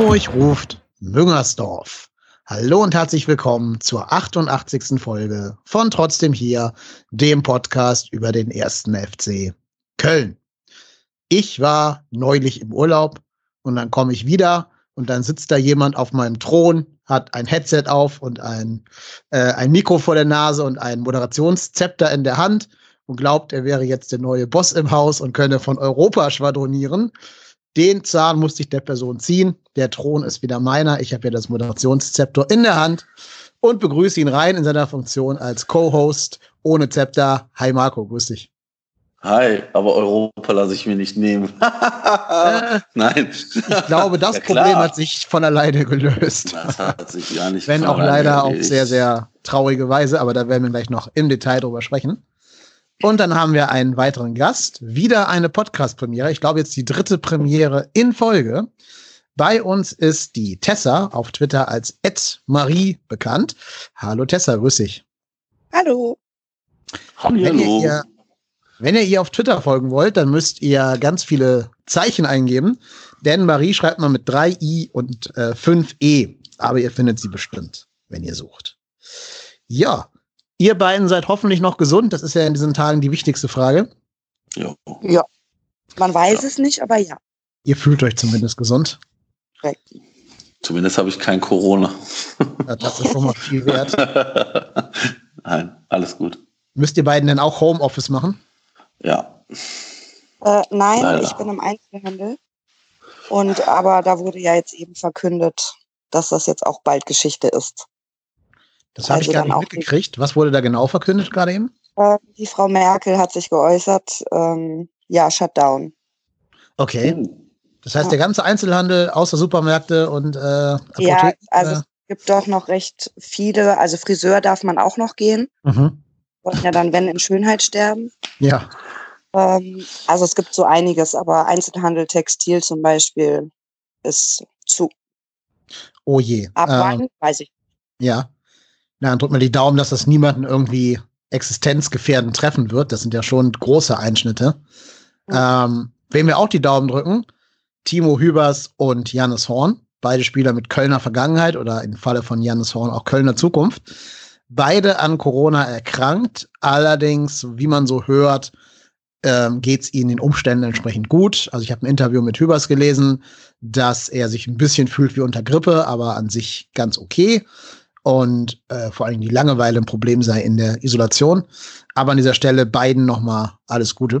Hamburg ruft Müngersdorf. Hallo und herzlich willkommen zur 88. Folge von Trotzdem hier, dem Podcast über den ersten FC Köln. Ich war neulich im Urlaub und dann komme ich wieder und dann sitzt da jemand auf meinem Thron, hat ein Headset auf und ein, äh, ein Mikro vor der Nase und ein Moderationszepter in der Hand und glaubt, er wäre jetzt der neue Boss im Haus und könne von Europa schwadronieren. Den Zahn musste ich der Person ziehen. Der Thron ist wieder meiner. Ich habe ja das Moderationszepter in der Hand und begrüße ihn rein in seiner Funktion als Co-Host ohne Zepter. Hi Marco, grüß dich. Hi, aber Europa lasse ich mir nicht nehmen. äh, Nein. Ich glaube, das ja, Problem hat sich von alleine gelöst. Das hat sich gar nicht Wenn auch leider erledigt. auf sehr, sehr traurige Weise, aber da werden wir gleich noch im Detail drüber sprechen. Und dann haben wir einen weiteren Gast, wieder eine Podcast-Premiere. Ich glaube jetzt die dritte Premiere in Folge. Bei uns ist die Tessa auf Twitter als Marie bekannt. Hallo Tessa, grüß dich. Hallo. Hallo. Wenn ihr, ihr, wenn ihr ihr auf Twitter folgen wollt, dann müsst ihr ganz viele Zeichen eingeben, denn Marie schreibt man mit drei i und äh, fünf e. Aber ihr findet sie bestimmt, wenn ihr sucht. Ja, Ihr beiden seid hoffentlich noch gesund. Das ist ja in diesen Tagen die wichtigste Frage. Ja. Ja. Man weiß ja. es nicht, aber ja. Ihr fühlt euch zumindest gesund. Korrekt. Zumindest habe ich kein Corona. Ja, das ist schon mal viel wert. Nein, alles gut. Müsst ihr beiden denn auch Homeoffice machen? Ja. Äh, nein, Leider. ich bin im Einzelhandel. Und aber da wurde ja jetzt eben verkündet, dass das jetzt auch bald Geschichte ist. Das habe also ich gar nicht mitgekriegt. Was wurde da genau verkündet gerade eben? Äh, die Frau Merkel hat sich geäußert, ähm, ja, Shutdown. Okay. Hm. Das heißt, ja. der ganze Einzelhandel außer Supermärkte und äh, Apotheken, Ja, also äh, es gibt doch noch recht viele, also Friseur darf man auch noch gehen. Mhm. Wollten ja dann, wenn, in Schönheit sterben. Ja. Ähm, also es gibt so einiges, aber Einzelhandel, Textil zum Beispiel ist zu. Oh je. Ab wann, ähm, weiß ich. Ja. Na, dann drückt man die Daumen, dass das niemanden irgendwie existenzgefährdend treffen wird. Das sind ja schon große Einschnitte. Mhm. Ähm, wem wir auch die Daumen drücken, Timo Hübers und Jannis Horn. Beide Spieler mit Kölner Vergangenheit oder im Falle von Jannis Horn auch Kölner Zukunft. Beide an Corona erkrankt. Allerdings, wie man so hört, ähm, geht es ihnen den Umständen entsprechend gut. Also ich habe ein Interview mit Hübers gelesen, dass er sich ein bisschen fühlt wie unter Grippe, aber an sich ganz okay und äh, vor allem die Langeweile ein Problem sei in der Isolation. Aber an dieser Stelle beiden nochmal alles Gute.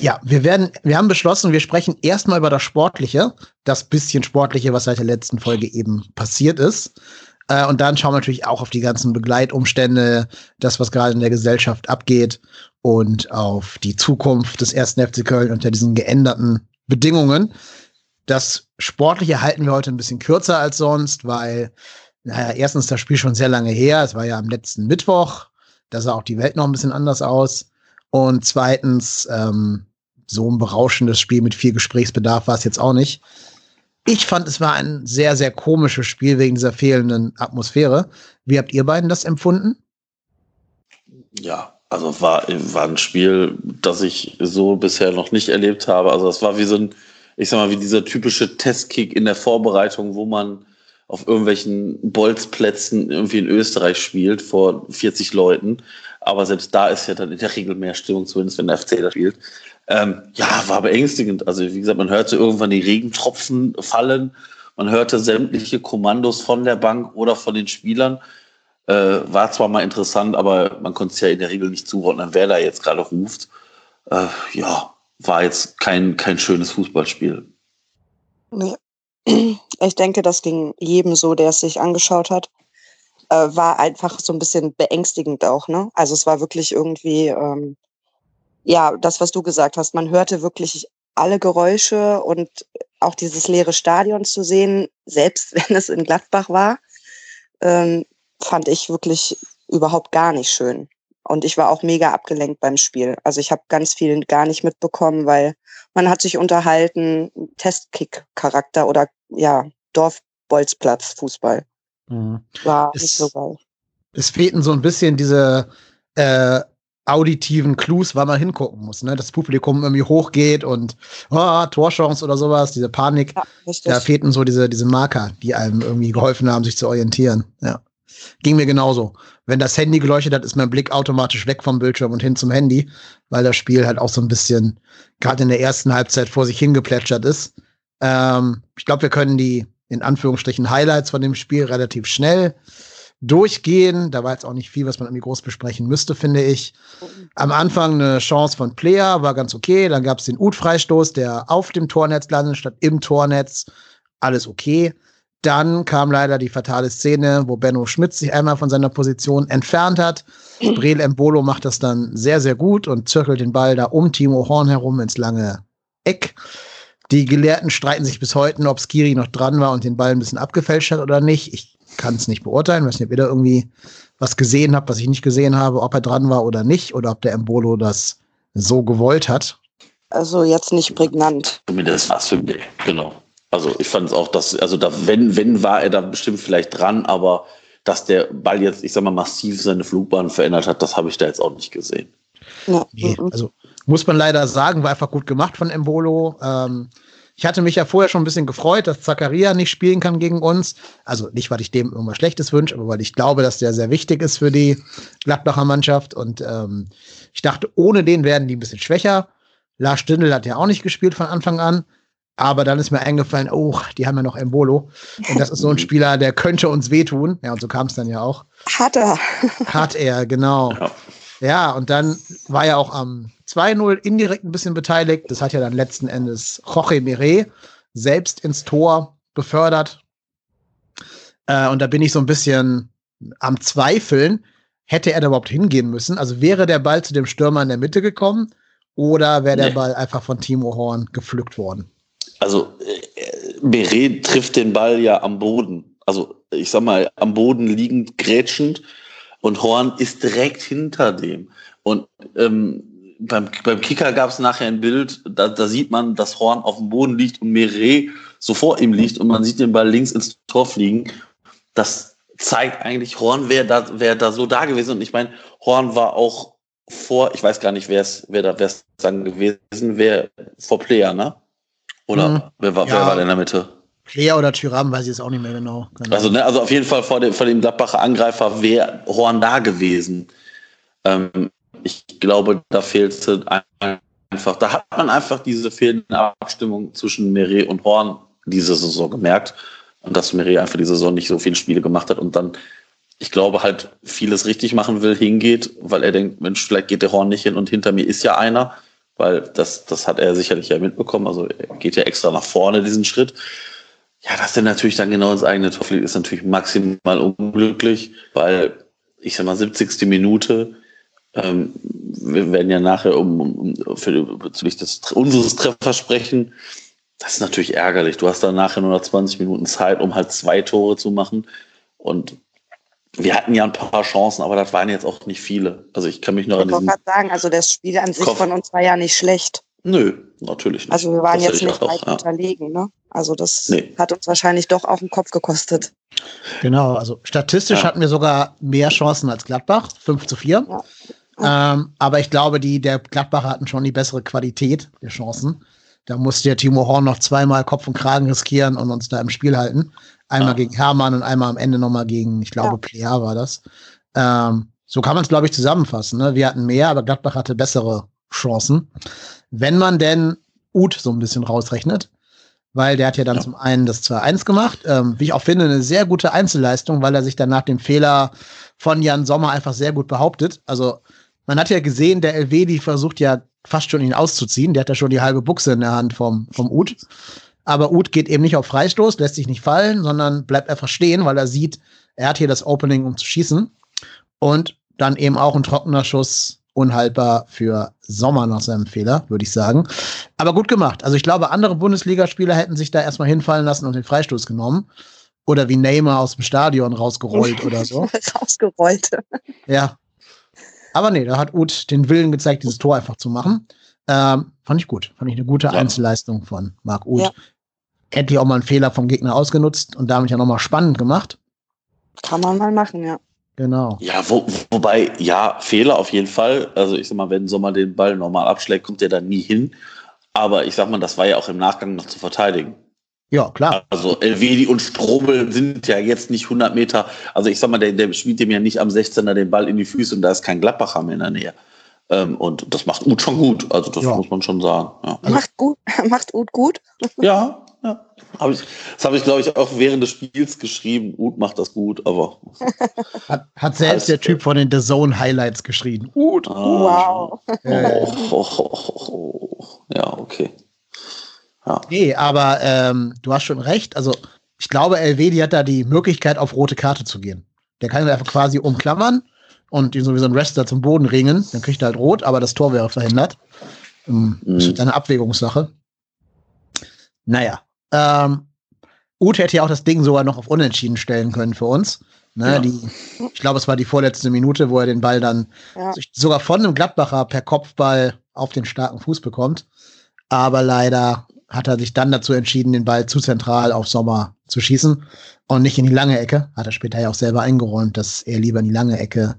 Ja, wir werden, wir haben beschlossen, wir sprechen erstmal über das Sportliche, das bisschen Sportliche, was seit der letzten Folge eben passiert ist. Äh, und dann schauen wir natürlich auch auf die ganzen Begleitumstände, das, was gerade in der Gesellschaft abgeht und auf die Zukunft des ersten FC Köln unter diesen geänderten Bedingungen. Das Sportliche halten wir heute ein bisschen kürzer als sonst, weil, naja, erstens das Spiel schon sehr lange her. Es war ja am letzten Mittwoch. Da sah auch die Welt noch ein bisschen anders aus. Und zweitens, ähm, so ein berauschendes Spiel mit viel Gesprächsbedarf war es jetzt auch nicht. Ich fand, es war ein sehr, sehr komisches Spiel wegen dieser fehlenden Atmosphäre. Wie habt ihr beiden das empfunden? Ja, also war, war ein Spiel, das ich so bisher noch nicht erlebt habe. Also es war wie so ein ich sag mal, wie dieser typische Testkick in der Vorbereitung, wo man auf irgendwelchen Bolzplätzen irgendwie in Österreich spielt vor 40 Leuten. Aber selbst da ist ja dann in der Regel mehr Stimmung, zumindest wenn der FC da spielt. Ähm, ja, war beängstigend. Also wie gesagt, man hörte irgendwann die Regentropfen fallen. Man hörte sämtliche Kommandos von der Bank oder von den Spielern. Äh, war zwar mal interessant, aber man konnte es ja in der Regel nicht zuordnen, wer da jetzt gerade ruft. Äh, ja, war jetzt kein, kein schönes Fußballspiel. Nee. Ich denke, das ging jedem so, der es sich angeschaut hat. Äh, war einfach so ein bisschen beängstigend auch, ne? Also es war wirklich irgendwie, ähm, ja, das, was du gesagt hast, man hörte wirklich alle Geräusche und auch dieses leere Stadion zu sehen, selbst wenn es in Gladbach war, ähm, fand ich wirklich überhaupt gar nicht schön. Und ich war auch mega abgelenkt beim Spiel. Also ich habe ganz viel gar nicht mitbekommen, weil man hat sich unterhalten, Testkick-Charakter oder ja, Dorfbolzplatz, Fußball. Mhm. War es, nicht so geil. Es fehlten so ein bisschen diese äh, auditiven Clues, weil man hingucken muss, ne? Das Publikum irgendwie hochgeht und oh, Torchance oder sowas, diese Panik. Ja, da fehlten so diese, diese Marker, die einem irgendwie geholfen haben, sich zu orientieren. Ja. Ging mir genauso. Wenn das Handy geleuchtet hat, ist mein Blick automatisch weg vom Bildschirm und hin zum Handy, weil das Spiel halt auch so ein bisschen gerade in der ersten Halbzeit vor sich hingeplätschert ist. Ähm, ich glaube, wir können die in Anführungsstrichen Highlights von dem Spiel relativ schnell durchgehen. Da war jetzt auch nicht viel, was man irgendwie groß besprechen müsste, finde ich. Am Anfang eine Chance von Player, war ganz okay. Dann gab es den Ut-Freistoß, der auf dem Tornetz landet, statt im Tornetz. Alles okay. Dann kam leider die fatale Szene, wo Benno Schmidt sich einmal von seiner Position entfernt hat. Breel Embolo macht das dann sehr, sehr gut und zirkelt den Ball da um Timo Horn herum ins lange Eck. Die Gelehrten streiten sich bis heute, ob Skiri noch dran war und den Ball ein bisschen abgefälscht hat oder nicht. Ich kann es nicht beurteilen. Ich weiß nicht, ob ihr da irgendwie was gesehen habt, was ich nicht gesehen habe, ob er dran war oder nicht, oder ob der Embolo das so gewollt hat. Also jetzt nicht prägnant. Zumindest war es für mich, genau. Also ich fand es auch, dass, also da, wenn, wenn war er da bestimmt vielleicht dran, aber dass der Ball jetzt, ich sag mal, massiv seine Flugbahn verändert hat, das habe ich da jetzt auch nicht gesehen. Nee, also muss man leider sagen, war einfach gut gemacht von Embolo. Ähm, ich hatte mich ja vorher schon ein bisschen gefreut, dass Zakaria nicht spielen kann gegen uns. Also nicht, weil ich dem irgendwas Schlechtes wünsche, aber weil ich glaube, dass der sehr wichtig ist für die Gladbacher Mannschaft. Und ähm, ich dachte, ohne den werden die ein bisschen schwächer. Lars Stindl hat ja auch nicht gespielt von Anfang an. Aber dann ist mir eingefallen, oh, die haben ja noch Embolo. Und das ist so ein Spieler, der könnte uns wehtun. Ja, und so kam es dann ja auch. Hat er. Hat er, genau. Ja. ja, und dann war ja auch am 2-0 indirekt ein bisschen beteiligt. Das hat ja dann letzten Endes Jorge Mire selbst ins Tor befördert. Äh, und da bin ich so ein bisschen am Zweifeln, hätte er da überhaupt hingehen müssen? Also wäre der Ball zu dem Stürmer in der Mitte gekommen oder wäre der nee. Ball einfach von Timo Horn gepflückt worden? Also äh, Mire trifft den Ball ja am Boden. Also ich sag mal, am Boden liegend, grätschend und Horn ist direkt hinter dem. Und ähm, beim, beim Kicker gab es nachher ein Bild, da, da sieht man, dass Horn auf dem Boden liegt und Meret so vor ihm liegt und man sieht den Ball links ins Tor fliegen. Das zeigt eigentlich, Horn wäre da, wär da so da gewesen. Und ich meine, Horn war auch vor, ich weiß gar nicht, wer es wer da wär's dann gewesen wäre, vor Player, ne? Oder mhm. wer, war, ja. wer war denn in der Mitte? Player oder Tyram, weiß ich jetzt auch nicht mehr genau. genau. Also, ne, also auf jeden Fall vor dem, vor dem Gladbacher Angreifer wäre Horn da gewesen. Ähm, ich glaube, da fehlt es einfach, da hat man einfach diese fehlende Abstimmung zwischen Meret und Horn diese Saison gemerkt. Und dass Meret einfach diese Saison nicht so viele Spiele gemacht hat und dann, ich glaube, halt vieles richtig machen will, hingeht, weil er denkt, Mensch, vielleicht geht der Horn nicht hin und hinter mir ist ja einer, weil das, das hat er sicherlich ja mitbekommen. Also er geht ja extra nach vorne diesen Schritt. Ja, dass er natürlich dann genau ins eigene Tor fliegt, ist natürlich maximal unglücklich, weil ich sag mal, 70. Minute ähm, wir werden ja nachher um, um für, bezüglich des, unseres Treffers sprechen. Das ist natürlich ärgerlich. Du hast dann nachher nur noch 20 Minuten Zeit, um halt zwei Tore zu machen. Und wir hatten ja ein paar Chancen, aber das waren jetzt auch nicht viele. Also ich kann mich noch ich an diesen... Ich sagen, also das Spiel an sich Kopf von uns war ja nicht schlecht. Nö, natürlich nicht. Also wir waren das jetzt nicht weit ja. unterlegen, ne? Also das nee. hat uns wahrscheinlich doch auch den Kopf gekostet. Genau, also statistisch ja. hatten wir sogar mehr Chancen als Gladbach, 5 zu 4. Ja. Ähm, aber ich glaube, die der Gladbacher hatten schon die bessere Qualität der Chancen. Da musste der Timo Horn noch zweimal Kopf und Kragen riskieren und uns da im Spiel halten. Einmal ja. gegen Hermann und einmal am Ende nochmal gegen, ich glaube, ja. Plea war das. Ähm, so kann man es, glaube ich, zusammenfassen. Ne? Wir hatten mehr, aber Gladbach hatte bessere Chancen. Wenn man denn Uth so ein bisschen rausrechnet, weil der hat ja dann ja. zum einen das 2-1 gemacht. Ähm, wie ich auch finde, eine sehr gute Einzelleistung, weil er sich dann nach dem Fehler von Jan Sommer einfach sehr gut behauptet. Also man hat ja gesehen, der Elvedi versucht ja fast schon ihn auszuziehen. Der hat ja schon die halbe Buchse in der Hand vom, vom Ud. Aber Ud geht eben nicht auf Freistoß, lässt sich nicht fallen, sondern bleibt einfach stehen, weil er sieht, er hat hier das Opening, um zu schießen. Und dann eben auch ein trockener Schuss unhaltbar für Sommer nach seinem Fehler, würde ich sagen. Aber gut gemacht. Also ich glaube, andere Bundesligaspieler hätten sich da erstmal hinfallen lassen und den Freistoß genommen. Oder wie Neymar aus dem Stadion rausgerollt oder so. rausgerollt. Ja, aber nee, da hat Uth den Willen gezeigt, dieses Tor einfach zu machen. Ähm, fand ich gut. Fand ich eine gute ja. Einzelleistung von Marc Uth. Ja. Endlich auch mal einen Fehler vom Gegner ausgenutzt und damit ja nochmal spannend gemacht. Kann man mal machen, ja. Genau. Ja, wo, wobei, ja, Fehler auf jeden Fall. Also ich sag mal, wenn Sommer den Ball normal abschlägt, kommt der da nie hin. Aber ich sag mal, das war ja auch im Nachgang noch zu verteidigen. Ja, klar. Also Elvedi und Strobel sind ja jetzt nicht 100 Meter. Also ich sag mal, der, der spielt dem ja nicht am 16er den Ball in die Füße und da ist kein Gladbacher mehr in der Nähe. Ähm, und das macht Ut schon gut. Also das Ja. muss man schon sagen. Ja, Macht gut, macht Ut gut. ja. ja. Hab ich, das habe ich, glaube ich, auch während des Spiels geschrieben. Ut macht das gut, aber Hat, hat selbst der Typ von den The Zone Highlights geschrien. Gut. ah, Wow. Oh, oh, oh, oh, oh. Ja, okay. Ja. nee, aber ähm, du hast schon recht. Also, ich glaube, Elvedi hat da die Möglichkeit, auf rote Karte zu gehen. Der kann ihn einfach quasi umklammern und ihn sowieso ein Wrestler zum Boden ringen. Dann kriegt er halt rot, aber das Tor wäre verhindert. Ähm, Das Mhm. ist eine Abwägungssache. Naja. Ähm, Uth hätte ja auch das Ding sogar noch auf Unentschieden stellen können für uns. Ne, Ja. die, ich glaube, es war die vorletzte Minute, wo er den Ball dann Ja. sogar von einem Gladbacher per Kopfball auf den starken Fuß bekommt. Aber leider hat er sich dann dazu entschieden, den Ball zu zentral auf Sommer zu schießen und nicht in die lange Ecke. Hat er später ja auch selber eingeräumt, dass er lieber in die lange Ecke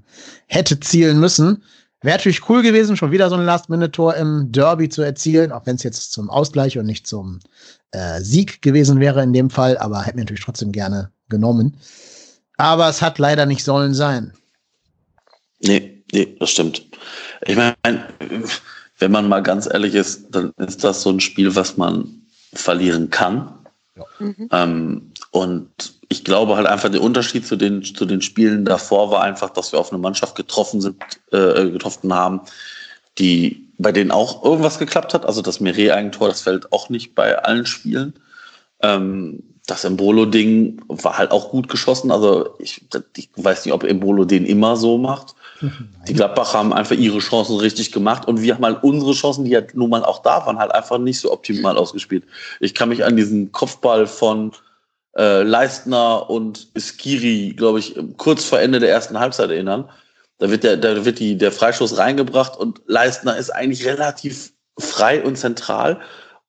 hätte zielen müssen. Wäre natürlich cool gewesen, schon wieder so ein Last-Minute-Tor im Derby zu erzielen, auch wenn es jetzt zum Ausgleich und nicht zum äh, Sieg gewesen wäre in dem Fall, aber hätten wir natürlich trotzdem gerne genommen. Aber es hat leider nicht sollen sein. Nee, nee, das stimmt. Ich meine, wenn man mal ganz ehrlich ist, dann ist das so ein Spiel, was man verlieren kann. Mhm. Ähm, und ich glaube halt einfach, der Unterschied zu den, zu den Spielen davor war einfach, dass wir auf eine Mannschaft getroffen sind, äh, getroffen haben, die, bei denen auch irgendwas geklappt hat. Also das Meret-Eigentor, das fällt auch nicht bei allen Spielen. Ähm, das Embolo-Ding war halt auch gut geschossen. Also ich, ich weiß nicht, ob Embolo den immer so macht. Die Gladbacher haben einfach ihre Chancen richtig gemacht und wir haben halt unsere Chancen, die ja nun mal auch da waren, halt einfach nicht so optimal ausgespielt. Ich kann mich an diesen Kopfball von äh, Leistner und Skiri, glaube ich, kurz vor Ende der ersten Halbzeit erinnern. Da wird der, da wird die, der Freistoß reingebracht und Leistner ist eigentlich relativ frei und zentral.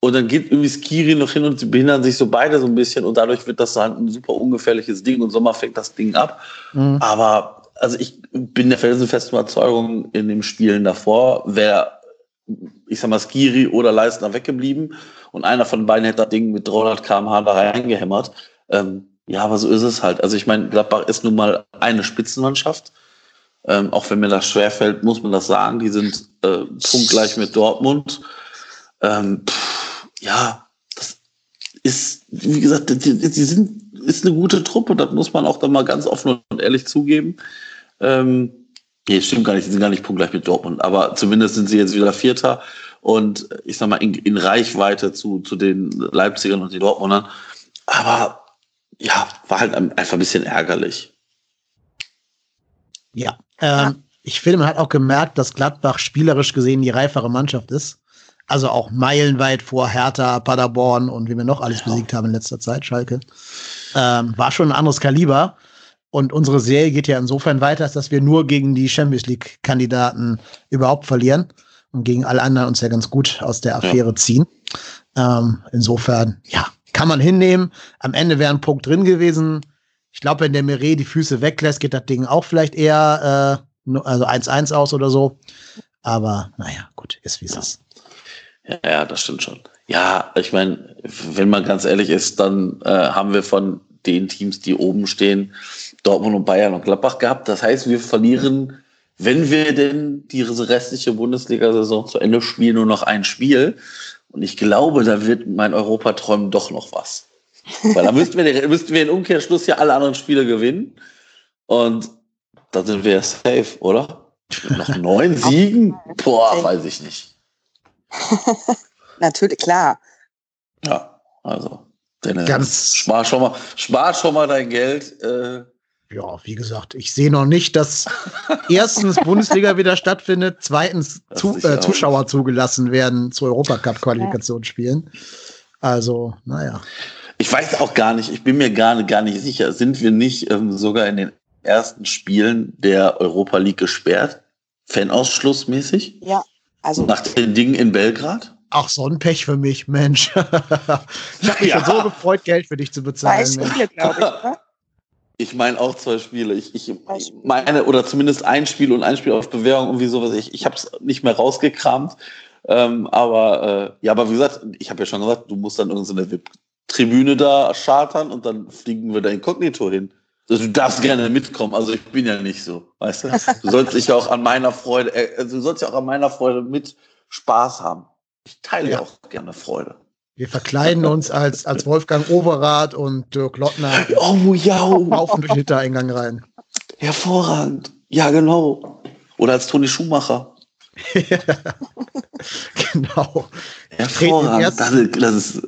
Und dann geht irgendwie Skiri noch hin und sie behindern sich so beide so ein bisschen und dadurch wird das halt ein super ungefährliches Ding und Sommer fängt das Ding ab. Mhm. Aber also ich bin der felsenfesten Überzeugung, in den Spielen davor wäre, ich sag mal, Skiri oder Leistner weggeblieben und einer von beiden hätte das Ding mit 300 km/h da reingehämmert. Ähm, ja, aber so ist es halt. Also ich meine, Gladbach ist nun mal eine Spitzenmannschaft. Ähm, auch wenn mir das schwerfällt, muss man das sagen. Die sind äh, punktgleich mit Dortmund. Ähm, pff, ja, das ist, wie gesagt, die sind, ist eine gute Truppe. Das muss man auch dann mal ganz offen und ehrlich zugeben. Ähm, nee, stimmt gar nicht, die sind gar nicht punktgleich mit Dortmund, aber zumindest sind sie jetzt wieder Vierter und ich sag mal in, in Reichweite zu, zu den Leipzigern und den Dortmundern. Aber ja, war halt einfach ein bisschen ärgerlich. Ja. Ähm, Ich finde, man hat auch gemerkt, dass Gladbach spielerisch gesehen die reifere Mannschaft ist. Also auch meilenweit vor Hertha, Paderborn und wie wir noch alles Ja. besiegt haben in letzter Zeit, Schalke. Ähm, war schon ein anderes Kaliber. Und unsere Serie geht ja insofern weiter, dass wir nur gegen die Champions League-Kandidaten überhaupt verlieren und gegen alle anderen uns ja ganz gut aus der Affäre ziehen. Ähm, insofern, ja, kann man hinnehmen. Am Ende wäre ein Punkt drin gewesen. Ich glaube, wenn der Meret die Füße weglässt, geht das Ding auch vielleicht eher äh, also 1-1 aus oder so. Aber naja, gut, ist wie es Ja. ist. Ja, das stimmt schon. Ja, ich meine, wenn man ganz ehrlich ist, dann äh, haben wir von den Teams, die oben stehen, Dortmund und Bayern und Gladbach gehabt. Das heißt, wir verlieren, wenn wir denn diese restliche Bundesliga-Saison zu Ende spielen, nur noch ein Spiel. Und ich glaube, da wird mein Europaträumen doch noch was. Weil da müssten wir, müssten wir in Umkehrschluss ja alle anderen Spiele gewinnen. Und dann sind wir safe, oder? Noch neun Siegen? Boah, weiß ich nicht. Natürlich, klar. Ja, also. Denn, Ganz- spar schon mal, spar schon mal dein Geld. Äh, Ja, wie gesagt, ich sehe noch nicht, dass erstens Bundesliga wieder stattfindet, zweitens zu, äh. Zuschauer zugelassen werden zu Europacup-Qualifikationsspielen. Also, naja. Ich weiß auch gar nicht, ich bin mir gar, gar nicht sicher, sind wir nicht ähm, sogar in den ersten Spielen der Europa League gesperrt? Fanausschlussmäßig? Ja, also Nach den Dingen in Belgrad? Ach, so ein Pech für mich, Mensch. ich habe mich Ja. schon so gefreut, Geld für dich zu zwei bezahlen. Mensch. Spiele, glaube ich. Oder? Ich meine auch zwei Spiele. Ich, ich meine, oder zumindest ein Spiel und ein Spiel auf Bewährung, irgendwie sowas. Ich, ich habe es nicht mehr rausgekramt. Ähm, aber äh, ja, aber wie gesagt, ich habe ja schon gesagt, du musst dann irgendeine VIP-Tribüne da chartern und dann fliegen wir da inkognito hin. Also, du darfst gerne mitkommen, also ich bin ja nicht so, weißt du? Du sollst dich ja auch an meiner Freude, äh, also du sollst ja auch an meiner Freude mit Spaß haben. Ich teile ja auch gerne Freude. Wir verkleiden uns als, als Wolfgang Overath und Dirk Lottner. Oh ja. Laufen durch den Hintereingang rein. Hervorragend. Ja, genau. Oder als Toni Schumacher. genau. Hervorragend. Das ist, das ist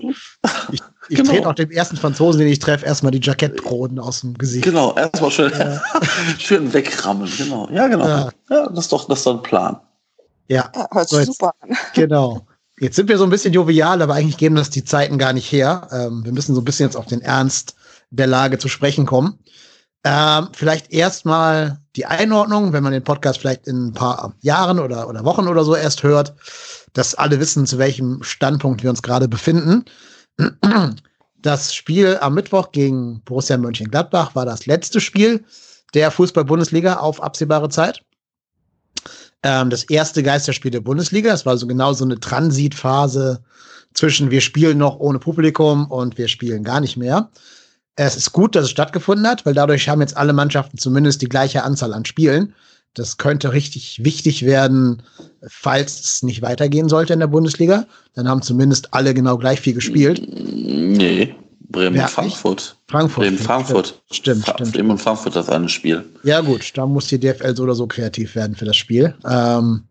ich, ich genau. trete auch dem ersten Franzosen, den ich treffe, erstmal die Jackettkronen aus dem Gesicht. Genau, erstmal schön, ja. schön wegrammen. Genau. Ja, genau. Ja. ja. das, ist doch, das ist doch ein Plan. Ja, ja hört so super an. Genau. Jetzt sind wir so ein bisschen jovial, aber eigentlich geben das die Zeiten gar nicht her. Ähm, wir müssen so ein bisschen jetzt auf den Ernst der Lage zu sprechen kommen. Ähm, vielleicht erstmal die Einordnung, wenn man den Podcast vielleicht in ein paar Jahren oder, oder Wochen oder so erst hört, dass alle wissen, zu welchem Standpunkt wir uns gerade befinden. Das Spiel am Mittwoch gegen Borussia Mönchengladbach war das letzte Spiel der Fußball-Bundesliga auf absehbare Zeit ähm, das erste Geisterspiel der Bundesliga. Es war so genau so eine Transitphase zwischen wir spielen noch ohne Publikum und wir spielen gar nicht mehr. Es ist gut, dass es stattgefunden hat, weil dadurch haben jetzt alle Mannschaften zumindest die gleiche Anzahl an Spielen. Das könnte richtig wichtig werden, falls es nicht weitergehen sollte in der Bundesliga. Dann haben zumindest alle genau gleich viel gespielt. Nee. Bremen ja, Frankfurt. Frankfurt. Bremen Frankfurt. Stimmt, stimmt. Bremen und Frankfurt das eine Spiel. Ja, gut, da muss die DFL so oder so kreativ werden für das Spiel. Ähm,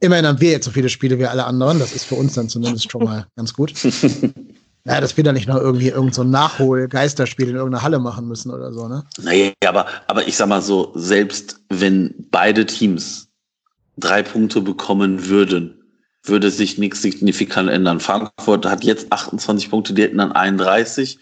immerhin haben wir jetzt so viele Spiele wie alle anderen. Das ist für uns dann zumindest schon mal ganz gut. Ja, dass wir da nicht noch irgendwie irgend so ein Nachhol-Geisterspiel in irgendeiner Halle machen müssen oder so, ne? Naja, aber, aber ich sag mal so, selbst wenn beide Teams drei Punkte bekommen würden, würde sich nichts signifikant ändern. Frankfurt hat jetzt 28 Punkte, die hätten dann 31.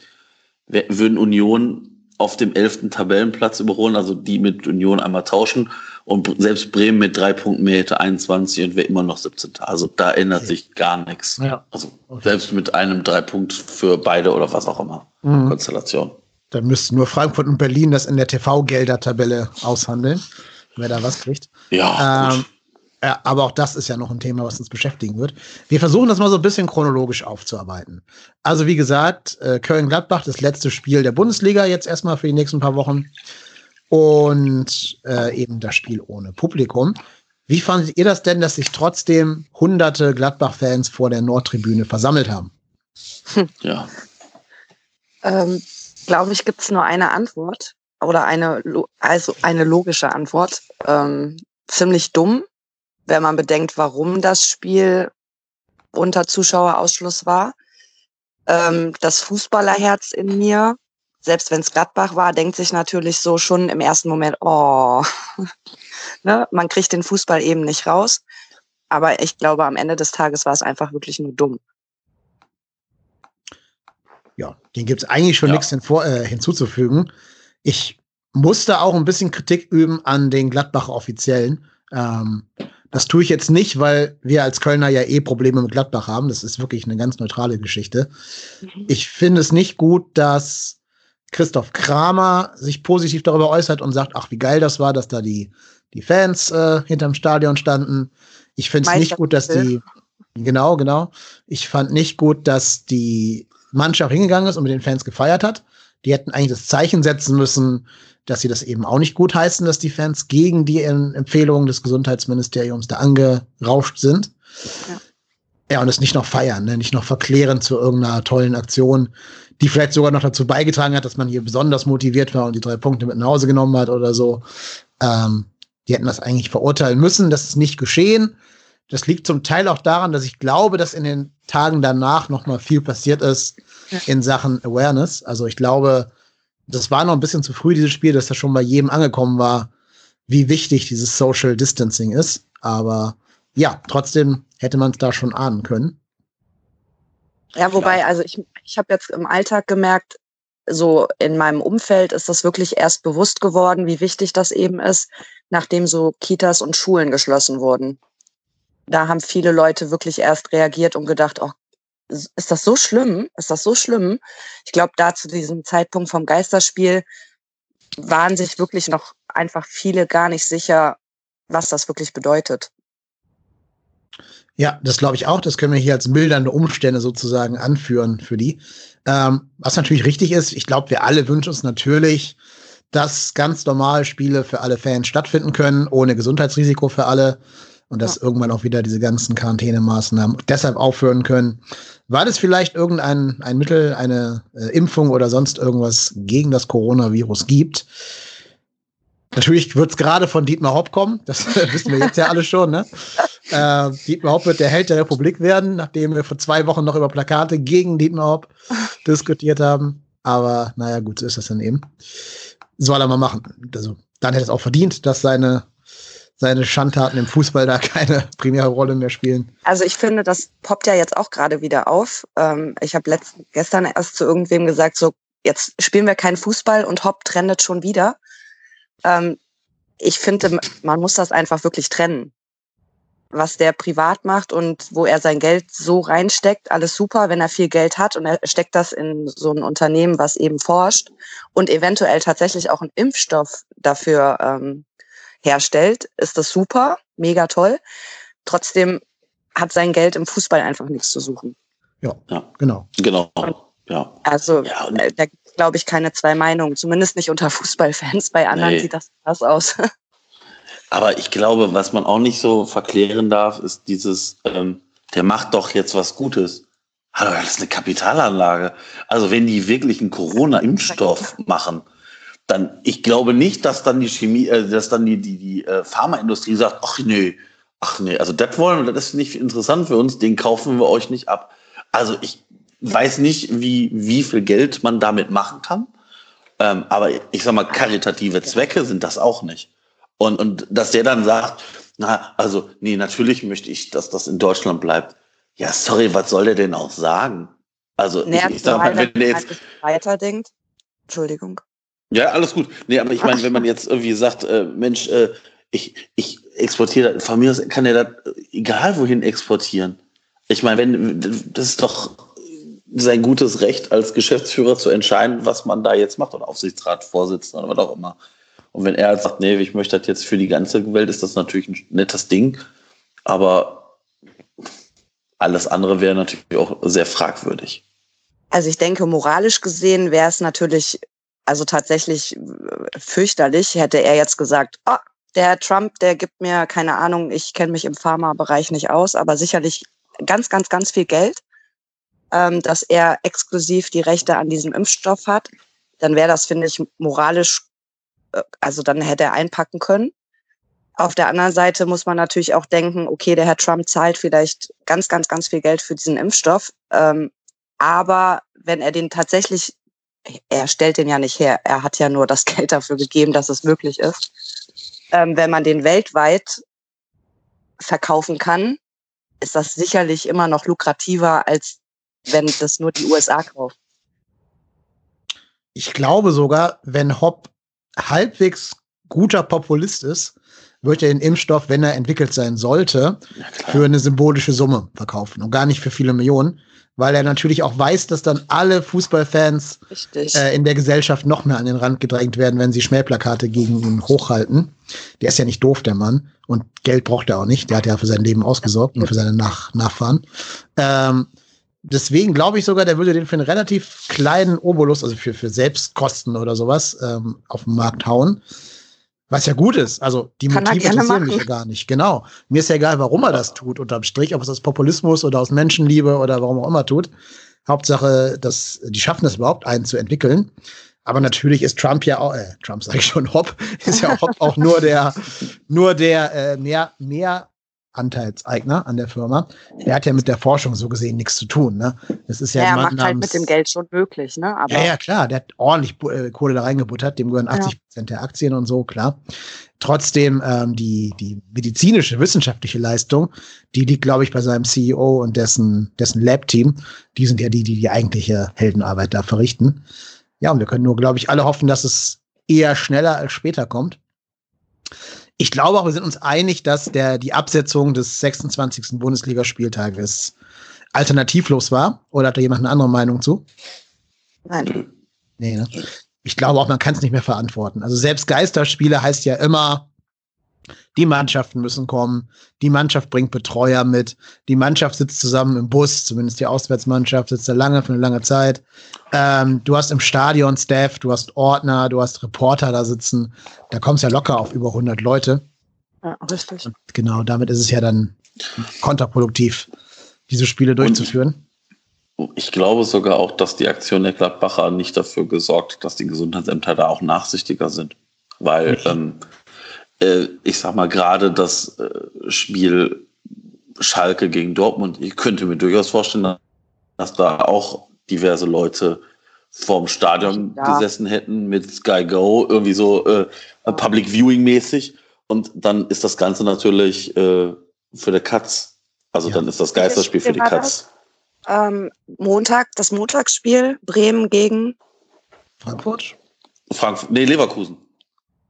Würden Union auf dem 11. Tabellenplatz überholen, also die mit Union einmal tauschen. Und selbst Bremen mit drei Punkten mehr hätte 21 und wäre immer noch 17. Also da ändert okay. sich gar nichts. Ja. Also okay. selbst mit einem drei Punkt für beide oder was auch immer. Mhm. Konstellation. Dann müssten nur Frankfurt und Berlin das in der TV-Gelder-Tabelle aushandeln, wer da was kriegt. Ja. Ähm, ja, aber auch das ist ja noch ein Thema, was uns beschäftigen wird. Wir versuchen das mal so ein bisschen chronologisch aufzuarbeiten. Also wie gesagt, äh, Köln-Gladbach, das letzte Spiel der Bundesliga jetzt erstmal für die nächsten paar Wochen. Und äh, eben das Spiel ohne Publikum. Wie fandet ihr das denn, dass sich trotzdem hunderte Gladbach-Fans vor der Nordtribüne versammelt haben? Ja. Ähm, Glaube ich, gibt es nur eine Antwort oder eine, also eine logische Antwort. Ähm, ziemlich dumm, wenn man bedenkt, warum das Spiel unter Zuschauerausschluss war. Ähm, das Fußballerherz in mir, selbst wenn es Gladbach war, denkt sich natürlich so schon im ersten Moment, oh, ne? man kriegt den Fußball eben nicht raus. Aber ich glaube, am Ende des Tages war es einfach wirklich nur dumm. Ja, den gibt es eigentlich schon ja. nichts hinvor, äh, hinzuzufügen. Ich musste auch ein bisschen Kritik üben an den Gladbacher Offiziellen. Ähm, das tue ich jetzt nicht, weil wir als Kölner ja eh Probleme mit Gladbach haben. Das ist wirklich eine ganz neutrale Geschichte. Mhm. Ich finde es nicht gut, dass Christoph Kramer sich positiv darüber äußert und sagt, ach, wie geil das war, dass da die, die Fans äh, hinterm Stadion standen. Ich finde es nicht gut, dass die, genau, genau. Ich fand nicht gut, dass die Mannschaft hingegangen ist und mit den Fans gefeiert hat. Die hätten eigentlich das Zeichen setzen müssen, dass sie das eben auch nicht gut heißen, dass die Fans gegen die Empfehlungen des Gesundheitsministeriums da angerauscht sind. Ja. Ja, und es nicht noch feiern, ne? nicht noch verklären zu irgendeiner tollen Aktion, die vielleicht sogar noch dazu beigetragen hat, dass man hier besonders motiviert war und die drei Punkte mit nach Hause genommen hat oder so. Ähm, die hätten das eigentlich verurteilen müssen. Das ist nicht geschehen. Das liegt zum Teil auch daran, dass ich glaube, dass in den Tagen danach noch mal viel passiert ist ja. in Sachen Awareness. Also ich glaube, das war noch ein bisschen zu früh, dieses Spiel, dass das schon bei jedem angekommen war, wie wichtig dieses Social Distancing ist. Aber ja, trotzdem hätte man es da schon ahnen können. Ja, wobei, also ich, ich habe jetzt im Alltag gemerkt, so in meinem Umfeld ist das wirklich erst bewusst geworden, wie wichtig das eben ist, nachdem so Kitas und Schulen geschlossen wurden. Da haben viele Leute wirklich erst reagiert und gedacht, oh ist das so schlimm? Ist das so schlimm? Ich glaube, da zu diesem Zeitpunkt vom Geisterspiel waren sich wirklich noch einfach viele gar nicht sicher, was das wirklich bedeutet. Ja, das glaube ich auch. Das können wir hier als mildernde Umstände sozusagen anführen für die. Ähm, was natürlich richtig ist, ich glaube, wir alle wünschen uns natürlich, dass ganz normal Spiele für alle Fans stattfinden können, ohne Gesundheitsrisiko für alle und dass ja. irgendwann auch wieder diese ganzen Quarantänemaßnahmen deshalb aufhören können. War das vielleicht irgendein ein Mittel, eine äh, Impfung oder sonst irgendwas gegen das Coronavirus gibt? Natürlich wird es gerade von Dietmar Hopp kommen, das wissen wir jetzt ja alle schon. Ne? Äh, Dietmar Hopp wird der Held der Republik werden, nachdem wir vor zwei Wochen noch über Plakate gegen Dietmar Hopp diskutiert haben. Aber naja, gut, so ist das dann eben. Soll er mal machen. Also, dann hätte es auch verdient, dass seine, seine Schandtaten im Fußball da keine primäre Rolle mehr spielen. Also ich finde, das poppt ja jetzt auch gerade wieder auf. Ähm, ich habe gestern erst zu irgendwem gesagt, so jetzt spielen wir keinen Fußball und Hopp trendet schon wieder. Ähm, ich finde, man muss das einfach wirklich trennen. Was der privat macht und wo er sein Geld so reinsteckt, alles super, wenn er viel Geld hat und er steckt das in so ein Unternehmen, was eben forscht und eventuell tatsächlich auch einen Impfstoff dafür ähm, herstellt, ist das super, mega toll. Trotzdem hat sein Geld im Fußball einfach nichts zu suchen. Ja, ja. genau. Genau. ja. Also ja, äh, da glaube ich, keine zwei Meinungen. Zumindest nicht unter Fußballfans. Bei anderen nee. sieht das anders aus. Aber ich glaube, was man auch nicht so verklären darf, ist dieses, ähm, der macht doch jetzt was Gutes. Hallo, das ist eine Kapitalanlage. Also wenn die wirklich einen Corona-Impfstoff machen, dann, ich glaube nicht, dass dann die Chemie, äh, dass dann die, die, die äh, Pharmaindustrie sagt, ach nee, ach nee, also das wollen wir, das ist nicht interessant für uns, den kaufen wir euch nicht ab. Also ich weiß nicht, wie, wie viel Geld man damit machen kann. Ähm, aber ich sag mal, karitative Zwecke sind das auch nicht. Und, und dass der dann sagt, na, also, nee, natürlich möchte ich, dass das in Deutschland bleibt. Ja, sorry, was soll der denn auch sagen? Also, naja, ich, ich sag mal, wenn der jetzt weiterdenkt, Entschuldigung. Ja, alles gut. Nee, aber ich meine, wenn man jetzt irgendwie sagt, äh, Mensch, äh, ich, ich exportiere, von mir aus kann er das egal wohin exportieren. Ich meine, wenn, das ist doch sein gutes Recht als Geschäftsführer zu entscheiden, was man da jetzt macht oder Aufsichtsratsvorsitzender oder was auch immer. Und wenn er halt sagt, nee, ich möchte das jetzt für die ganze Welt, ist das natürlich ein nettes Ding. Aber alles andere wäre natürlich auch sehr fragwürdig. Also ich denke, moralisch gesehen wäre es natürlich, also tatsächlich fürchterlich, hätte er jetzt gesagt, oh, der Trump, der gibt mir keine Ahnung, ich kenne mich im Pharmabereich nicht aus, aber sicherlich ganz, ganz, ganz viel Geld ähm, dass er exklusiv die Rechte an diesem Impfstoff hat, dann wäre das, finde ich, moralisch, äh, also dann hätte er einpacken können. Auf der anderen Seite muss man natürlich auch denken, okay, der Herr Trump zahlt vielleicht ganz, ganz, ganz viel Geld für diesen Impfstoff. Ähm, aber wenn er den tatsächlich, er stellt den ja nicht her, er hat ja nur das Geld dafür gegeben, dass es möglich ist. Ähm, wenn man den weltweit verkaufen kann, ist das sicherlich immer noch lukrativer, als wenn das nur die USA kauft. Ich glaube sogar, wenn Hopp halbwegs guter Populist ist, wird er den Impfstoff, wenn er entwickelt sein sollte, für eine symbolische Summe verkaufen und gar nicht für viele Millionen, weil er natürlich auch weiß, dass dann alle Fußballfans äh, in der Gesellschaft noch mehr an den Rand gedrängt werden, wenn sie Schmähplakate gegen ihn hochhalten. Der ist ja nicht doof, der Mann. Und Geld braucht er auch nicht. Der hat ja für sein Leben ausgesorgt und für seine Nach Nachfahren. Ähm, deswegen glaube ich sogar, der würde den für einen relativ kleinen Obolus, also für, für Selbstkosten oder sowas, ähm, auf den Markt hauen. Was ja gut ist. Also die Kann Motive interessieren mich ja gar nicht. Genau. Mir ist ja egal, warum er das tut, unterm Strich, ob es aus Populismus oder aus Menschenliebe oder warum auch immer tut. Hauptsache, dass die schaffen es überhaupt, einen zu entwickeln. Aber natürlich ist Trump ja auch, äh, Trump sage ich schon, Hopp, ist ja auch, auch nur der, nur der äh, mehr, mehr Anteilseigner an der Firma. Er hat ja mit der Forschung so gesehen nichts zu tun. Ne? Das ist ja, ja er macht halt mit dem Geld schon möglich. Ne? Aber ja, ja, klar. Der hat ordentlich äh, Kohle da reingebuttert. Dem gehören 80 Prozent ja. der Aktien und so, klar. Trotzdem ähm, die, die medizinische, wissenschaftliche Leistung, die liegt, glaube ich, bei seinem CEO und dessen, dessen Lab-Team. Die sind ja die, die die eigentliche Heldenarbeit da verrichten. Ja, und wir können nur, glaube ich, alle hoffen, dass es eher schneller als später kommt. Ich glaube auch, wir sind uns einig, dass der, die Absetzung des 26. Bundesligaspieltages alternativlos war. Oder hat da jemand eine andere Meinung zu? Nein. Nee, ne? ich glaube auch, man kann es nicht mehr verantworten. Also selbst Geisterspiele heißt ja immer, die Mannschaften müssen kommen, die Mannschaft bringt Betreuer mit, die Mannschaft sitzt zusammen im Bus, zumindest die Auswärtsmannschaft sitzt da lange für eine lange Zeit. Ähm, du hast im Stadion Staff, du hast Ordner, du hast Reporter da sitzen. Da kommst ja locker auf über 100 Leute. Ja, richtig. Und genau, damit ist es ja dann kontraproduktiv, diese Spiele durchzuführen. Ich glaube sogar auch, dass die Aktion der Gladbacher nicht dafür gesorgt hat, dass die Gesundheitsämter da auch nachsichtiger sind. Weil, ähm, äh, ich sag mal, gerade das äh, Spiel Schalke gegen Dortmund, ich könnte mir durchaus vorstellen, dass da auch diverse Leute vorm Stadion ja. gesessen hätten mit Sky Go, irgendwie so äh, Public Viewing mäßig. Und dann ist das Ganze natürlich äh, für die Katz. Also ja. dann ist das Geisterspiel für die Katz ähm, Montag, das Montagsspiel, Bremen gegen Frankfurt? Frankfurt, nee, Leverkusen.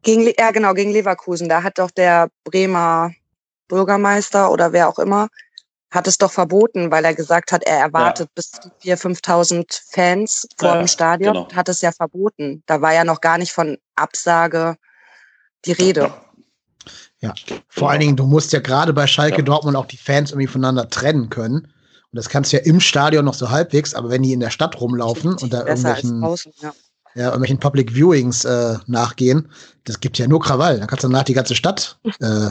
Gegen, ja, genau, gegen Leverkusen. Da hat doch der Bremer Bürgermeister oder wer auch immer, hat es doch verboten, weil er gesagt hat, er erwartet ja. bis zu 4.000, 5.000 Fans vor ja, dem Stadion. Genau. Hat es ja verboten. Da war ja noch gar nicht von Absage die Rede. Ja, vor allen Dingen, du musst ja gerade bei Schalke ja. Dortmund auch die Fans irgendwie voneinander trennen können. Und das kannst du ja im Stadion noch so halbwegs, aber wenn die in der Stadt rumlaufen und da irgendwelchen, draußen, ja. Ja. irgendwelchen Public Viewings äh, nachgehen, das gibt ja nur Krawall. Da kannst du danach die ganze Stadt äh,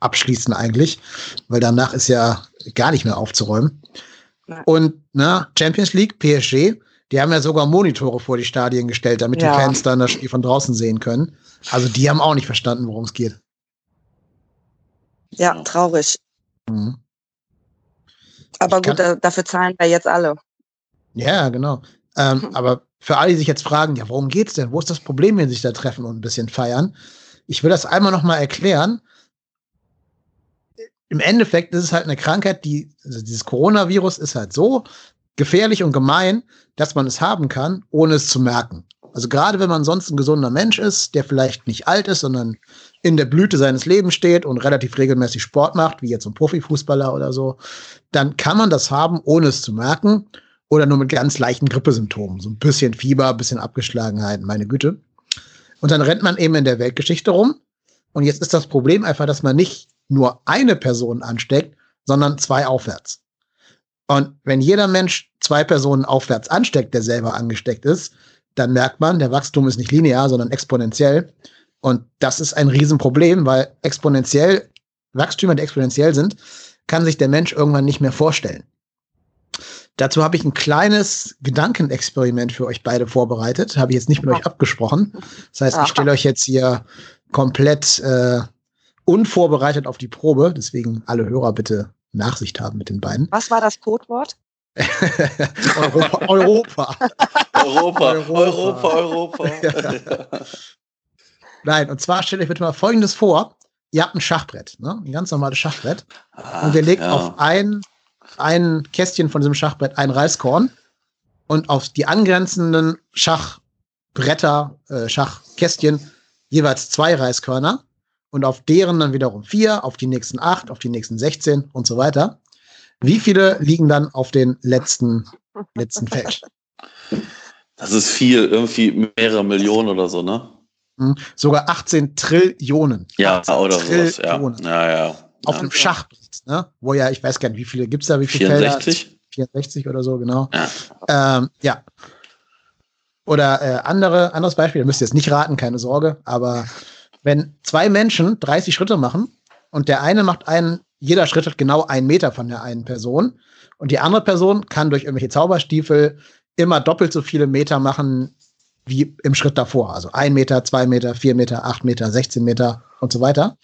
abschließen eigentlich, weil danach ist ja gar nicht mehr aufzuräumen. Nein. Und na, Champions League, PSG, die haben ja sogar Monitore vor die Stadien gestellt, damit ja. die Fans dann das Spiel von draußen sehen können. Also die haben auch nicht verstanden, worum es geht. Ja, traurig. Mhm. Aber gut, da, dafür zahlen wir jetzt alle. Ja, genau. Ähm, hm. Aber für alle, die sich jetzt fragen, ja, worum geht's denn? Wo ist das Problem, wenn sie sich da treffen und ein bisschen feiern? Ich will das einmal noch mal erklären. Im Endeffekt ist es halt eine Krankheit, die, also dieses Coronavirus ist halt so gefährlich und gemein, dass man es haben kann, ohne es zu merken. Also gerade wenn man sonst ein gesunder Mensch ist, der vielleicht nicht alt ist, sondern in der Blüte seines Lebens steht und relativ regelmäßig Sport macht, wie jetzt ein Profifußballer oder so, dann kann man das haben, ohne es zu merken oder nur mit ganz leichten Grippesymptomen. So ein bisschen Fieber, bisschen Abgeschlagenheit, meine Güte. Und dann rennt man eben in der Weltgeschichte rum. Und jetzt ist das Problem einfach, dass man nicht nur eine Person ansteckt, sondern zwei aufwärts. Und wenn jeder Mensch zwei Personen aufwärts ansteckt, der selber angesteckt ist, dann merkt man, der Wachstum ist nicht linear, sondern exponentiell. Und das ist ein Riesenproblem, weil exponentiell, Wachstümer, die exponentiell sind, kann sich der Mensch irgendwann nicht mehr vorstellen. Dazu habe ich ein kleines Gedankenexperiment für euch beide vorbereitet. Habe ich jetzt nicht mit euch abgesprochen. Das heißt, ich stelle euch jetzt hier komplett äh, unvorbereitet auf die Probe. Deswegen alle Hörer bitte Nachsicht haben mit den beiden. Was war das Codewort? Europa. Europa. Europa. Europa. Europa. Ja. Nein, und zwar stellt euch bitte mal Folgendes vor. Ihr habt ein Schachbrett, ne? ein ganz normales Schachbrett. Ah, und ihr legt ja. auf ein, ein Kästchen von diesem Schachbrett ein Reiskorn und auf die angrenzenden Schachbretter, äh, Schachkästchen jeweils zwei Reiskörner und auf deren dann wiederum vier, auf die nächsten acht, auf die nächsten 16 und so weiter. Wie viele liegen dann auf den letzten, letzten Feld? Das ist viel, irgendwie mehrere Millionen oder so, ne? Hm, sogar 18 Trillionen. Ja, 18 oder Trillionen. sowas, ja. ja, ja. Auf ja, einem Schachbrett, ne? Wo ja, ich weiß gar nicht, wie viele gibt es da, wie viele 64? Felder? 64 oder so, genau. Ja. Ähm, ja. Oder äh, andere, anderes Beispiel, ihr müsst jetzt nicht raten, keine Sorge, aber wenn zwei Menschen 30 Schritte machen und der eine macht einen, jeder Schritt hat genau einen Meter von der einen Person und die andere Person kann durch irgendwelche Zauberstiefel immer doppelt so viele Meter machen wie im Schritt davor. Also ein Meter, zwei Meter, vier Meter, acht Meter, 16 Meter und so weiter.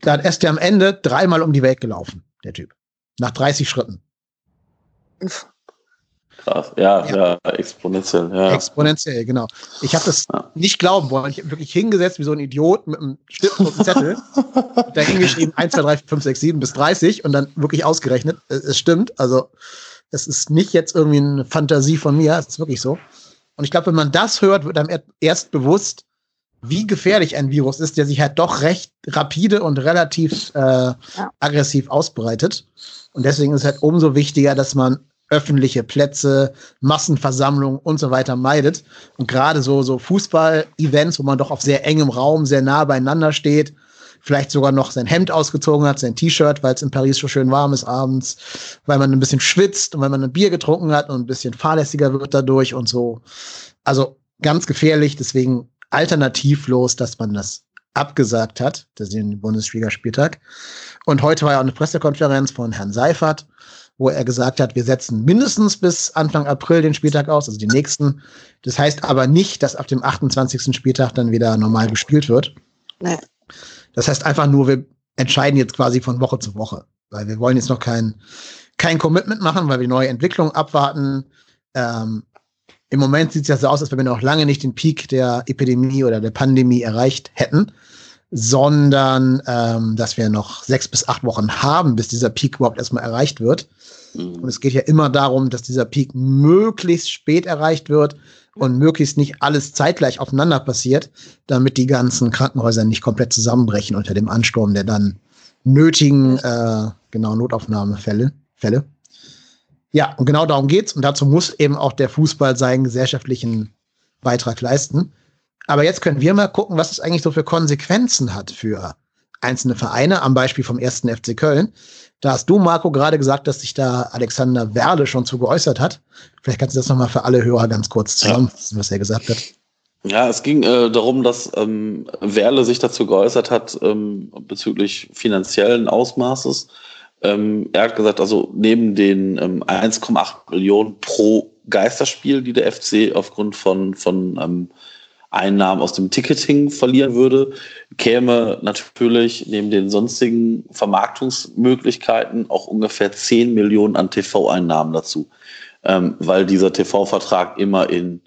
Da ist er am Ende dreimal um die Welt gelaufen, der Typ. Nach 30 Schritten. Krass, ja, ja, ja exponentiell. Ja. Exponentiell, genau. Ich habe das ja. nicht glauben wollen. Ich habe wirklich hingesetzt wie so ein Idiot mit einem Stift und einem Zettel. da hingeschrieben 1, 2, 3, 4, 5, 6, 7 bis 30 und dann wirklich ausgerechnet. Es, es stimmt. Also, es ist nicht jetzt irgendwie eine Fantasie von mir. Es ist wirklich so. Und ich glaube, wenn man das hört, wird einem erst bewusst, wie gefährlich ein Virus ist, der sich halt doch recht rapide und relativ äh, ja. aggressiv ausbreitet. Und deswegen ist es halt umso wichtiger, dass man öffentliche Plätze, Massenversammlungen und so weiter meidet. Und gerade so, so Fußball-Events, wo man doch auf sehr engem Raum sehr nah beieinander steht, vielleicht sogar noch sein Hemd ausgezogen hat, sein T-Shirt, weil es in Paris so schön warm ist abends, weil man ein bisschen schwitzt und weil man ein Bier getrunken hat und ein bisschen fahrlässiger wird dadurch und so. Also ganz gefährlich, deswegen alternativlos, dass man das abgesagt hat, den Bundesligaspieltag. Und heute war ja auch eine Pressekonferenz von Herrn Seifert, wo er gesagt hat, wir setzen mindestens bis Anfang April den Spieltag aus, also den nächsten. Das heißt aber nicht, dass ab dem 28. Spieltag dann wieder normal gespielt wird. Nee. Das heißt einfach nur, wir entscheiden jetzt quasi von Woche zu Woche, weil wir wollen jetzt noch kein, kein Commitment machen, weil wir neue Entwicklungen abwarten. Ähm, Im Moment sieht es ja so aus, als wenn wir noch lange nicht den Peak der Epidemie oder der Pandemie erreicht hätten sondern ähm, dass wir noch sechs bis acht Wochen haben, bis dieser Peak überhaupt erstmal erreicht wird. Mhm. Und es geht ja immer darum, dass dieser Peak möglichst spät erreicht wird und möglichst nicht alles zeitgleich aufeinander passiert, damit die ganzen Krankenhäuser nicht komplett zusammenbrechen unter dem Ansturm der dann nötigen äh, genau Notaufnahmefälle. Fälle. Ja, und genau darum geht's. Und dazu muss eben auch der Fußball seinen gesellschaftlichen Beitrag leisten. Aber jetzt können wir mal gucken, was es eigentlich so für Konsequenzen hat für einzelne Vereine, am Beispiel vom ersten FC Köln. Da hast du, Marco, gerade gesagt, dass sich da Alexander Werle schon zu geäußert hat. Vielleicht kannst du das nochmal für alle Hörer ganz kurz zusammenfassen, ja. was er gesagt hat. Ja, es ging äh, darum, dass ähm, Werle sich dazu geäußert hat ähm, bezüglich finanziellen Ausmaßes. Ähm, er hat gesagt, also neben den ähm, 1,8 Millionen pro Geisterspiel, die der FC aufgrund von, von ähm, Einnahmen aus dem Ticketing verlieren würde, käme natürlich neben den sonstigen Vermarktungsmöglichkeiten auch ungefähr 10 Millionen an TV-Einnahmen dazu, ähm, weil dieser TV-Vertrag immer in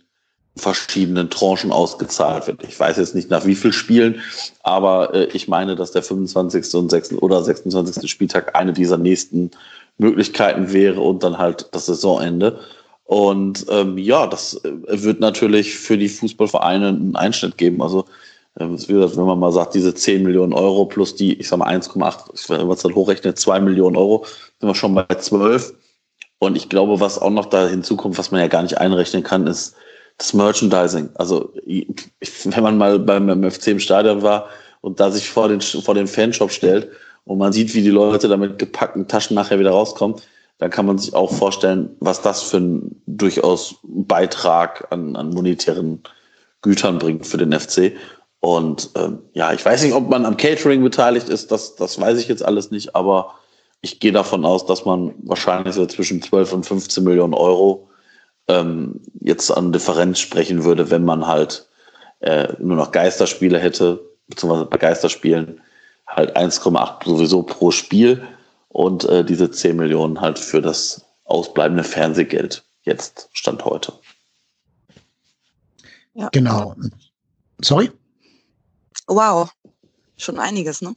verschiedenen Tranchen ausgezahlt wird. Ich weiß jetzt nicht nach wie viel Spielen, aber äh, ich meine, dass der 25. und 6. oder 26. Spieltag eine dieser nächsten Möglichkeiten wäre und dann halt das Saisonende. Und ähm, ja, das äh, wird natürlich für die Fußballvereine einen Einschnitt geben. Also, gesagt, wenn man mal sagt, diese 10 Millionen Euro plus die, ich sag mal 1,8, wenn man es dann hochrechnet, 2 Millionen Euro, sind wir schon bei 12. Und ich glaube, was auch noch da hinzukommt, was man ja gar nicht einrechnen kann, ist das Merchandising. Also, wenn man mal beim FC im Stadion war und da sich vor den, vor den Fanshop stellt und man sieht, wie die Leute da mit gepackten Taschen nachher wieder rauskommen, dann kann man sich auch vorstellen, was das für ein durchaus Beitrag an, an monetären Gütern bringt für den FC. Und ähm, ja, ich weiß nicht, ob man am Catering beteiligt ist, das, das weiß ich jetzt alles nicht, aber ich gehe davon aus, dass man wahrscheinlich so zwischen 12 und 15 Millionen Euro ähm, jetzt an Differenz sprechen würde, wenn man halt äh, nur noch Geisterspiele hätte, beziehungsweise bei Geisterspielen halt 1,8 sowieso pro Spiel und äh, diese 10 Millionen halt für das ausbleibende Fernsehgeld jetzt stand heute. Ja. Genau. Sorry? Wow. Schon einiges, ne?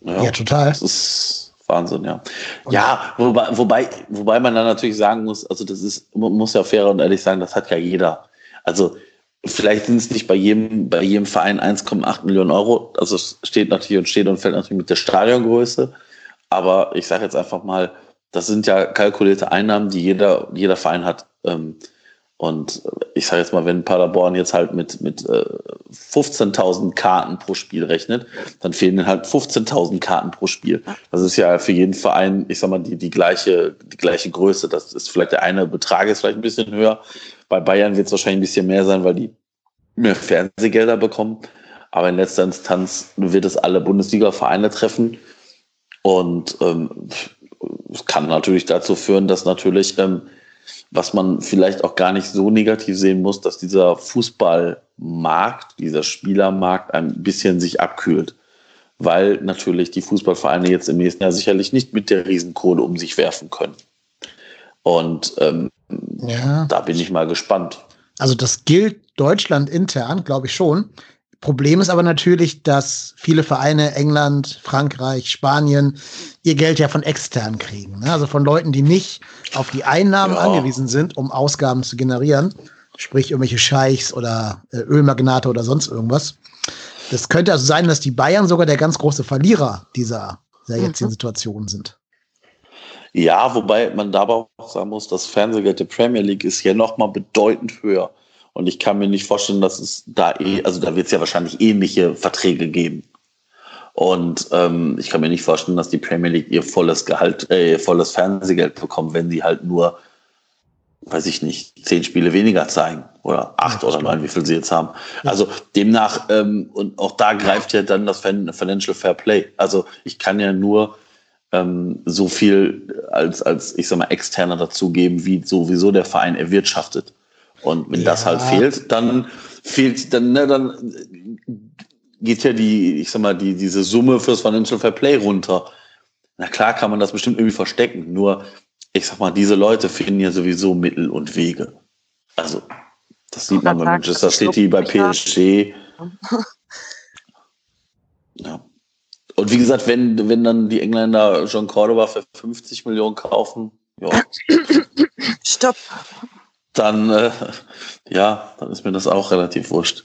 Ja, ja total. Das ist Wahnsinn, ja. Ja, wobei, wobei, wobei man dann natürlich sagen muss, also das ist, man muss ja fair und ehrlich sagen, das hat ja jeder. Also vielleicht sind es nicht bei jedem, bei jedem Verein 1,8 Millionen Euro. Also es steht natürlich und steht und fällt natürlich mit der Stadiongröße. Aber ich sage jetzt einfach mal, das sind ja kalkulierte Einnahmen, die jeder, jeder Verein hat. Ähm, und ich sage jetzt mal, wenn Paderborn jetzt halt mit, mit 15.000 äh, Karten pro Spiel rechnet, dann fehlen halt 15.000 Karten pro Spiel. Das ist ja für jeden Verein, ich sag mal, die, die, gleiche, die gleiche Größe. Das ist vielleicht der eine Betrag ist vielleicht ein bisschen höher. Bei Bayern wird es wahrscheinlich ein bisschen mehr sein, weil die mehr Fernsehgelder bekommen. Aber in letzter Instanz wird es alle Bundesliga-Vereine treffen. Und ähm, es kann natürlich dazu führen, dass natürlich, ähm, was man vielleicht auch gar nicht so negativ sehen muss, dass dieser Fußballmarkt, dieser Spielermarkt ein bisschen sich abkühlt. Weil natürlich die Fußballvereine jetzt im nächsten Jahr sicherlich nicht mit der Riesenkohle um sich werfen können. Und ähm, ja. da bin ich mal gespannt. Also das gilt Deutschland intern, glaube ich schon. Problem ist aber natürlich, dass viele Vereine, England, Frankreich, Spanien, ihr Geld ja von extern kriegen. Ne? Also von Leuten, die nicht auf die Einnahmen ja. angewiesen sind, um Ausgaben zu generieren. Sprich irgendwelche Scheichs oder äh, Ölmagnate oder sonst irgendwas. Das könnte also sein, dass die Bayern sogar der ganz große Verlierer dieser, dieser jetzigen mhm. Situation sind. Ja, wobei man dabei auch sagen muss, das Fernsehgeld der Premier League ist hier nochmal bedeutend höher. Und ich kann mir nicht vorstellen, dass es da eh, also da wird es ja wahrscheinlich ähnliche Verträge geben. Und ähm, ich kann mir nicht vorstellen, dass die Premier League ihr volles Gehalt, äh, volles Fernsehgeld bekommt, wenn sie halt nur, weiß ich nicht, zehn Spiele weniger zeigen oder acht oder neun, wie viel sie jetzt haben. Also demnach, ähm, und auch da greift ja dann das Financial Fair Play. Also ich kann ja nur ähm, so viel als, als, ich sag mal, externer dazugeben, wie sowieso der Verein erwirtschaftet. Und wenn ja. das halt fehlt, dann fehlt, dann, ne, dann geht ja die, ich sag mal, die, diese Summe fürs Financial Fair Play runter. Na klar kann man das bestimmt irgendwie verstecken, nur ich sag mal, diese Leute finden ja sowieso Mittel und Wege. Also, das sieht man bei Manchester City, bei PSG. Ja. Und wie gesagt, wenn, wenn dann die Engländer John Cordoba für 50 Millionen kaufen, ja. Stopp. Dann, äh, ja, dann ist mir das auch relativ wurscht.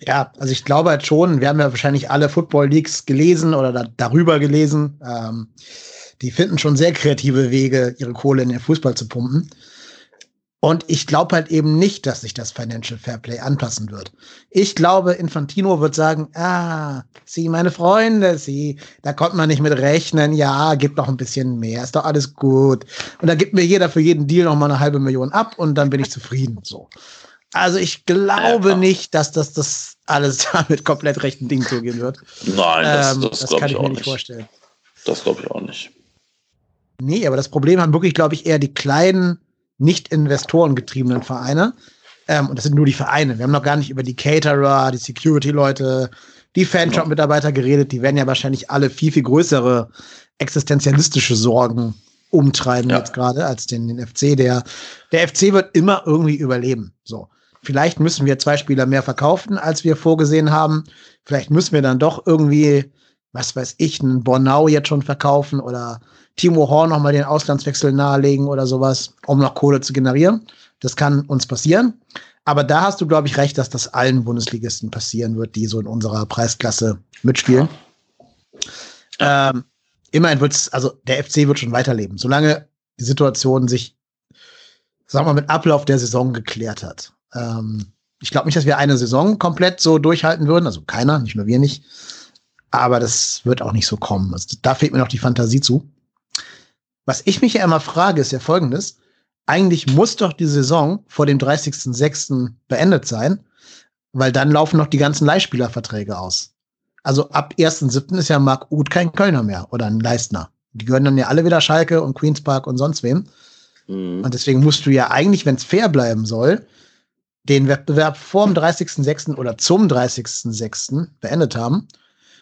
Ja, also ich glaube halt schon, wir haben ja wahrscheinlich alle Football Leagues gelesen oder da, darüber gelesen. Ähm, die finden schon sehr kreative Wege, ihre Kohle in den Fußball zu pumpen. Und ich glaube halt eben nicht, dass sich das Financial Fairplay anpassen wird. Ich glaube, Infantino wird sagen, ah, Sie, meine Freunde, Sie, da konnte man nicht mit rechnen. Ja, gibt noch ein bisschen mehr, ist doch alles gut. Und da gibt mir jeder für jeden Deal noch mal eine halbe Million ab und dann bin ich zufrieden. So. Also ich glaube ja, nicht, dass das, das alles damit komplett rechten Ding zugehen wird. Nein, das, ähm, das, das kann ich, ich mir nicht vorstellen. Das glaube ich auch nicht. Nee, aber das Problem haben wirklich, glaube ich, eher die kleinen nicht investorengetriebenen Vereine. Ähm, und das sind nur die Vereine. Wir haben noch gar nicht über die Caterer, die Security-Leute, die Fanshop-Mitarbeiter geredet. Die werden ja wahrscheinlich alle viel, viel größere existenzialistische Sorgen umtreiben ja. jetzt gerade als den, den FC. Der, der FC wird immer irgendwie überleben. So. Vielleicht müssen wir zwei Spieler mehr verkaufen, als wir vorgesehen haben. Vielleicht müssen wir dann doch irgendwie, was weiß ich, einen Bornau jetzt schon verkaufen oder Timo Horn nochmal den Auslandswechsel nahelegen oder sowas, um noch Kohle zu generieren. Das kann uns passieren. Aber da hast du, glaube ich, recht, dass das allen Bundesligisten passieren wird, die so in unserer Preisklasse mitspielen. Ähm, immerhin wird es, also der FC wird schon weiterleben, solange die Situation sich, sagen wir mal, mit Ablauf der Saison geklärt hat. Ähm, ich glaube nicht, dass wir eine Saison komplett so durchhalten würden, also keiner, nicht nur wir nicht. Aber das wird auch nicht so kommen. Also, da fehlt mir noch die Fantasie zu. Was ich mich ja immer frage, ist ja folgendes. Eigentlich muss doch die Saison vor dem 30.06. beendet sein, weil dann laufen noch die ganzen Leihspielerverträge aus. Also ab 1.07. ist ja Marc Uth kein Kölner mehr oder ein Leistner. Die gehören dann ja alle wieder Schalke und Queens Park und sonst wem. Mhm. Und deswegen musst du ja eigentlich, wenn es fair bleiben soll, den Wettbewerb vor dem 30.06. oder zum 30.06. beendet haben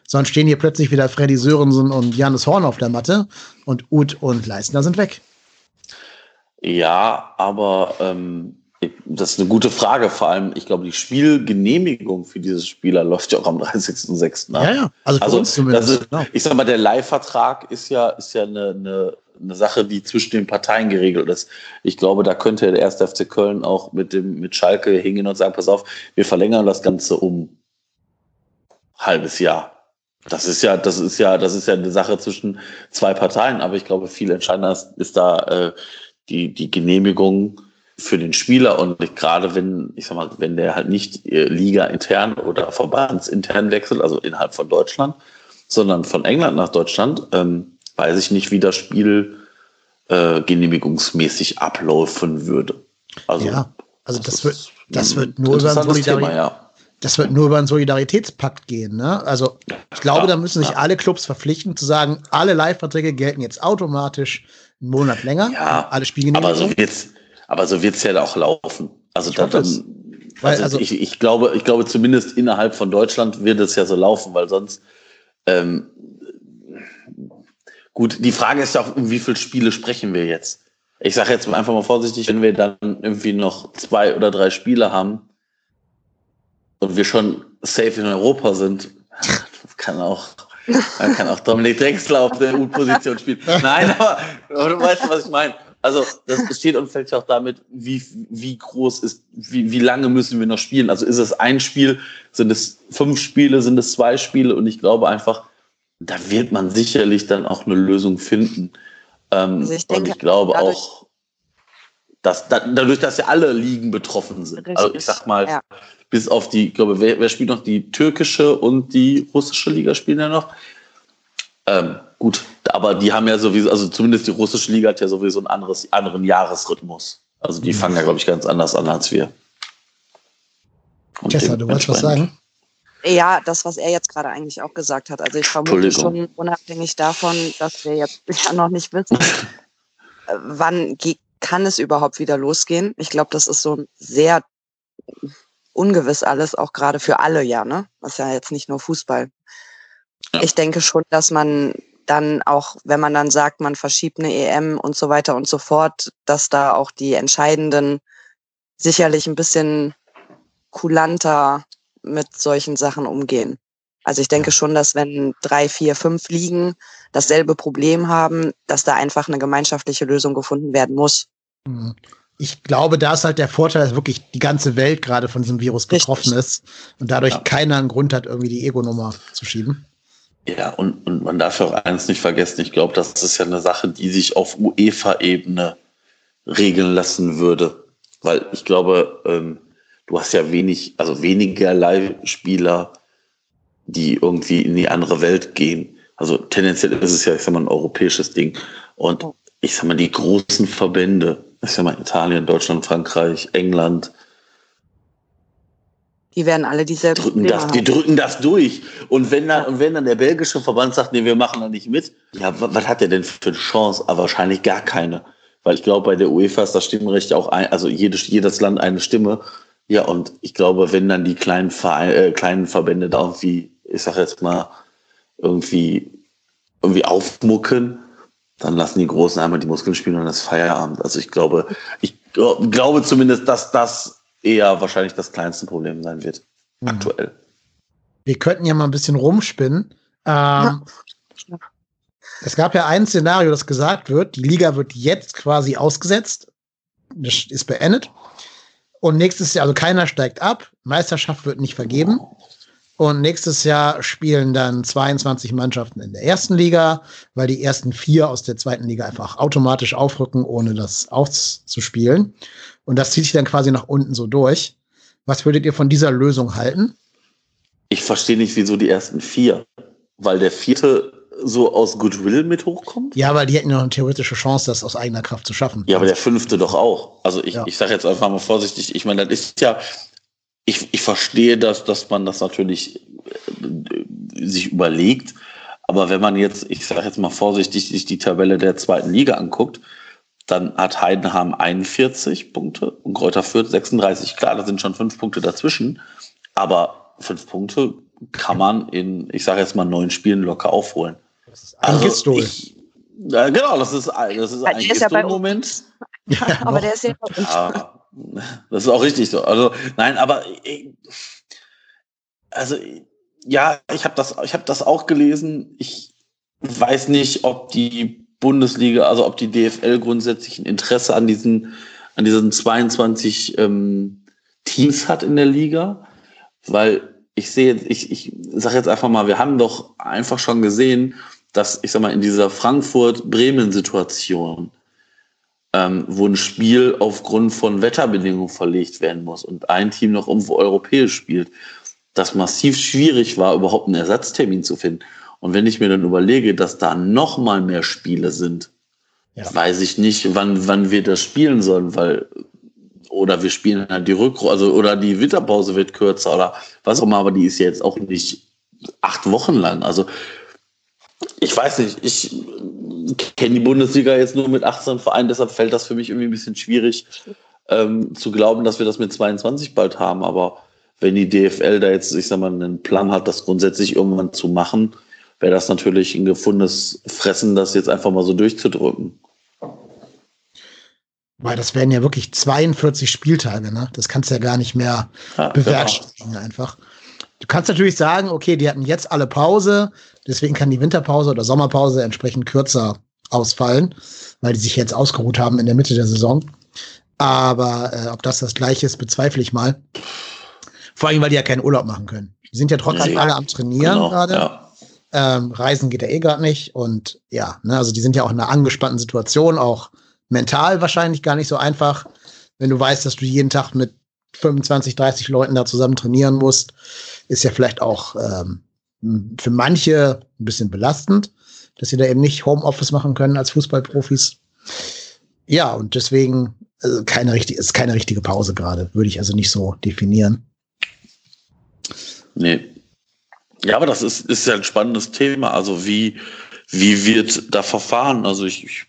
sondern stehen hier plötzlich wieder Freddy Sörensen und Janis Horn auf der Matte und Uth und Leistner sind weg. Ja, aber ähm, das ist eine gute Frage. Vor allem, ich glaube, die Spielgenehmigung für diese Spieler läuft ja auch am 30.06. Ja, ja, also, also zumindest. Ist, genau. Ich sag mal, der Leihvertrag ist ja, ist ja eine, eine, eine Sache, die zwischen den Parteien geregelt ist. Ich glaube, da könnte der erste FC Köln auch mit dem mit Schalke hingehen und sagen, pass auf, wir verlängern das Ganze um halbes Jahr. Das ist ja, das ist ja, das ist ja eine Sache zwischen zwei Parteien, aber ich glaube, viel entscheidender ist, ist da äh, die, die Genehmigung für den Spieler und gerade wenn, ich sag mal, wenn der halt nicht äh, Liga intern oder verbandsintern wechselt, also innerhalb von Deutschland, sondern von England nach Deutschland, ähm, weiß ich nicht, wie das Spiel äh, genehmigungsmäßig ablaufen würde. Also, ja, also das, das wird, das wird nur über Solidarität. Thema, ja das wird nur über einen Solidaritätspakt gehen. Ne? Also ich glaube, da müssen sich ja. alle Clubs verpflichten, zu sagen, alle Live-Verträge gelten jetzt automatisch einen Monat länger. Ja, alle Spiele aber so wird's, aber so wird's ja auch laufen. Also, ich, da, dann, also, also ich, ich, glaube, ich glaube, zumindest innerhalb von Deutschland wird es ja so laufen, weil sonst ähm, gut, die Frage ist ja auch, um wie viele Spiele sprechen wir jetzt? Ich sage jetzt einfach mal vorsichtig, wenn wir dann irgendwie noch zwei oder drei Spiele haben, und wir schon safe in Europa sind, kann auch, kann auch Dominik Drexler auf der U-Position spielen. Nein, aber, aber, du weißt, was ich meine. Also, das steht und fällt ja auch damit, wie, wie groß ist, wie, wie lange müssen wir noch spielen? Also, ist es ein Spiel? Sind es fünf Spiele? Sind es zwei Spiele? Und ich glaube einfach, da wird man sicherlich dann auch eine Lösung finden. Ähm, also ich denke, und ich glaube auch, dass da, dadurch, dass ja alle Ligen betroffen sind. Richtig, also ich sag mal, ja. Bis auf die, ich glaube, wer, wer, spielt noch die türkische und die russische Liga spielen ja noch. Ähm, gut, aber die haben ja sowieso, also zumindest die russische Liga hat ja sowieso einen anderes, anderen Jahresrhythmus. Also die mhm. fangen ja, glaube ich, ganz anders an als wir. Tessa, du wolltest was sagen? Ja, das, was er jetzt gerade eigentlich auch gesagt hat. Also ich vermute schon, unabhängig davon, dass wir jetzt ja noch nicht wissen, wann kann es überhaupt wieder losgehen. Ich glaube, das ist so sehr ungewiss alles, auch gerade für alle, ja, ne? Das ist ja jetzt nicht nur Fußball. Ja. Ich denke schon, dass man dann auch, wenn man dann sagt, man verschiebt eine EM und so weiter und so fort, dass da auch die Entscheidenden sicherlich ein bisschen kulanter mit solchen Sachen umgehen. Also ich denke schon, dass wenn drei, vier, fünf Ligen dasselbe Problem haben, dass da einfach eine gemeinschaftliche Lösung gefunden werden muss. Mhm. Ich glaube, da ist halt der Vorteil, dass wirklich die ganze Welt gerade von diesem Virus betroffen Richtig. ist und dadurch ja. keiner einen Grund hat, irgendwie die Ego-Nummer zu schieben. Ja, und, und man darf auch eins nicht vergessen. Ich glaube, das ist ja eine Sache, die sich auf UEFA-Ebene regeln lassen würde. Weil ich glaube, ähm, du hast ja wenig, also weniger Leihspieler, die irgendwie in die andere Welt gehen. Also tendenziell ist es ja, ich sag mal, ein europäisches Ding. Und ich sag mal, die großen Verbände, ich sag mal, Italien, Deutschland, Frankreich, England, die werden alle dieselben drücken das, Die drücken das durch. Und wenn dann, ja. und wenn dann der belgische Verband sagt, nee, wir machen da nicht mit, ja, was, hat der denn für eine Chance? Aber wahrscheinlich gar keine. Weil ich glaube, bei der UEFA ist das Stimmrecht auch ein, also jedes, jedes Land eine Stimme. Ja, und ich glaube, wenn dann die kleinen, Vereine, äh, kleinen Verbände da irgendwie, ich sag jetzt mal, irgendwie, irgendwie aufmucken, dann lassen die Großen einmal die Muskeln spielen und das Feierabend. Also ich glaube, ich glaube zumindest, dass das eher wahrscheinlich das kleinste Problem sein wird, mhm. aktuell. Wir könnten ja mal ein bisschen rumspinnen. Ähm, ja. Es gab ja ein Szenario, das gesagt wird, die Liga wird jetzt quasi ausgesetzt, das ist beendet. Und nächstes Jahr, also keiner steigt ab, Meisterschaft wird nicht vergeben. Und nächstes Jahr spielen dann 22 Mannschaften in der ersten Liga, weil die ersten vier aus der zweiten Liga einfach automatisch aufrücken, ohne das auszuspielen. Und das zieht sich dann quasi nach unten so durch. Was würdet ihr von dieser Lösung halten? Ich verstehe nicht, wieso die ersten vier. Weil der vierte so aus Goodwill mit hochkommt? Ja, weil die hätten ja noch eine theoretische Chance, das aus eigener Kraft zu schaffen. Ja, aber der fünfte doch auch. Also ich, ja. ich sage jetzt einfach mal vorsichtig, ich meine, das ist ja, ich, ich verstehe das, dass man das natürlich äh, sich überlegt. Aber wenn man jetzt, ich sage jetzt mal vorsichtig, sich die Tabelle der zweiten Liga anguckt, dann hat Heidenheim 41 Punkte und Kräuter Fürth 36. Klar, da sind schon fünf Punkte dazwischen, aber fünf Punkte kann man in, ich sage jetzt mal, neun Spielen locker aufholen. Das ist ein also Gistol. Ich, ja, genau, das ist, das ist ein Gistol-Moment. Ja, aber der ist. Ja, das ist auch richtig so. Also, nein, aber also ja, ich habe das, ich habe das auch gelesen. Ich weiß nicht, ob die Bundesliga, also ob die DFL grundsätzlich ein Interesse an diesen, an diesen 22 ähm, Teams hat in der Liga, weil ich sehe, ich, ich sage jetzt einfach mal, wir haben doch einfach schon gesehen, dass ich sag mal in dieser Frankfurt-Bremen-Situation, ähm, wo ein Spiel aufgrund von Wetterbedingungen verlegt werden muss und ein Team noch irgendwo europäisch spielt, das massiv schwierig war, überhaupt einen Ersatztermin zu finden. Und wenn ich mir dann überlege, dass da noch mal mehr Spiele sind, ja. weiß ich nicht, wann, wann wir das spielen sollen, weil oder wir spielen halt die Rückrunde, also oder die Winterpause wird kürzer oder was auch immer, aber die ist ja jetzt auch nicht acht Wochen lang. Also ich weiß nicht, ich kenne die Bundesliga jetzt nur mit 18 Vereinen, deshalb fällt das für mich irgendwie ein bisschen schwierig ähm, zu glauben, dass wir das mit 22 bald haben. Aber wenn die DFL da jetzt, ich sag mal, einen Plan hat, das grundsätzlich irgendwann zu machen, wäre das natürlich ein gefundenes Fressen, das jetzt einfach mal so durchzudrücken. Weil das wären ja wirklich 42 Spieltage, ne? Das kannst du ja gar nicht mehr ja, bewerkstelligen genau. einfach. Du kannst natürlich sagen, okay, die hatten jetzt alle Pause, deswegen kann die Winterpause oder Sommerpause entsprechend kürzer ausfallen, weil die sich jetzt ausgeruht haben in der Mitte der Saison. Aber äh, ob das das gleiche ist, bezweifle ich mal. Vor allem, weil die ja keinen Urlaub machen können. Die sind ja trotzdem nee, alle am Trainieren genau, gerade. Ja. Ähm, Reisen geht ja eh gerade nicht. Und ja, ne, also die sind ja auch in einer angespannten Situation, auch mental wahrscheinlich gar nicht so einfach, wenn du weißt, dass du jeden Tag mit 25, 30 Leuten da zusammen trainieren musst, ist ja vielleicht auch ähm, für manche ein bisschen belastend, dass sie da eben nicht Homeoffice machen können als Fußballprofis. Ja, und deswegen also keine richtige, ist keine richtige Pause gerade, würde ich also nicht so definieren. Nee. Ja, aber das ist, ist ja ein spannendes Thema. Also wie, wie wird da verfahren? Also ich, ich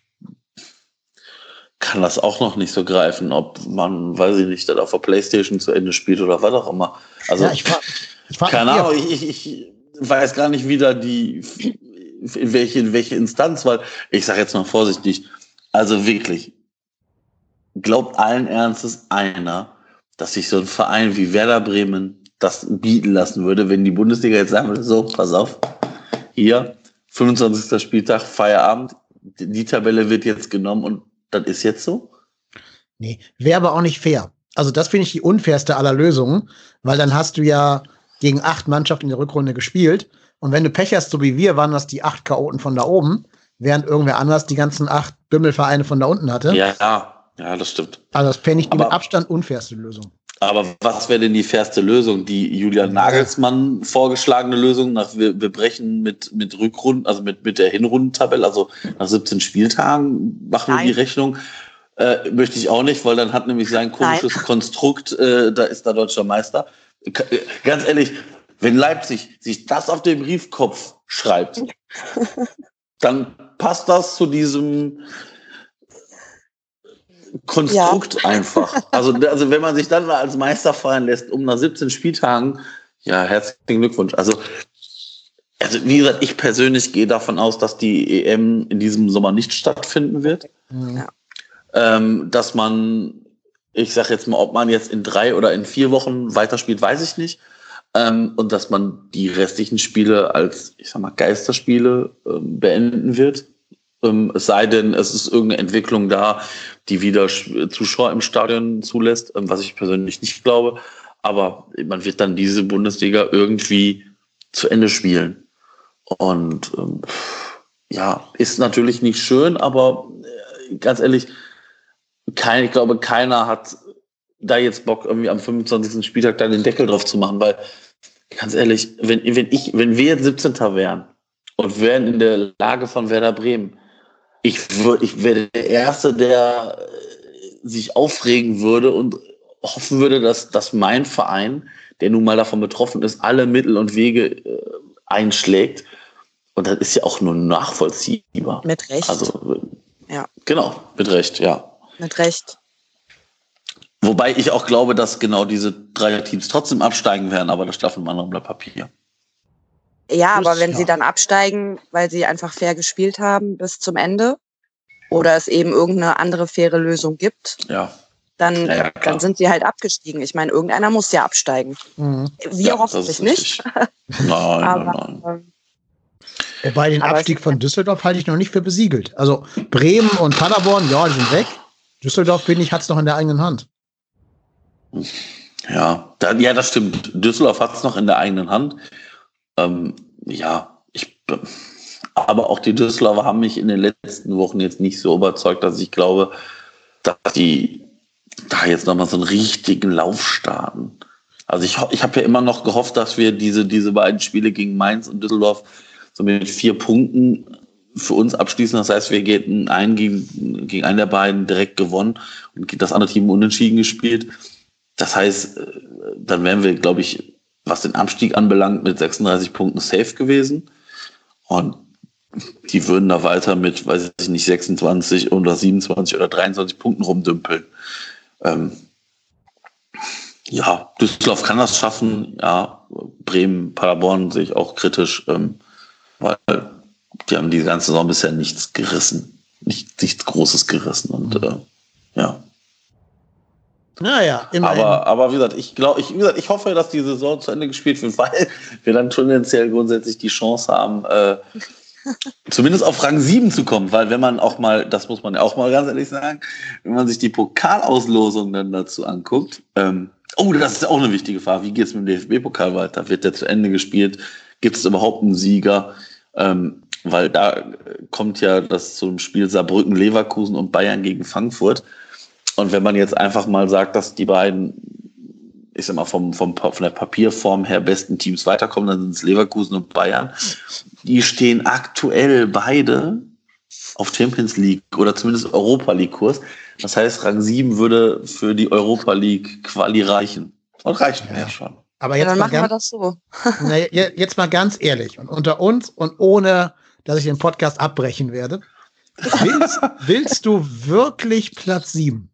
kann das auch noch nicht so greifen, ob man, weiß ich nicht, dann auf der Playstation zu Ende spielt oder was auch immer. Also, ja, ich frag, ich frag keine Ahnung, ich, ich, weiß gar nicht, wie da die, in welche, in welche Instanz, weil ich sage jetzt mal vorsichtig, also wirklich, glaubt allen Ernstes einer, dass sich so ein Verein wie Werder Bremen das bieten lassen würde, wenn die Bundesliga jetzt sagen würde, so, pass auf, hier, 25. Spieltag, Feierabend, die Tabelle wird jetzt genommen und das ist jetzt so? Nee, wäre aber auch nicht fair. Also das finde ich die unfairste aller Lösungen, weil dann hast du ja gegen acht Mannschaften in der Rückrunde gespielt und wenn du Pech hast, so wie wir, waren das die acht Chaoten von da oben, während irgendwer anders die ganzen acht Bümmelvereine von da unten hatte. Ja, ja, das stimmt. Also das fände ich die aber, mit Abstand unfairste Lösung. Aber was wäre denn die fairste Lösung? Die Julian Nagelsmann vorgeschlagene Lösung nach wir, wir brechen mit, mit Rückrunden, also mit, mit der Hinrundentabelle, also nach 17 Spieltagen machen Nein. wir die Rechnung. Äh, möchte ich auch nicht, weil dann hat nämlich sein komisches Nein. Konstrukt, äh, da ist der deutscher Meister. Äh, ganz ehrlich, wenn Leipzig sich das auf den Briefkopf schreibt, dann passt das zu diesem Konstrukt ja. einfach. Also, also wenn man sich dann als Meister feiern lässt, um nach 17 Spieltagen, ja, herzlichen Glückwunsch. Also, also wie gesagt, ich persönlich gehe davon aus, dass die EM in diesem Sommer nicht stattfinden wird. Ja. Ähm, dass man, ich sage jetzt mal, ob man jetzt in drei oder in vier Wochen weiterspielt, weiß ich nicht. Ähm, und dass man die restlichen Spiele als, ich sag mal, Geisterspiele ähm, beenden wird. Ähm, es sei denn, es ist irgendeine Entwicklung da, die wieder Zuschauer im Stadion zulässt, ähm, was ich persönlich nicht glaube. Aber man wird dann diese Bundesliga irgendwie zu Ende spielen. Und ähm, ja, ist natürlich nicht schön, aber äh, ganz ehrlich, kein, ich glaube, keiner hat da jetzt Bock, irgendwie am 25. Spieltag da den Deckel drauf zu machen, weil ganz ehrlich, wenn, wenn ich, wenn wir jetzt 17. wären und wären in der Lage von Werder Bremen, ich, ich wäre der Erste, der äh, sich aufregen würde und hoffen würde, dass, dass mein Verein, der nun mal davon betroffen ist, alle Mittel und Wege äh, einschlägt. Und das ist ja auch nur nachvollziehbar. Mit Recht. Also, ja. Genau, mit Recht, ja. Mit Recht. Wobei ich auch glaube, dass genau diese drei Teams trotzdem absteigen werden, aber das auf einem anderen Blatt Papier. Ja, aber wenn ja. sie dann absteigen, weil sie einfach fair gespielt haben bis zum Ende oder es eben irgendeine andere faire Lösung gibt, ja. Dann, ja, dann sind sie halt abgestiegen. Ich meine, irgendeiner muss ja absteigen. Mhm. Wir ja, hoffentlich nicht. nein, aber, nein, nein. Wobei den Abstieg von Düsseldorf halte ich noch nicht für besiegelt. Also Bremen und Paderborn, ja, die sind weg. Düsseldorf, finde ich, hat es noch in der eigenen Hand. Ja, da, ja, das stimmt. Düsseldorf hat es noch in der eigenen Hand. Ähm, ja, ich, aber auch die Düsseldorfer haben mich in den letzten Wochen jetzt nicht so überzeugt, dass ich glaube, dass die da jetzt nochmal so einen richtigen Lauf starten. Also ich, ich habe ja immer noch gehofft, dass wir diese, diese beiden Spiele gegen Mainz und Düsseldorf so mit vier Punkten für uns abschließen. Das heißt, wir gehen einen gegen, gegen einen der beiden direkt gewonnen und das andere Team unentschieden gespielt. Das heißt, äh, dann wären wir, glaube ich, was den Abstieg anbelangt, mit 36 Punkten safe gewesen. Und die würden da weiter mit, weiß ich nicht, 26 oder 27 oder 23 Punkten rumdümpeln. Ähm, ja, Düsseldorf kann das schaffen. Ja, Bremen, Paderborn sehe ich auch kritisch, ähm, weil die haben die ganze Saison bisher nichts gerissen. Nicht, nichts Großes gerissen. Und äh, ja. Naja, immerhin. Aber, aber wie gesagt, ich glaube, ich, wie gesagt, ich hoffe, dass die Saison zu Ende gespielt wird, weil wir dann tendenziell grundsätzlich die Chance haben, äh, zumindest auf Rang 7 zu kommen. Weil wenn man auch mal, das muss man ja auch mal ganz ehrlich sagen, wenn man sich die Pokalauslosung dann dazu anguckt, ähm, oh, das ist auch eine wichtige Frage. Wie geht es mit dem DFB-Pokal weiter? Wird der zu Ende gespielt? Gibt es überhaupt einen Sieger? Ähm, weil da kommt ja das zum Spiel Saarbrücken, Leverkusen und Bayern gegen Frankfurt. Und wenn man jetzt einfach mal sagt, dass die beiden, ich sag mal, vom, vom, von der Papierform her besten Teams weiterkommen, dann sind es Leverkusen und Bayern. Die stehen aktuell beide auf Champions League oder zumindest Europa League Kurs. Das heißt, Rang 7 würde für die Europa League Quali reichen. Und reicht mir ja schon. Aber jetzt, Ja, dann machen wir das so. na, je- jetzt mal ganz ehrlich und unter uns und ohne, dass ich den Podcast abbrechen werde. Willst, willst du wirklich Platz 7?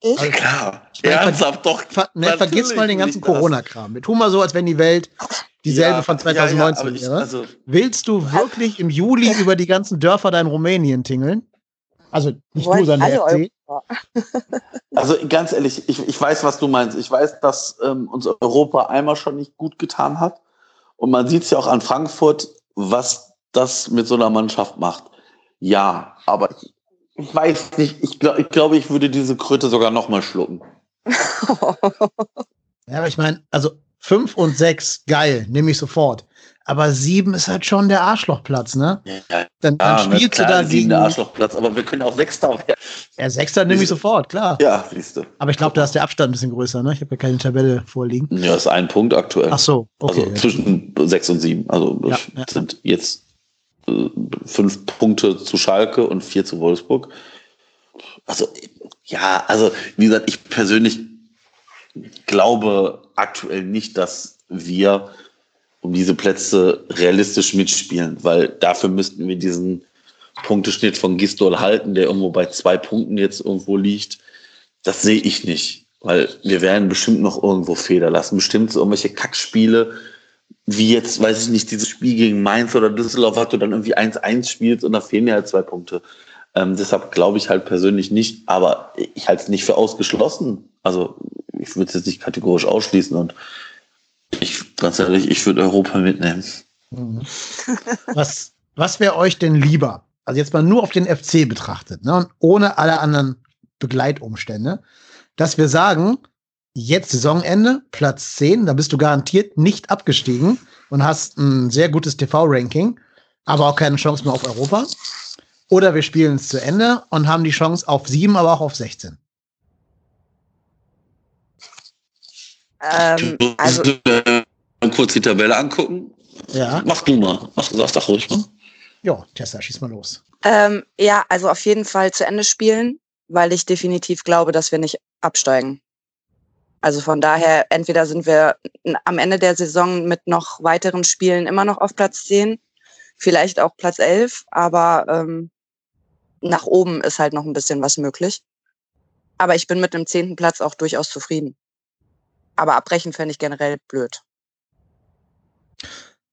Ich? Also, Klar. meine, Ernsthaft doch. Ver, ne, vergiss mal den ganzen. Corona-Kram. Wir tun mal so, als wenn die Welt dieselbe Ja, von ja, ja, 2019 aber ich- wäre. also, Willst du wirklich im Juli über die ganzen Dörfer da in Rumänien tingeln? Also nicht du, sondern der FC. Also ganz ehrlich, ich, ich weiß, was du meinst. Ich weiß, dass ähm, uns Europa einmal schon nicht gut getan hat. Und man sieht es ja auch an Frankfurt, was das mit so einer Mannschaft macht. Ja, aber ich, ich weiß nicht, ich, glaub, ich glaube, ich würde diese Kröte sogar nochmal schlucken. Ja, aber ich meine, also fünf und sechs, geil, nehme ich sofort. Aber sieben ist halt schon der Arschlochplatz, ne? Ja, Dann, dann ja spielst du klar, da die gegen. der Arschlochplatz, aber wir können auch Sechster werden. Ja, Sechster nehme ich sofort, klar. Ja, siehst du. Aber ich glaube, da ist der Abstand ein bisschen größer, ne? Ich habe ja keine Tabelle vorliegen. Ja, ist ein Punkt aktuell. Ach so, okay. Also zwischen sechs und sieben. Also Ja, es ja. sind jetzt äh, fünf Punkte zu Schalke und vier zu Wolfsburg. Also ja, also wie gesagt, ich persönlich glaube aktuell nicht, dass wir um diese Plätze realistisch mitspielen, weil dafür müssten wir diesen Punkteschnitt von Gistol halten, der irgendwo bei zwei Punkten jetzt irgendwo liegt. Das sehe ich nicht, weil wir werden bestimmt noch irgendwo Fehler lassen. Bestimmt so irgendwelche Kackspiele, wie jetzt, weiß ich nicht, dieses Spiel gegen Mainz oder Düsseldorf, was du dann irgendwie 1-1 spielst und da fehlen ja halt zwei Punkte. Ähm, deshalb glaube ich halt persönlich nicht, aber ich halte es nicht für ausgeschlossen. Also ich würde es jetzt nicht kategorisch ausschließen und ich, ganz ehrlich, ich würde Europa mitnehmen. Mhm. Was, was wäre euch denn lieber? Also jetzt mal nur auf den FC betrachtet, ne? Und ohne alle anderen Begleitumstände, dass wir sagen, jetzt Saisonende, Platz 10, da bist du garantiert nicht abgestiegen und hast ein sehr gutes TV-Ranking, aber auch keine Chance mehr auf Europa. Oder wir spielen es zu Ende und haben die Chance auf 7, aber auch auf 16. Ähm, also Äh, kurz die Tabelle angucken. Ja. Mach du mal. Mach, sag, sag ruhig mal. Ja, Tessa, schieß mal los. Ähm, ja, also auf jeden Fall zu Ende spielen, weil ich definitiv glaube, dass wir nicht absteigen. Also von daher, entweder sind wir am Ende der Saison mit noch weiteren Spielen immer noch auf Platz 10, vielleicht auch Platz 11, aber ähm, nach oben ist halt noch ein bisschen was möglich. Aber ich bin mit dem zehnten Platz auch durchaus zufrieden. Aber abbrechen fände ich generell blöd.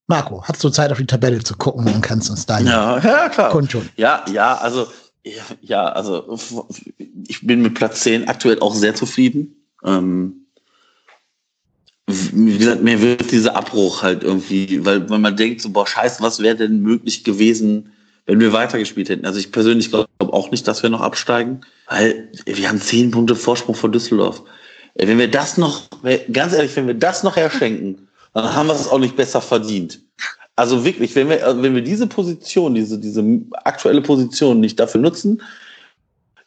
Marco, hast du Zeit auf die Tabelle zu gucken? Dann kannst du uns da Ja, ja, klar. kundtun. Ja, ja, also, ja, also ich bin mit Platz 10 aktuell auch sehr zufrieden. Ähm, wie gesagt, mir wird dieser Abbruch halt irgendwie, weil, weil man denkt, so, boah, scheiße, was wäre denn möglich gewesen, wenn wir weitergespielt hätten? Also ich persönlich glaube auch nicht, dass wir noch absteigen, weil wir haben zehn Punkte Vorsprung vor Düsseldorf. Ey, Wenn wir das noch, ganz ehrlich, wenn wir das noch herschenken, dann haben wir es auch nicht besser verdient. Also wirklich, wenn wir, also wenn wir diese Position, diese, diese aktuelle Position nicht dafür nutzen,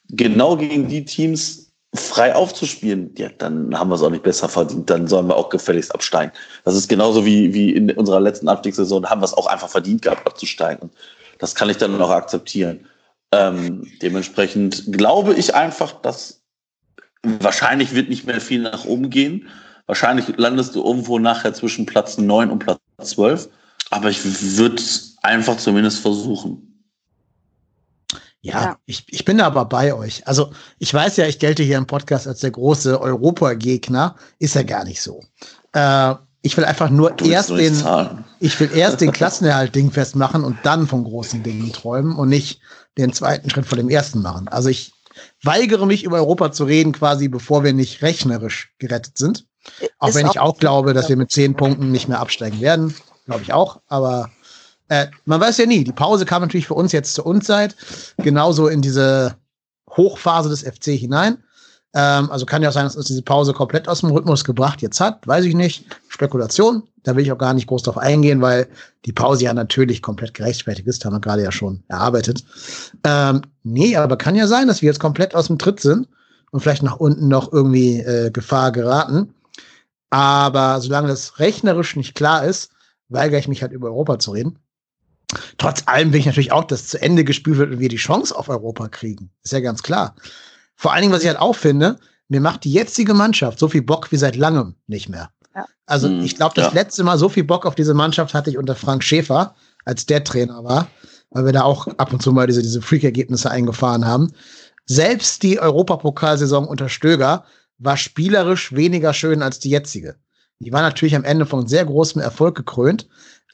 genau gegen die Teams frei aufzuspielen, ja, dann haben wir es auch nicht besser verdient. Dann sollen wir auch gefälligst absteigen. Das ist genauso wie, wie in unserer letzten Abstiegssaison, haben wir es auch einfach verdient gehabt, abzusteigen. Das kann ich dann auch akzeptieren. Ähm, dementsprechend glaube ich einfach, dass wahrscheinlich wird nicht mehr viel nach oben gehen. Wahrscheinlich landest du irgendwo nachher zwischen Platz 9 und Platz 12. Aber ich würde es einfach zumindest versuchen. Ja, Ja. Ich, ich bin da aber bei euch. Also ich weiß ja, ich gelte hier im Podcast als der große Europagegner. Ist ja gar nicht so. Äh, ich will einfach nur Du erst den, zahlen. ich will erst den Klassenerhalt-Ding festmachen und dann von großen Dingen träumen und nicht den zweiten Schritt vor dem ersten machen. Also ich weigere mich über Europa zu reden, quasi bevor wir nicht rechnerisch gerettet sind. Auch Ist wenn ich auch glaube, dass wir mit zehn Punkten nicht mehr absteigen werden. Glaube ich auch. Aber äh, man weiß ja nie. Die Pause kam natürlich für uns jetzt zur Unzeit. Genauso in diese Hochphase des FC hinein. Ähm, also kann ja auch sein, dass uns diese Pause komplett aus dem Rhythmus gebracht jetzt hat. Weiß ich nicht. Spekulation. Da will ich auch gar nicht groß drauf eingehen, weil die Pause ja natürlich komplett gerechtfertigt ist. Haben wir gerade ja schon erarbeitet. Ähm, nee, aber kann ja sein, dass wir jetzt komplett aus dem Tritt sind und vielleicht nach unten noch irgendwie äh, Gefahr geraten. Aber solange das rechnerisch nicht klar ist, weigere ich mich halt über Europa zu reden. Trotz allem will ich natürlich auch, dass zu Ende gespielt wird und wir die Chance auf Europa kriegen. Ist ja ganz klar. Vor allen Dingen, was ich halt auch finde, mir macht die jetzige Mannschaft so viel Bock wie seit langem nicht mehr. Ja. Also hm, ich glaube, das ja. letzte Mal so viel Bock auf diese Mannschaft hatte ich unter Frank Schäfer, als der Trainer war, weil wir da auch ab und zu mal diese, diese Freak-Ergebnisse eingefahren haben. Selbst die Europapokalsaison unter Stöger war spielerisch weniger schön als die jetzige. Die war natürlich am Ende von sehr großem Erfolg gekrönt,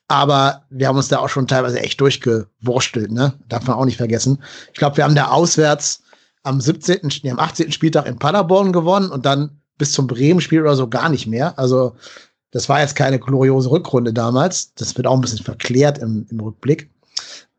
aber wir haben uns da auch schon teilweise echt durchgewurstelt, ne? Darf man auch nicht vergessen. Ich glaube, wir haben da auswärts am 17., nee, am 18. Spieltag in Paderborn gewonnen und dann bis zum Bremen-Spiel oder so gar nicht mehr. Also, das war jetzt keine gloriose Rückrunde damals. Das wird auch ein bisschen verklärt im, im Rückblick.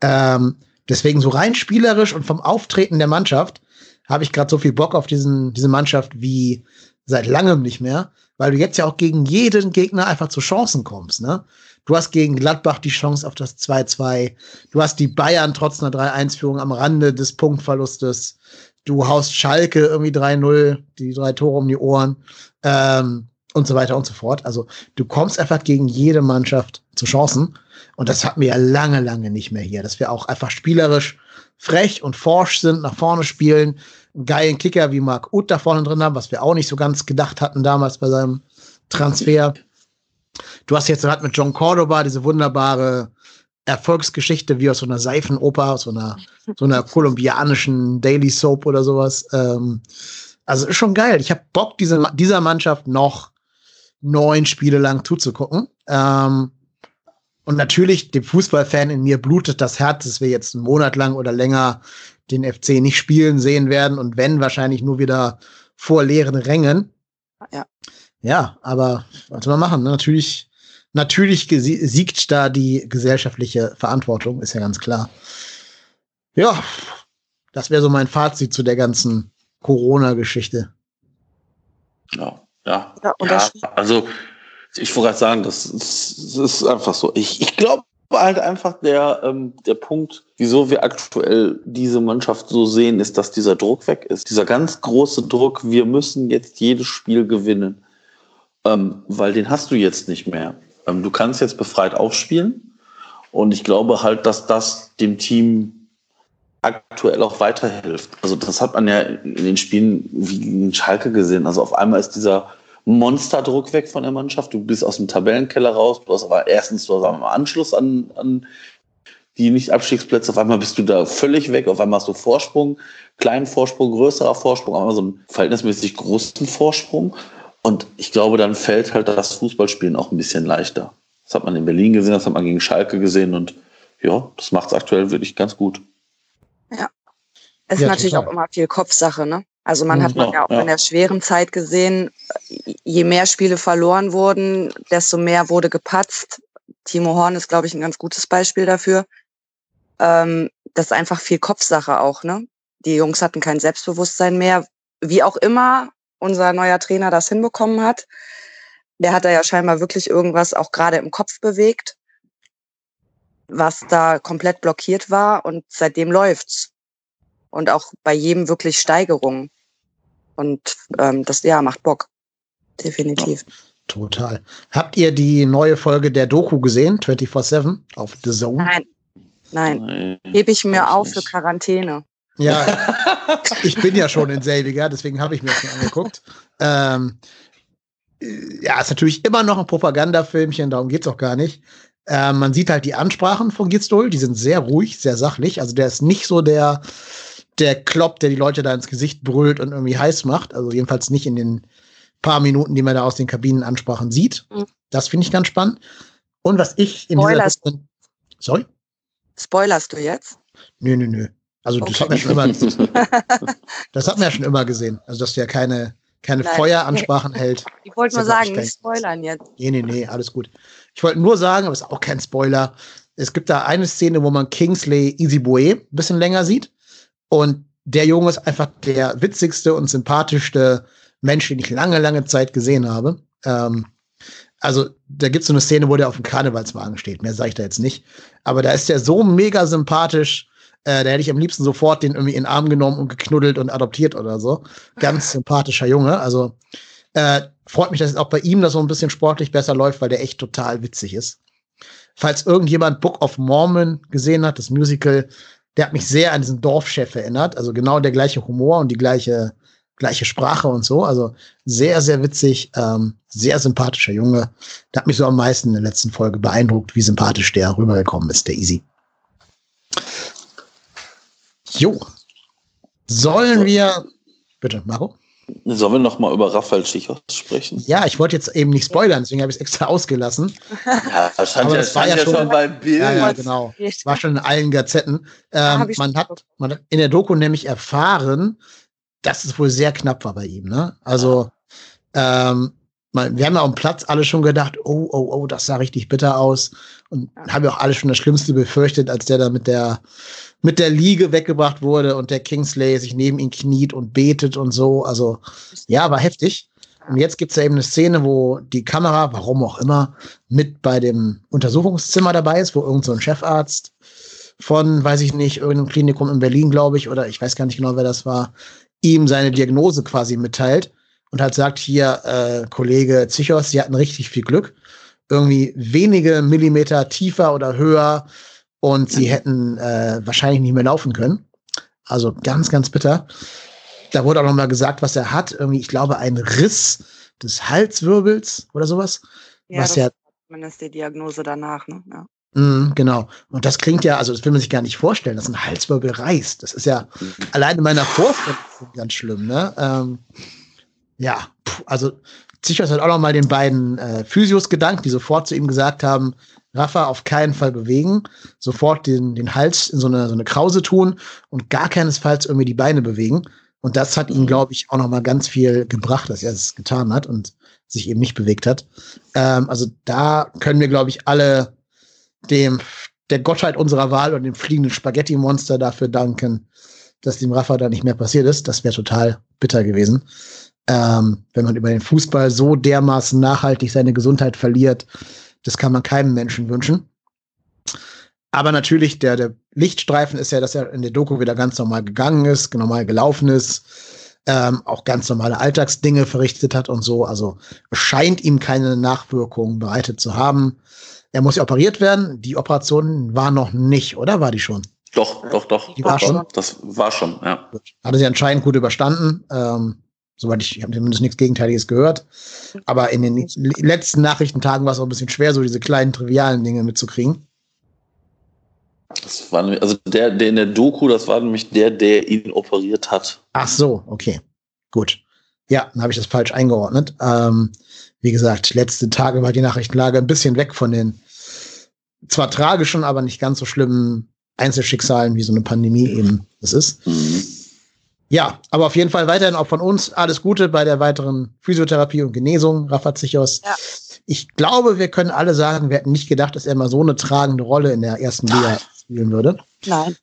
Ähm, deswegen so rein spielerisch und vom Auftreten der Mannschaft habe ich gerade so viel Bock auf diesen, diese Mannschaft wie seit langem nicht mehr, weil du jetzt ja auch gegen jeden Gegner einfach zu Chancen kommst. Ne? Du hast gegen Gladbach die Chance auf das 2-2. Du hast die Bayern trotz einer 3-1-Führung am Rande des Punktverlustes. Du haust Schalke irgendwie 3-0, die drei Tore um die Ohren ähm, und so weiter und so fort. Also du kommst einfach gegen jede Mannschaft zu Chancen. Und das hatten wir ja lange, lange nicht mehr hier, dass wir auch einfach spielerisch frech und forsch sind, nach vorne spielen, einen geilen Kicker wie Marc Uth da vorne drin haben, was wir auch nicht so ganz gedacht hatten damals bei seinem Transfer. Du hast jetzt halt mit John Cordoba diese wunderbare Erfolgsgeschichte wie aus so einer Seifenoper, aus so einer, so einer kolumbianischen Daily Soap oder sowas. Ähm, also ist schon geil. Ich habe Bock, diese, dieser Mannschaft noch neun Spiele lang zuzugucken. Ähm, und natürlich, dem Fußballfan in mir blutet das Herz, dass wir jetzt einen Monat lang oder länger den FC nicht spielen sehen werden und wenn, wahrscheinlich nur wieder vor leeren Rängen. Ja. Ja, aber was soll man machen? Ne? Natürlich, natürlich siegt da die gesellschaftliche Verantwortung, ist ja ganz klar. Ja, das wäre so mein Fazit zu der ganzen Corona-Geschichte. Ja, ja. ja, ja also ich wollte gerade sagen, das ist, das ist, einfach so. Ich, ich glaube halt einfach der, ähm, der Punkt, wieso wir aktuell diese Mannschaft so sehen, ist, dass dieser Druck weg ist. Dieser ganz große Druck, wir müssen jetzt jedes Spiel gewinnen. Ähm, weil den hast du jetzt nicht mehr. Ähm, du kannst jetzt befreit aufspielen. Und ich glaube halt, dass das dem Team aktuell auch weiterhilft. Also das hat man ja in den Spielen wie in Schalke gesehen. Also auf einmal ist dieser Monsterdruck weg von der Mannschaft. Du bist aus dem Tabellenkeller raus. Du hast aber erstens du hast Anschluss an, an die Nicht-Abstiegsplätze. Auf einmal bist du da völlig weg. Auf einmal hast du Vorsprung, kleinen Vorsprung, größerer Vorsprung, aber so einen verhältnismäßig großen Vorsprung. Und ich glaube, dann fällt halt das Fußballspielen auch ein bisschen leichter. Das hat man in Berlin gesehen, das hat man gegen Schalke gesehen und ja, das macht es aktuell wirklich ganz gut. Ja. Es ist ja, natürlich total. auch immer viel Kopfsache, ne? Also man hat man ja, auch ja. in der schweren Zeit gesehen, je mehr Spiele verloren wurden, desto mehr wurde gepatzt. Timo Horn ist, glaube ich, ein ganz gutes Beispiel dafür. Ähm, das ist einfach viel Kopfsache auch, ne? Die Jungs hatten kein Selbstbewusstsein mehr. Wie auch immer unser neuer Trainer das hinbekommen hat. Der hat da ja scheinbar wirklich irgendwas auch gerade im Kopf bewegt, was da komplett blockiert war und seitdem läuft's. Und auch bei jedem wirklich Steigerungen. Und ähm, das ja macht Bock. Definitiv. Ja, total. Habt ihr die neue Folge der Doku gesehen, 24-7 auf The Zone? Nein. Nein. Nein. Hebe ich mir auf nicht. für Quarantäne. Ja, ich bin ja schon in selbiger, deswegen habe ich mir das schon angeguckt. Ähm, ja, ist natürlich immer noch ein Propagandafilmchen, darum geht es auch gar nicht. Ähm, man sieht halt die Ansprachen von Gitzdol, die sind sehr ruhig, sehr sachlich. Also der ist nicht so der, der Klopp, der die Leute da ins Gesicht brüllt und irgendwie heiß macht. Also jedenfalls nicht in den paar Minuten, die man da aus den Kabinenansprachen sieht. Mhm. Das finde ich ganz spannend. Und was ich in Spoilers. dieser Sorry? Spoilerst du jetzt? Nö, nö, nö. Also okay. das hat man schon immer, das hat man ja schon immer gesehen. Also dass du ja keine, keine Feueransprachen hält. Ich wollte nur sagen, nicht spoilern jetzt. Nee, nee, nee, alles gut. Ich wollte nur sagen, aber es ist auch kein Spoiler. Es gibt da eine Szene, wo man Kingsley Easy Boy ein bisschen länger sieht. Und der Junge ist einfach der witzigste und sympathischste Mensch, den ich lange, lange Zeit gesehen habe. Ähm, also da gibt es so eine Szene, wo der auf dem Karnevalswagen steht. Mehr sage ich da jetzt nicht. Aber da ist der so mega sympathisch. Äh, da hätte ich am liebsten sofort den irgendwie in den Arm genommen und geknuddelt und adoptiert oder so. Ganz sympathischer Junge. Also äh, freut mich, dass es auch bei ihm das so ein bisschen sportlich besser läuft, weil der echt total witzig ist. Falls irgendjemand Book of Mormon gesehen hat, das Musical, der hat mich sehr an diesen Dorfchef erinnert. Also genau der gleiche Humor und die gleiche, gleiche Sprache und so. Also sehr, sehr witzig, ähm, sehr sympathischer Junge. Der hat mich so am meisten in der letzten Folge beeindruckt, wie sympathisch der rübergekommen ist, der Easy. Jo. Sollen wir. Bitte, Maro? Sollen wir noch mal über Raphael Schichos sprechen? Ja, ich wollte jetzt eben nicht spoilern, deswegen habe ich es extra ausgelassen. Ja, das stand, Aber ja, das war ja schon- schon bei Bild. Ja, ja, genau. Das war schon in allen Gazetten. Ähm, man, hat, man hat in der Doku nämlich erfahren, dass es wohl sehr knapp war bei ihm. Ne? Also, ähm, man, wir haben ja am Platz alle schon gedacht, oh, oh, oh, das sah richtig bitter aus. Und haben ja auch alle schon das Schlimmste befürchtet, als der da mit der, mit der Liege weggebracht wurde und der Kingsley sich neben ihn kniet und betet und so. Also, ja, war heftig. Und jetzt gibt's ja eben eine Szene, wo die Kamera, warum auch immer, mit bei dem Untersuchungszimmer dabei ist, wo irgend so ein Chefarzt von, weiß ich nicht, irgendeinem Klinikum in Berlin, glaube ich, oder ich weiß gar nicht genau, wer das war, ihm seine Diagnose quasi mitteilt und halt sagt, hier, äh, Kollege Zichos, Sie hatten richtig viel Glück. Irgendwie wenige Millimeter tiefer oder höher und Sie hätten äh, wahrscheinlich nicht mehr laufen können. Also ganz, ganz bitter. Da wurde auch noch mal gesagt, was er hat. Irgendwie, ich glaube, ein Riss des Halswirbels oder sowas. Ja, was das ja ist zumindest die Diagnose danach, ne? Ja. Mm, genau. Und das klingt ja, also das will man sich gar nicht vorstellen, dass ein Halswirbel reißt. Das ist ja allein in meiner Vorstellung ganz schlimm, ne? Ähm, ja, puh, also Zichos hat auch noch mal den beiden äh, Physios gedankt, die sofort zu ihm gesagt haben, Rafa auf keinen Fall bewegen, sofort den, den Hals in so eine, so eine Krause tun und gar keinesfalls irgendwie die Beine bewegen. Und das hat ihm, glaube ich, auch noch mal ganz viel gebracht, dass er es getan hat und sich eben nicht bewegt hat. Ähm, also da können wir, glaube ich, alle dem der Gottheit unserer Wahl und dem fliegenden Spaghetti-Monster dafür danken, dass dem Rafa da nicht mehr passiert ist. Das wäre total bitter gewesen. Ähm, wenn man über den Fußball so dermaßen nachhaltig seine Gesundheit verliert, das kann man keinem Menschen wünschen. Aber natürlich, der, der Lichtstreifen ist ja, dass er in der Doku wieder ganz normal gegangen ist, normal gelaufen ist, ähm, auch ganz normale Alltagsdinge verrichtet hat und so. Also es scheint ihm keine Nachwirkungen bereitet zu haben. Er muss ja operiert werden. Die Operation war noch nicht, oder war die schon? Doch, doch, doch. Die doch, war doch. schon? Das war schon, ja. Hatte sie anscheinend gut überstanden. Ähm, soweit ich, ich habe zumindest nichts Gegenteiliges gehört. Aber in den letzten Nachrichtentagen war es auch ein bisschen schwer, so diese kleinen trivialen Dinge mitzukriegen. Das war, nämlich- also der, der in der Doku, das war nämlich der, der ihn operiert hat. Ach so, okay. Gut. Ja, dann habe ich das falsch eingeordnet. Ähm, wie gesagt, letzte Tage war die Nachrichtenlage ein bisschen weg von den zwar tragischen, aber nicht ganz so schlimmen Einzelschicksalen, wie so eine Pandemie eben das ist. Mhm. Ja, aber auf jeden Fall weiterhin auch von uns alles Gute bei der weiteren Physiotherapie und Genesung, Rafa Zichos. Ja. Ich glaube, wir können alle sagen, wir hätten nicht gedacht, dass er mal so eine tragende Rolle in der ersten Liga spielen würde. Nein.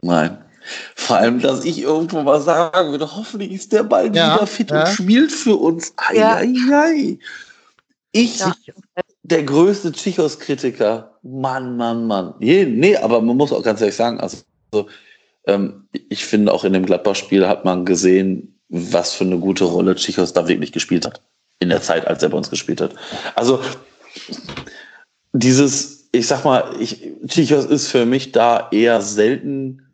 Nein. Vor allem, dass ich irgendwo mal sagen würde, hoffentlich ist der bald Ja, wieder fit ja. und spielt für uns. Ei, Ja. ei, ei. Ich, Ja. der größte Tschichos-Kritiker. Mann, Mann, Mann. Je, nee, aber man muss auch ganz ehrlich sagen, also, ähm, ich finde auch in dem Gladbach-Spiel hat man gesehen, was für eine gute Rolle Tschichos da wirklich gespielt hat. In der Zeit, als er bei uns gespielt hat. Also, dieses, ich sag mal, ich, Tschichos ist für mich da eher selten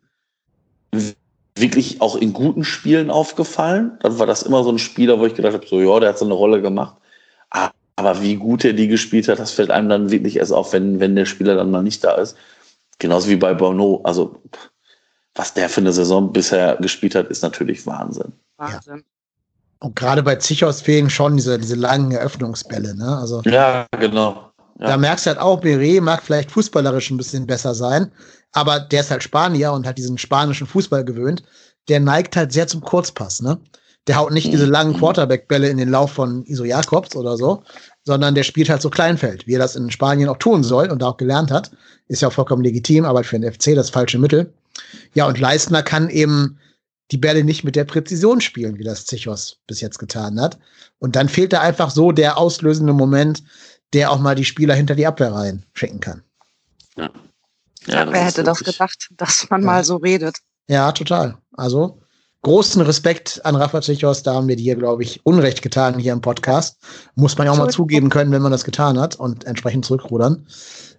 wirklich auch in guten Spielen aufgefallen. Dann war das immer so ein Spieler, wo ich gedacht habe, so, ja, der hat so eine Rolle gemacht. Aber wie gut er die gespielt hat, das fällt einem dann wirklich erst auf, wenn, wenn der Spieler dann mal nicht da ist. Genauso wie bei Bono. Also, was der für eine Saison bisher gespielt hat, ist natürlich Wahnsinn. Wahnsinn. Und gerade bei Zichos fehlen schon diese, diese langen Eröffnungsbälle. Ne? Also Ja, genau. Ja. da merkst du halt auch, Beret mag vielleicht fußballerisch ein bisschen besser sein, aber der ist halt Spanier und hat diesen spanischen Fußball gewöhnt. Der neigt halt sehr zum Kurzpass. Ne? Der haut nicht diese langen Mhm. Quarterback-Bälle in den Lauf von Iso Jakobs oder so, sondern der spielt halt so Kleinfeld, wie er das in Spanien auch tun soll und auch gelernt hat. Ist ja auch vollkommen legitim, aber für den FC das falsche Mittel. Ja, und Leistner kann eben die Bälle nicht mit der Präzision spielen, wie das Zichos bis jetzt getan hat. Und dann fehlt da einfach so der auslösende Moment, der auch mal die Spieler hinter die Abwehr rein schicken kann. Ja. ja wer hätte das gedacht, dass man ja. mal so redet? Ja, total. Also großen Respekt an Rafa Zichos, da haben wir dir, glaube ich, Unrecht getan hier im Podcast. Muss man ja auch mal zugeben können, wenn man das getan hat und entsprechend zurückrudern.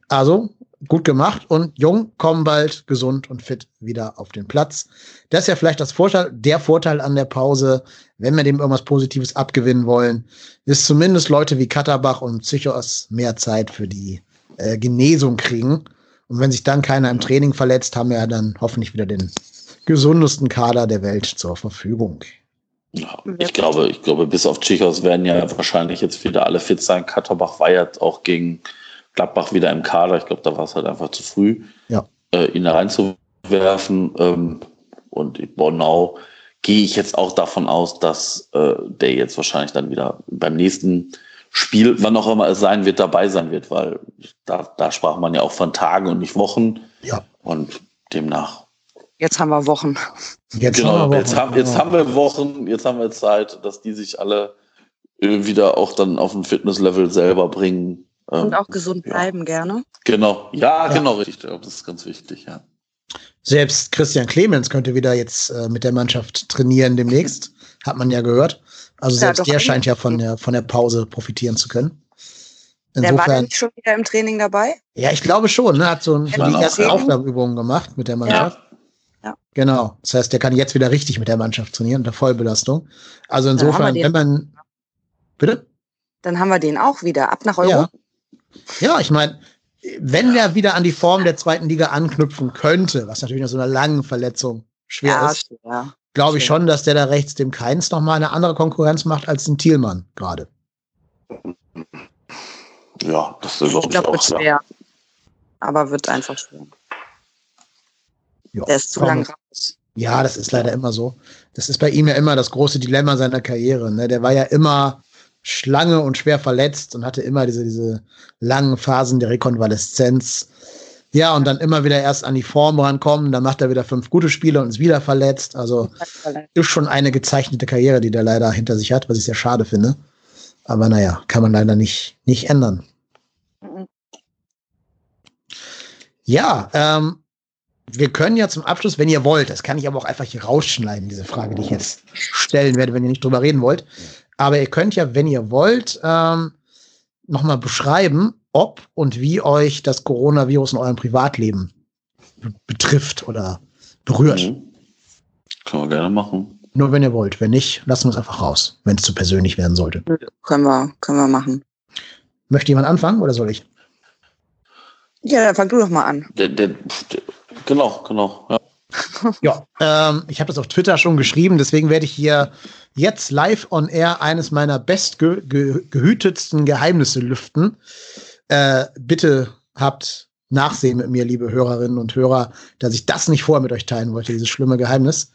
Also gut gemacht und Jung kommen bald gesund und fit wieder auf den Platz. Das ist ja vielleicht das Vorteil, der Vorteil an der Pause, wenn wir dem irgendwas Positives abgewinnen wollen, ist zumindest Leute wie Katterbach und Psychos mehr Zeit für die äh, Genesung kriegen. Und wenn sich dann keiner im Training verletzt, haben wir ja dann hoffentlich wieder den gesundesten Kader der Welt zur Verfügung. Ich glaube, ich glaube, bis auf Tschichos werden ja wahrscheinlich jetzt wieder alle fit sein. Katterbach war ja auch gegen Gladbach wieder im Kader. Ich glaube, da war es halt einfach zu früh, ja. äh, ihn da reinzuwerfen. Ähm, und Bornau gehe ich jetzt auch davon aus, dass äh, der jetzt wahrscheinlich dann wieder beim nächsten Spiel, wann auch immer es sein wird, dabei sein wird, weil da, da sprach man ja auch von Tagen und nicht Wochen. Ja. Und demnach. Jetzt haben wir Wochen. Jetzt genau, haben wir Wochen. Jetzt, haben, jetzt haben wir Wochen, jetzt haben wir Zeit, dass die sich alle äh, wieder auch dann auf ein Fitnesslevel selber bringen, Und auch gesund bleiben ja. gerne. Genau, ja, ja, genau, richtig. Das ist ganz wichtig, ja. Selbst Christian Clemens könnte wieder jetzt äh, mit der Mannschaft trainieren demnächst, hat man ja gehört. Also ja, selbst der scheint ja von der, von der Pause profitieren zu können. Insofern, der war ja nicht schon wieder im Training dabei? Ja, ich glaube schon. Ne? Hat so, so die ersten Aufgabenübungen gemacht mit der Mannschaft. Ja. Genau. Das heißt, der kann jetzt wieder richtig mit der Mannschaft trainieren, unter Vollbelastung. Also insofern, wenn man. Bitte? Dann haben wir den auch wieder. Ab nach Europa. Ja. Ja, ich meine, wenn der wieder an die Form der zweiten Liga anknüpfen könnte, was natürlich nach so einer langen Verletzung schwer ja, ist, ja, glaube ich schon, dass der da rechts dem Keins noch mal eine andere Konkurrenz macht als den Thielmann gerade. Ja, das ist ich glaube, wird schwer. Aber wird einfach schwer. Ja, der ist zu lang raus. Ja, das ist leider immer so. Das ist bei ihm ja immer das große Dilemma seiner Karriere. Ne? Der war ja immer Schlange und schwer verletzt und hatte immer diese, diese langen Phasen der Rekonvaleszenz. Ja, und dann immer wieder erst an die Form rankommen, dann macht er wieder fünf gute Spiele und ist wieder verletzt. Also ist schon eine gezeichnete Karriere, die der leider hinter sich hat, was ich sehr schade finde. Aber naja, kann man leider nicht, nicht ändern. Ja, ähm, wir können ja zum Abschluss, wenn ihr wollt, das kann ich aber auch einfach hier rausschneiden, diese Frage, die ich jetzt stellen werde, wenn ihr nicht drüber reden wollt. Aber ihr könnt ja, wenn ihr wollt, ähm, nochmal beschreiben, ob und wie euch das Coronavirus in eurem Privatleben betrifft oder berührt. Mhm. Können wir gerne machen. Nur wenn ihr wollt. Wenn nicht, lassen wir es einfach raus, wenn es zu persönlich werden sollte. Können wir, können wir machen. Möchte jemand anfangen oder soll ich? Ja, dann fang du doch mal an. Der, der, der, genau, genau. Ja, ja ähm, ich habe das auf Twitter schon geschrieben, deswegen werde ich hier jetzt live on air eines meiner bestgehütetsten Geheimnisse lüften. Äh, bitte habt Nachsehen mit mir, liebe Hörerinnen und Hörer, dass ich das nicht vorher mit euch teilen wollte, dieses schlimme Geheimnis.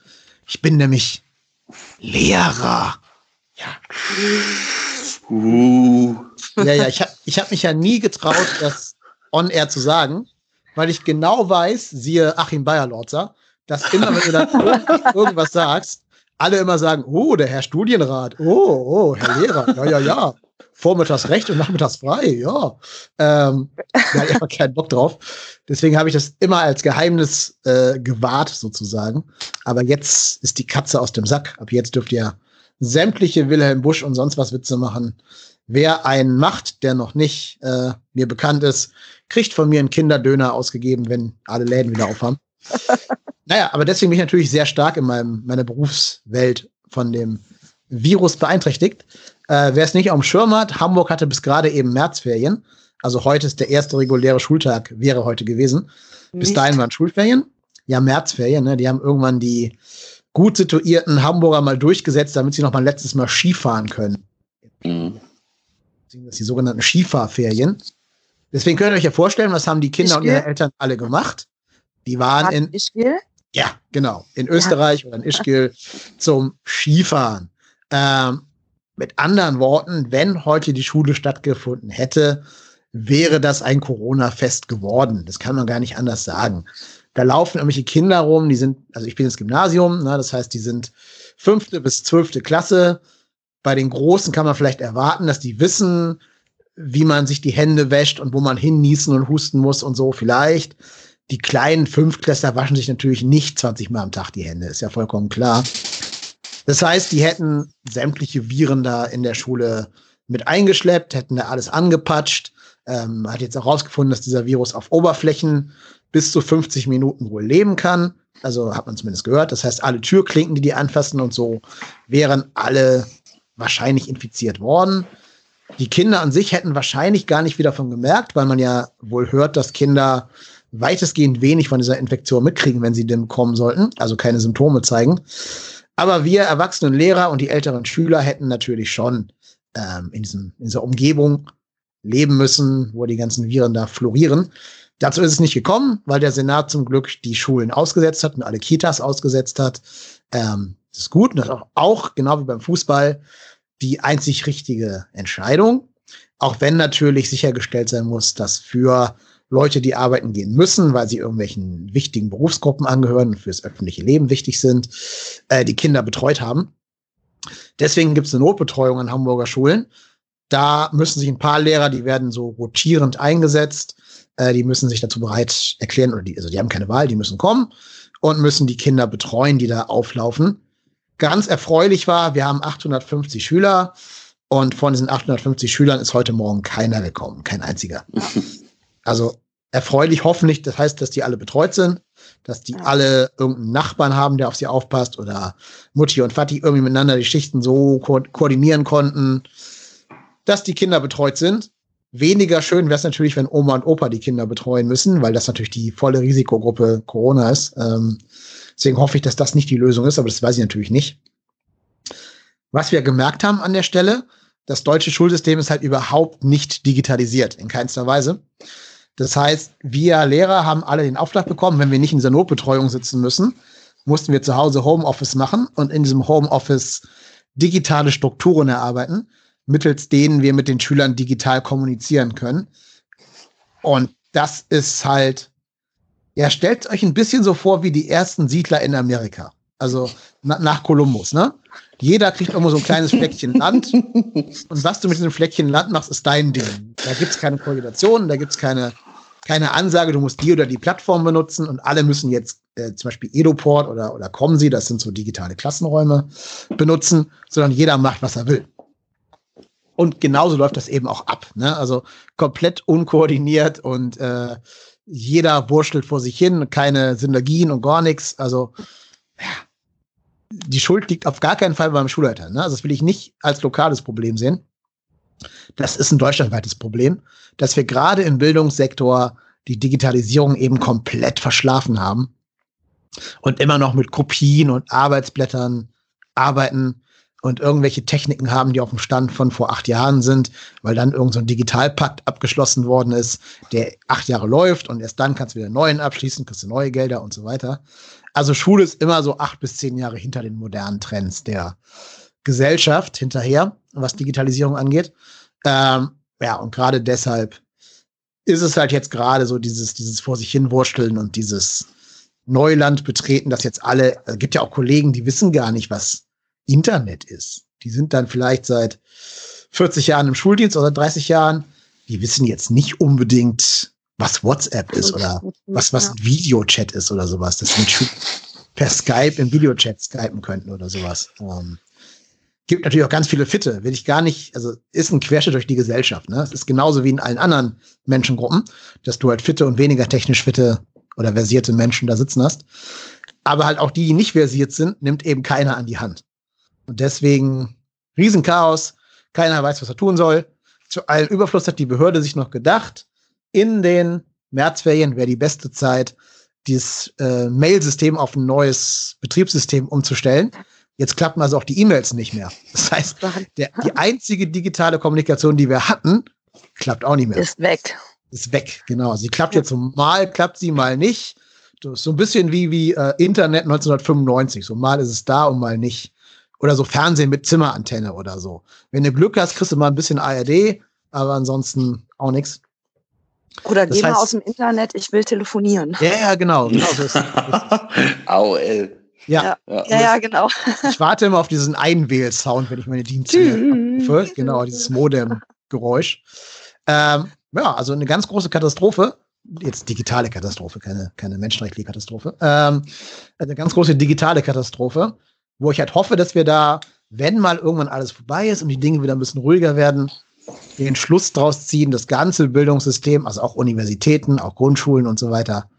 Ich bin nämlich Lehrer. Ja. Uh. Ja, ja, ich habe ich hab mich ja nie getraut, das on air zu sagen, weil ich genau weiß, siehe Achim Bayerlorzer, dass immer, wenn du da irgendwas sagst, alle immer sagen, oh, der Herr Studienrat, oh, oh, Herr Lehrer, ja, ja, ja. Vormittags recht und nachmittags frei, ja. Ähm, da ich einfach keinen Bock drauf. Deswegen habe ich das immer als Geheimnis äh, gewahrt, sozusagen. Aber jetzt ist die Katze aus dem Sack. Ab jetzt dürft ihr sämtliche Wilhelm Busch und sonst was Witze machen. Wer einen macht, der noch nicht äh, mir bekannt ist, kriegt von mir einen Kinderdöner ausgegeben, wenn alle Läden wieder aufhaben. Naja, aber deswegen bin ich natürlich sehr stark in meinem, meiner Berufswelt von dem Virus beeinträchtigt. Äh, Wer es nicht auf dem Schirm hat, Hamburg hatte bis gerade eben Märzferien. Also heute ist der erste reguläre Schultag, wäre heute gewesen. Bis nicht. dahin waren Schulferien. Ja, Märzferien, ne? Die haben irgendwann die gut situierten Hamburger mal durchgesetzt, damit sie noch mal letztes Mal Skifahren können. Mhm. Das sind die sogenannten Skifahrferien. Deswegen könnt ihr euch ja vorstellen, was haben die Kinder und ihre Eltern alle gemacht? Die waren in. Ischgl? Ja, genau. In Österreich ja. oder in Ischgl zum Skifahren. Ähm, mit anderen Worten, wenn heute die Schule stattgefunden hätte, wäre das ein Corona-Fest geworden. Das kann man gar nicht anders sagen. Da laufen irgendwelche Kinder rum, die sind, also ich bin ins Gymnasium, ne, das heißt, die sind fünfte bis zwölfte Klasse. Bei den Großen kann man vielleicht erwarten, dass die wissen, wie man sich die Hände wäscht und wo man hinniesen und husten muss und so vielleicht. Die kleinen Fünftklässler waschen sich natürlich nicht 20 Mal am Tag die Hände, ist ja vollkommen klar. Das heißt, die hätten sämtliche Viren da in der Schule mit eingeschleppt, hätten da alles angepatscht. Ähm, hat jetzt auch rausgefunden, dass dieser Virus auf Oberflächen bis zu 50 Minuten wohl leben kann. Also hat man zumindest gehört. Das heißt, alle Türklinken, die die anfassen und so, wären alle wahrscheinlich infiziert worden. Die Kinder an sich hätten wahrscheinlich gar nicht wieder davon gemerkt, weil man ja wohl hört, dass Kinder weitestgehend wenig von dieser Infektion mitkriegen, wenn sie dem kommen sollten, also keine Symptome zeigen. Aber wir erwachsenen Lehrer und die älteren Schüler hätten natürlich schon ähm, in, diesem, in dieser Umgebung leben müssen, wo die ganzen Viren da florieren. Dazu ist es nicht gekommen, weil der Senat zum Glück die Schulen ausgesetzt hat und alle Kitas ausgesetzt hat. Ähm, das ist gut und das ist auch, auch, genau wie beim Fußball, die einzig richtige Entscheidung. Auch wenn natürlich sichergestellt sein muss, dass für Leute, die arbeiten gehen müssen, weil sie irgendwelchen wichtigen Berufsgruppen angehören und fürs öffentliche Leben wichtig sind, äh, die Kinder betreut haben. Deswegen gibt es eine Notbetreuung an Hamburger Schulen. Da müssen sich ein paar Lehrer, die werden so rotierend eingesetzt, äh, die müssen sich dazu bereit erklären, oder die, also die haben keine Wahl, die müssen kommen und müssen die Kinder betreuen, die da auflaufen. Ganz erfreulich war, wir haben 850 Schüler und von diesen 850 Schülern ist heute Morgen keiner gekommen, kein einziger. Also erfreulich hoffentlich, das heißt, dass die alle betreut sind, dass die ja. alle irgendeinen Nachbarn haben, der auf sie aufpasst oder Mutti und Vati irgendwie miteinander die Schichten so ko koordinieren konnten, dass die Kinder betreut sind. Weniger schön wäre es natürlich, wenn Oma und Opa die Kinder betreuen müssen, weil das natürlich die volle Risikogruppe Corona ist. Ähm, deswegen hoffe ich, dass das nicht die Lösung ist, aber das weiß ich natürlich nicht. Was wir gemerkt haben an der Stelle, das deutsche Schulsystem ist halt überhaupt nicht digitalisiert, in keinster Weise. Das heißt, wir Lehrer haben alle den Auftrag bekommen, wenn wir nicht in dieser Notbetreuung sitzen müssen, mussten wir zu Hause Homeoffice machen und in diesem Homeoffice digitale Strukturen erarbeiten, mittels denen wir mit den Schülern digital kommunizieren können. Und das ist halt, ja, stellt euch ein bisschen so vor wie die ersten Siedler in Amerika. Also na, nach Kolumbus, ne? Jeder kriegt irgendwo so ein kleines Fleckchen Land. Und was du mit diesem Fleckchen Land machst, ist dein Ding. Da gibt es keine Koordination, da gibt es keine, keine Ansage, du musst die oder die Plattform benutzen und alle müssen jetzt äh, zum Beispiel Edoport oder, oder Comsi, das sind so digitale Klassenräume, benutzen, sondern jeder macht, was er will. Und genauso läuft das eben auch ab. Ne? Also komplett unkoordiniert und äh, jeder wurschtelt vor sich hin, keine Synergien und gar nichts. Also ja, die Schuld liegt auf gar keinen Fall beim Schulleiter. Ne? Also das will ich nicht als lokales Problem sehen. Das ist ein deutschlandweites Problem, dass wir gerade im Bildungssektor die Digitalisierung eben komplett verschlafen haben und immer noch mit Kopien und Arbeitsblättern arbeiten und irgendwelche Techniken haben, die auf dem Stand von vor acht Jahren sind, weil dann irgendein so Digitalpakt abgeschlossen worden ist, der acht Jahre läuft und erst dann kannst du wieder einen neuen abschließen, kriegst du neue Gelder und so weiter. Also Schule ist immer so acht bis zehn Jahre hinter den modernen Trends der Gesellschaft hinterher, was Digitalisierung angeht. Ähm, ja, und gerade deshalb ist es halt jetzt gerade so dieses, dieses vor sich hinwursteln und dieses Neuland betreten, dass jetzt alle, es gibt ja auch Kollegen, die wissen gar nicht, was Internet ist. Die sind dann vielleicht seit 40 Jahren im Schuldienst oder 30 Jahren. Die wissen jetzt nicht unbedingt, was WhatsApp ist oder was, was Videochat ist oder sowas. Das sind per Skype im Videochat skypen könnten oder sowas. Ähm, gibt natürlich auch ganz viele Fitte, will ich gar nicht, also ist ein Querschnitt durch die Gesellschaft. Ne? Es ist genauso wie in allen anderen Menschengruppen, dass du halt fitte und weniger technisch fitte oder versierte Menschen da sitzen hast. Aber halt auch die, die nicht versiert sind, nimmt eben keiner an die Hand. Und deswegen Riesenchaos, keiner weiß, was er tun soll. Zu allem Überfluss hat die Behörde sich noch gedacht, in den Märzferien wäre die beste Zeit, dieses äh, Mail-System auf ein neues Betriebssystem umzustellen. Jetzt klappen also auch die E-Mails nicht mehr. Das heißt, der, die einzige digitale Kommunikation, die wir hatten, klappt auch nicht mehr. Ist weg. Ist weg, genau. Sie klappt ja. jetzt so mal, klappt sie mal nicht. So ein bisschen wie, wie äh, Internet 1995. So mal ist es da und mal nicht. Oder so Fernsehen mit Zimmerantenne oder so. Wenn du Glück hast, kriegst du mal ein bisschen ARD, aber ansonsten auch nichts. Oder das geh heißt, mal aus dem Internet, ich will telefonieren. Ja, ja, genau. genau so ist, AOL. Ja. Ja, ja, ja, genau. Ich warte immer auf diesen Einwähl-Sound, wenn ich meine Dienste abrufe. Genau, dieses Modem-Geräusch. Ähm, ja, also eine ganz große Katastrophe. Jetzt digitale Katastrophe, keine, keine menschenrechtliche Katastrophe. Ähm, eine ganz große digitale Katastrophe, wo ich halt hoffe, dass wir da, wenn mal irgendwann alles vorbei ist und die Dinge wieder ein bisschen ruhiger werden, den Schluss draus ziehen, das ganze Bildungssystem, also auch Universitäten, auch Grundschulen und so weiter,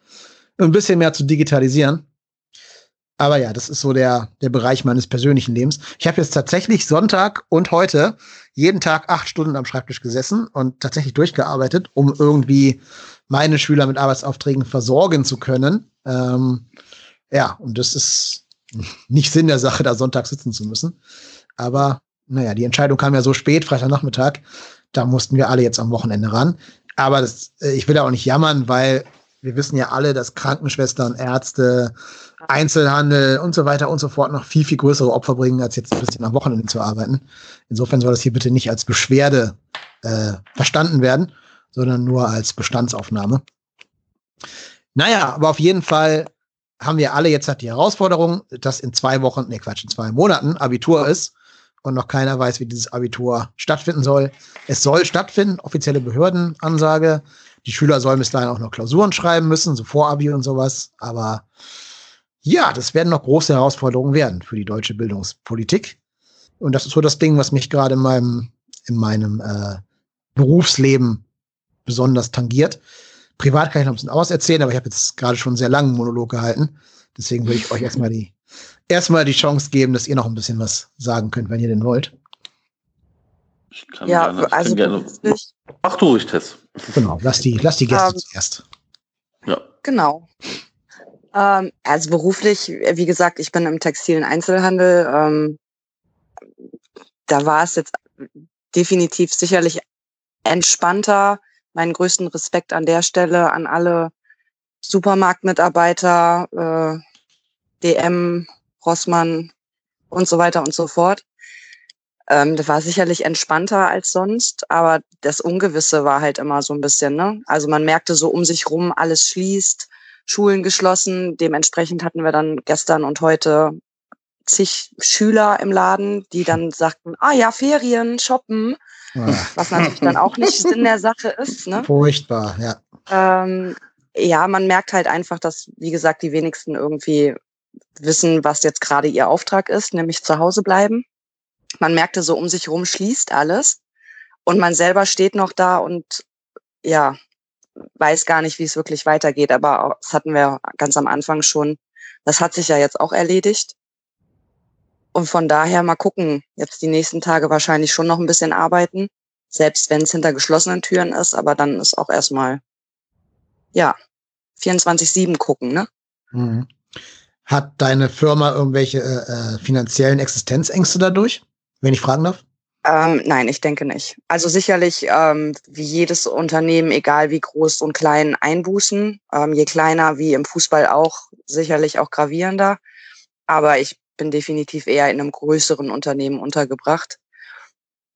ein bisschen mehr zu digitalisieren. Aber ja, das ist so der, der Bereich meines persönlichen Lebens. Ich habe jetzt tatsächlich Sonntag und heute jeden Tag acht Stunden am Schreibtisch gesessen und tatsächlich durchgearbeitet, um irgendwie meine Schüler mit Arbeitsaufträgen versorgen zu können. Ähm, ja, und das ist nicht Sinn der Sache, da Sonntag sitzen zu müssen. Aber naja, die Entscheidung kam ja so spät, Freitagnachmittag. Da mussten wir alle jetzt am Wochenende ran. Aber das, äh, ich will da auch nicht jammern, weil wir wissen ja alle, dass Krankenschwestern, Ärzte, Einzelhandel und so weiter und so fort noch viel, viel größere Opfer bringen, als jetzt ein bisschen am Wochenende zu arbeiten. Insofern soll das hier bitte nicht als Beschwerde äh, verstanden werden, sondern nur als Bestandsaufnahme. Naja, aber auf jeden Fall haben wir alle jetzt halt die Herausforderung, dass in zwei Wochen, nee Quatsch, in zwei Monaten Abitur ist und noch keiner weiß, wie dieses Abitur stattfinden soll. Es soll stattfinden, offizielle Behördenansage. Die Schüler sollen bis dahin auch noch Klausuren schreiben müssen, so Vorabi und sowas. Aber ja, das werden noch große Herausforderungen werden für die deutsche Bildungspolitik. Und das ist so das Ding, was mich gerade in meinem, in meinem äh, Berufsleben besonders tangiert. Privat kann ich noch ein bisschen auserzählen, aber ich habe jetzt gerade schon einen sehr langen Monolog gehalten. Deswegen würde ich euch erstmal die erstmal die Chance geben, dass ihr noch ein bisschen was sagen könnt, wenn ihr denn wollt. Ich kann ja, gerne, also gerne. Mach du ruhig, Tess. Genau, lass die, lass die Gäste um, ähm, zuerst. Ja. Genau. Ähm, also beruflich, wie gesagt, ich bin im textilen Einzelhandel. Ähm, da war es jetzt definitiv sicherlich entspannter. Meinen größten Respekt an der Stelle an alle Supermarktmitarbeiter, äh, DM, Rossmann und so weiter und so fort. Ähm, das war sicherlich entspannter als sonst, aber das Ungewisse war halt immer so ein bisschen, ne? Also man merkte so um sich rum, alles schließt, Schulen geschlossen. Dementsprechend hatten wir dann gestern und heute zig Schüler im Laden, die dann sagten, ah ja, Ferien, shoppen, ja. Was natürlich dann auch nicht Sinn der Sache ist. Ne? Furchtbar, ja. Ähm, ja, man merkt halt einfach, dass, wie gesagt, die wenigsten irgendwie wissen, was jetzt gerade ihr Auftrag ist, nämlich zu Hause bleiben. Man merkte so um sich rum schließt alles und man selber steht noch da und ja, weiß gar nicht, wie es wirklich weitergeht. Aber das hatten wir ganz am Anfang schon. Das hat sich ja jetzt auch erledigt. Und von daher mal gucken, jetzt die nächsten Tage wahrscheinlich schon noch ein bisschen arbeiten, selbst wenn es hinter geschlossenen Türen ist, aber dann ist auch erstmal, ja, 24-7 gucken, ne? Mhm. Hat deine Firma irgendwelche äh, äh, finanziellen Existenzängste dadurch, wenn ich fragen darf? Ähm, nein, ich denke nicht. Also sicherlich ähm, wie jedes Unternehmen, egal wie groß und klein, Einbußen. Ähm, je kleiner wie im Fußball auch, sicherlich auch gravierender. Aber ich bin definitiv eher in einem größeren Unternehmen untergebracht.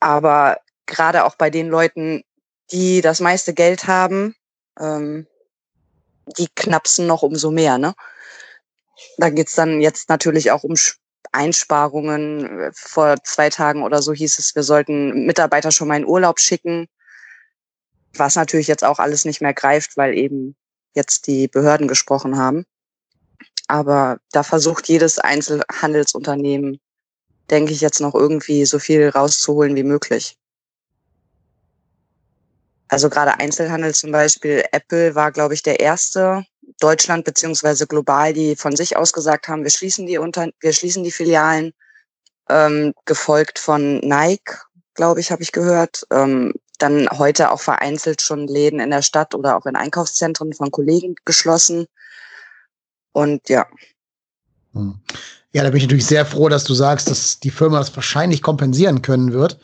Aber gerade auch bei den Leuten, die das meiste Geld haben, ähm, die knapsen noch umso mehr. Ne? Da geht's dann jetzt natürlich auch um Einsparungen. Vor zwei Tagen oder so hieß es, wir sollten Mitarbeiter schon mal in Urlaub schicken, was natürlich jetzt auch alles nicht mehr greift, weil eben jetzt die Behörden gesprochen haben. Aber da versucht jedes Einzelhandelsunternehmen, denke ich, jetzt noch irgendwie so viel rauszuholen wie möglich. Also gerade Einzelhandel zum Beispiel, Apple war, glaube ich, der erste Deutschland beziehungsweise global, die von sich aus gesagt haben, wir schließen die unter, wir schließen die Filialen, ähm, gefolgt von Nike, glaube ich, habe ich gehört. Ähm, dann heute auch vereinzelt schon Läden in der Stadt oder auch in Einkaufszentren von Kollegen geschlossen. Und ja. Hm. Ja, da bin ich natürlich sehr froh, dass du sagst, dass die Firma das wahrscheinlich kompensieren können wird.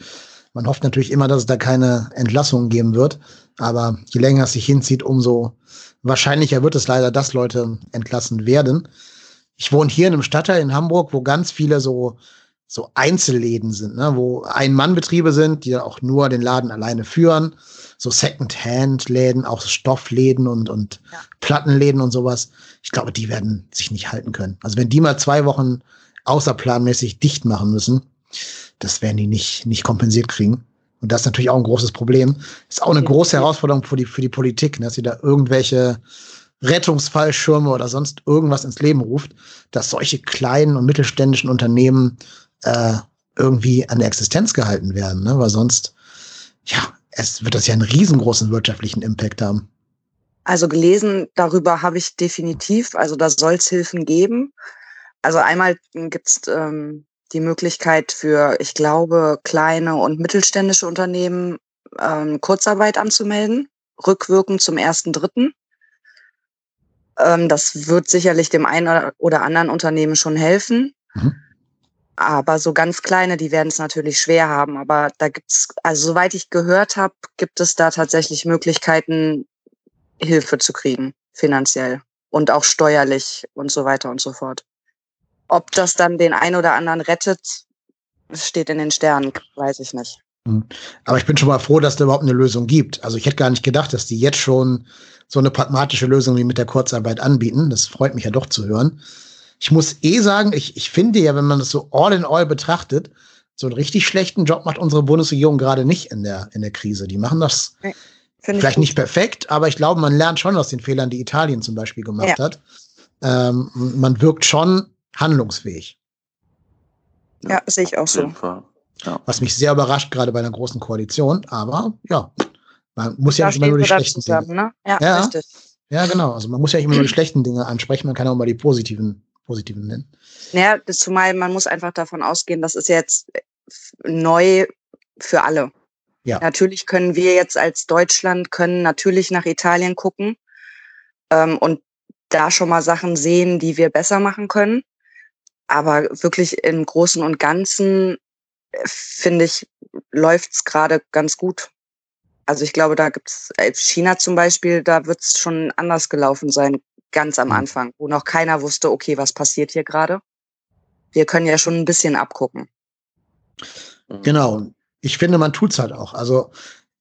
Man hofft natürlich immer, dass es da keine Entlassungen geben wird. Aber je länger es sich hinzieht, umso wahrscheinlicher wird es leider, dass Leute entlassen werden. Ich wohne hier in einem Stadtteil in Hamburg, wo ganz viele so so Einzelläden sind, ne, wo Ein-Mann-Betriebe sind, die auch nur den Laden alleine führen. So Second-Hand-Läden, auch Stoffläden und, und ja. Plattenläden und sowas. Ich glaube, die werden sich nicht halten können. Also wenn die mal zwei Wochen außerplanmäßig dicht machen müssen, das werden die nicht, nicht kompensiert kriegen. Und das ist natürlich auch ein großes Problem. Ist auch eine ja, große Herausforderung für die, für die Politik, ne, dass sie da irgendwelche Rettungsfallschirme oder sonst irgendwas ins Leben ruft, dass solche kleinen und mittelständischen Unternehmen äh, irgendwie an der Existenz gehalten werden, ne? weil sonst, ja, es wird das ja einen riesengroßen wirtschaftlichen Impact haben. Also gelesen darüber habe ich definitiv, also da soll es Hilfen geben. Also einmal gibt es ähm, die Möglichkeit für, ich glaube, kleine und mittelständische Unternehmen ähm, Kurzarbeit anzumelden, rückwirkend zum ersten Dritten. Ähm, das wird sicherlich dem einen oder anderen Unternehmen schon helfen. Mhm. Aber so ganz kleine, die werden es natürlich schwer haben. Aber da gibt's, also soweit ich gehört habe, gibt es da tatsächlich Möglichkeiten, Hilfe zu kriegen, finanziell und auch steuerlich und so weiter und so fort. Ob das dann den einen oder anderen rettet, steht in den Sternen, weiß ich nicht. Hm. Aber ich bin schon mal froh, dass es da überhaupt eine Lösung gibt. Also ich hätte gar nicht gedacht, dass die jetzt schon so eine pragmatische Lösung wie mit der Kurzarbeit anbieten. Das freut mich ja doch zu hören. Ich muss eh sagen, ich, ich finde ja, wenn man das so all in all betrachtet, so einen richtig schlechten Job macht unsere Bundesregierung gerade nicht in der, in der Krise. Die machen das nee, vielleicht nicht perfekt, aber ich glaube, man lernt schon aus den Fehlern, die Italien zum Beispiel gemacht ja. hat. Ähm, man wirkt schon handlungsfähig. Ja, ja sehe ich auch so. Ja. Was mich sehr überrascht, gerade bei einer großen Koalition, aber ja, man muss ja nicht immer nur die schlechten zusammen, Dinge. Ne? Ja, ja, richtig. Ja, genau. Also man muss ja nicht immer nur die schlechten Dinge ansprechen, man kann auch mal die positiven, positiven nennen. Naja, das zumal man muss einfach davon ausgehen, das ist jetzt neu für alle. Ja. Natürlich können wir jetzt als Deutschland, können natürlich nach Italien gucken ähm, und da schon mal Sachen sehen, die wir besser machen können. Aber wirklich im Großen und Ganzen, äh, finde ich, läuft's gerade ganz gut. Also ich glaube, da gibt's äh, China zum Beispiel, da wird's schon anders gelaufen sein, ganz am mhm. Anfang, wo noch keiner wusste, okay, was passiert hier gerade. Wir können ja schon ein bisschen abgucken. Genau. Ich finde, man tut's halt auch. Also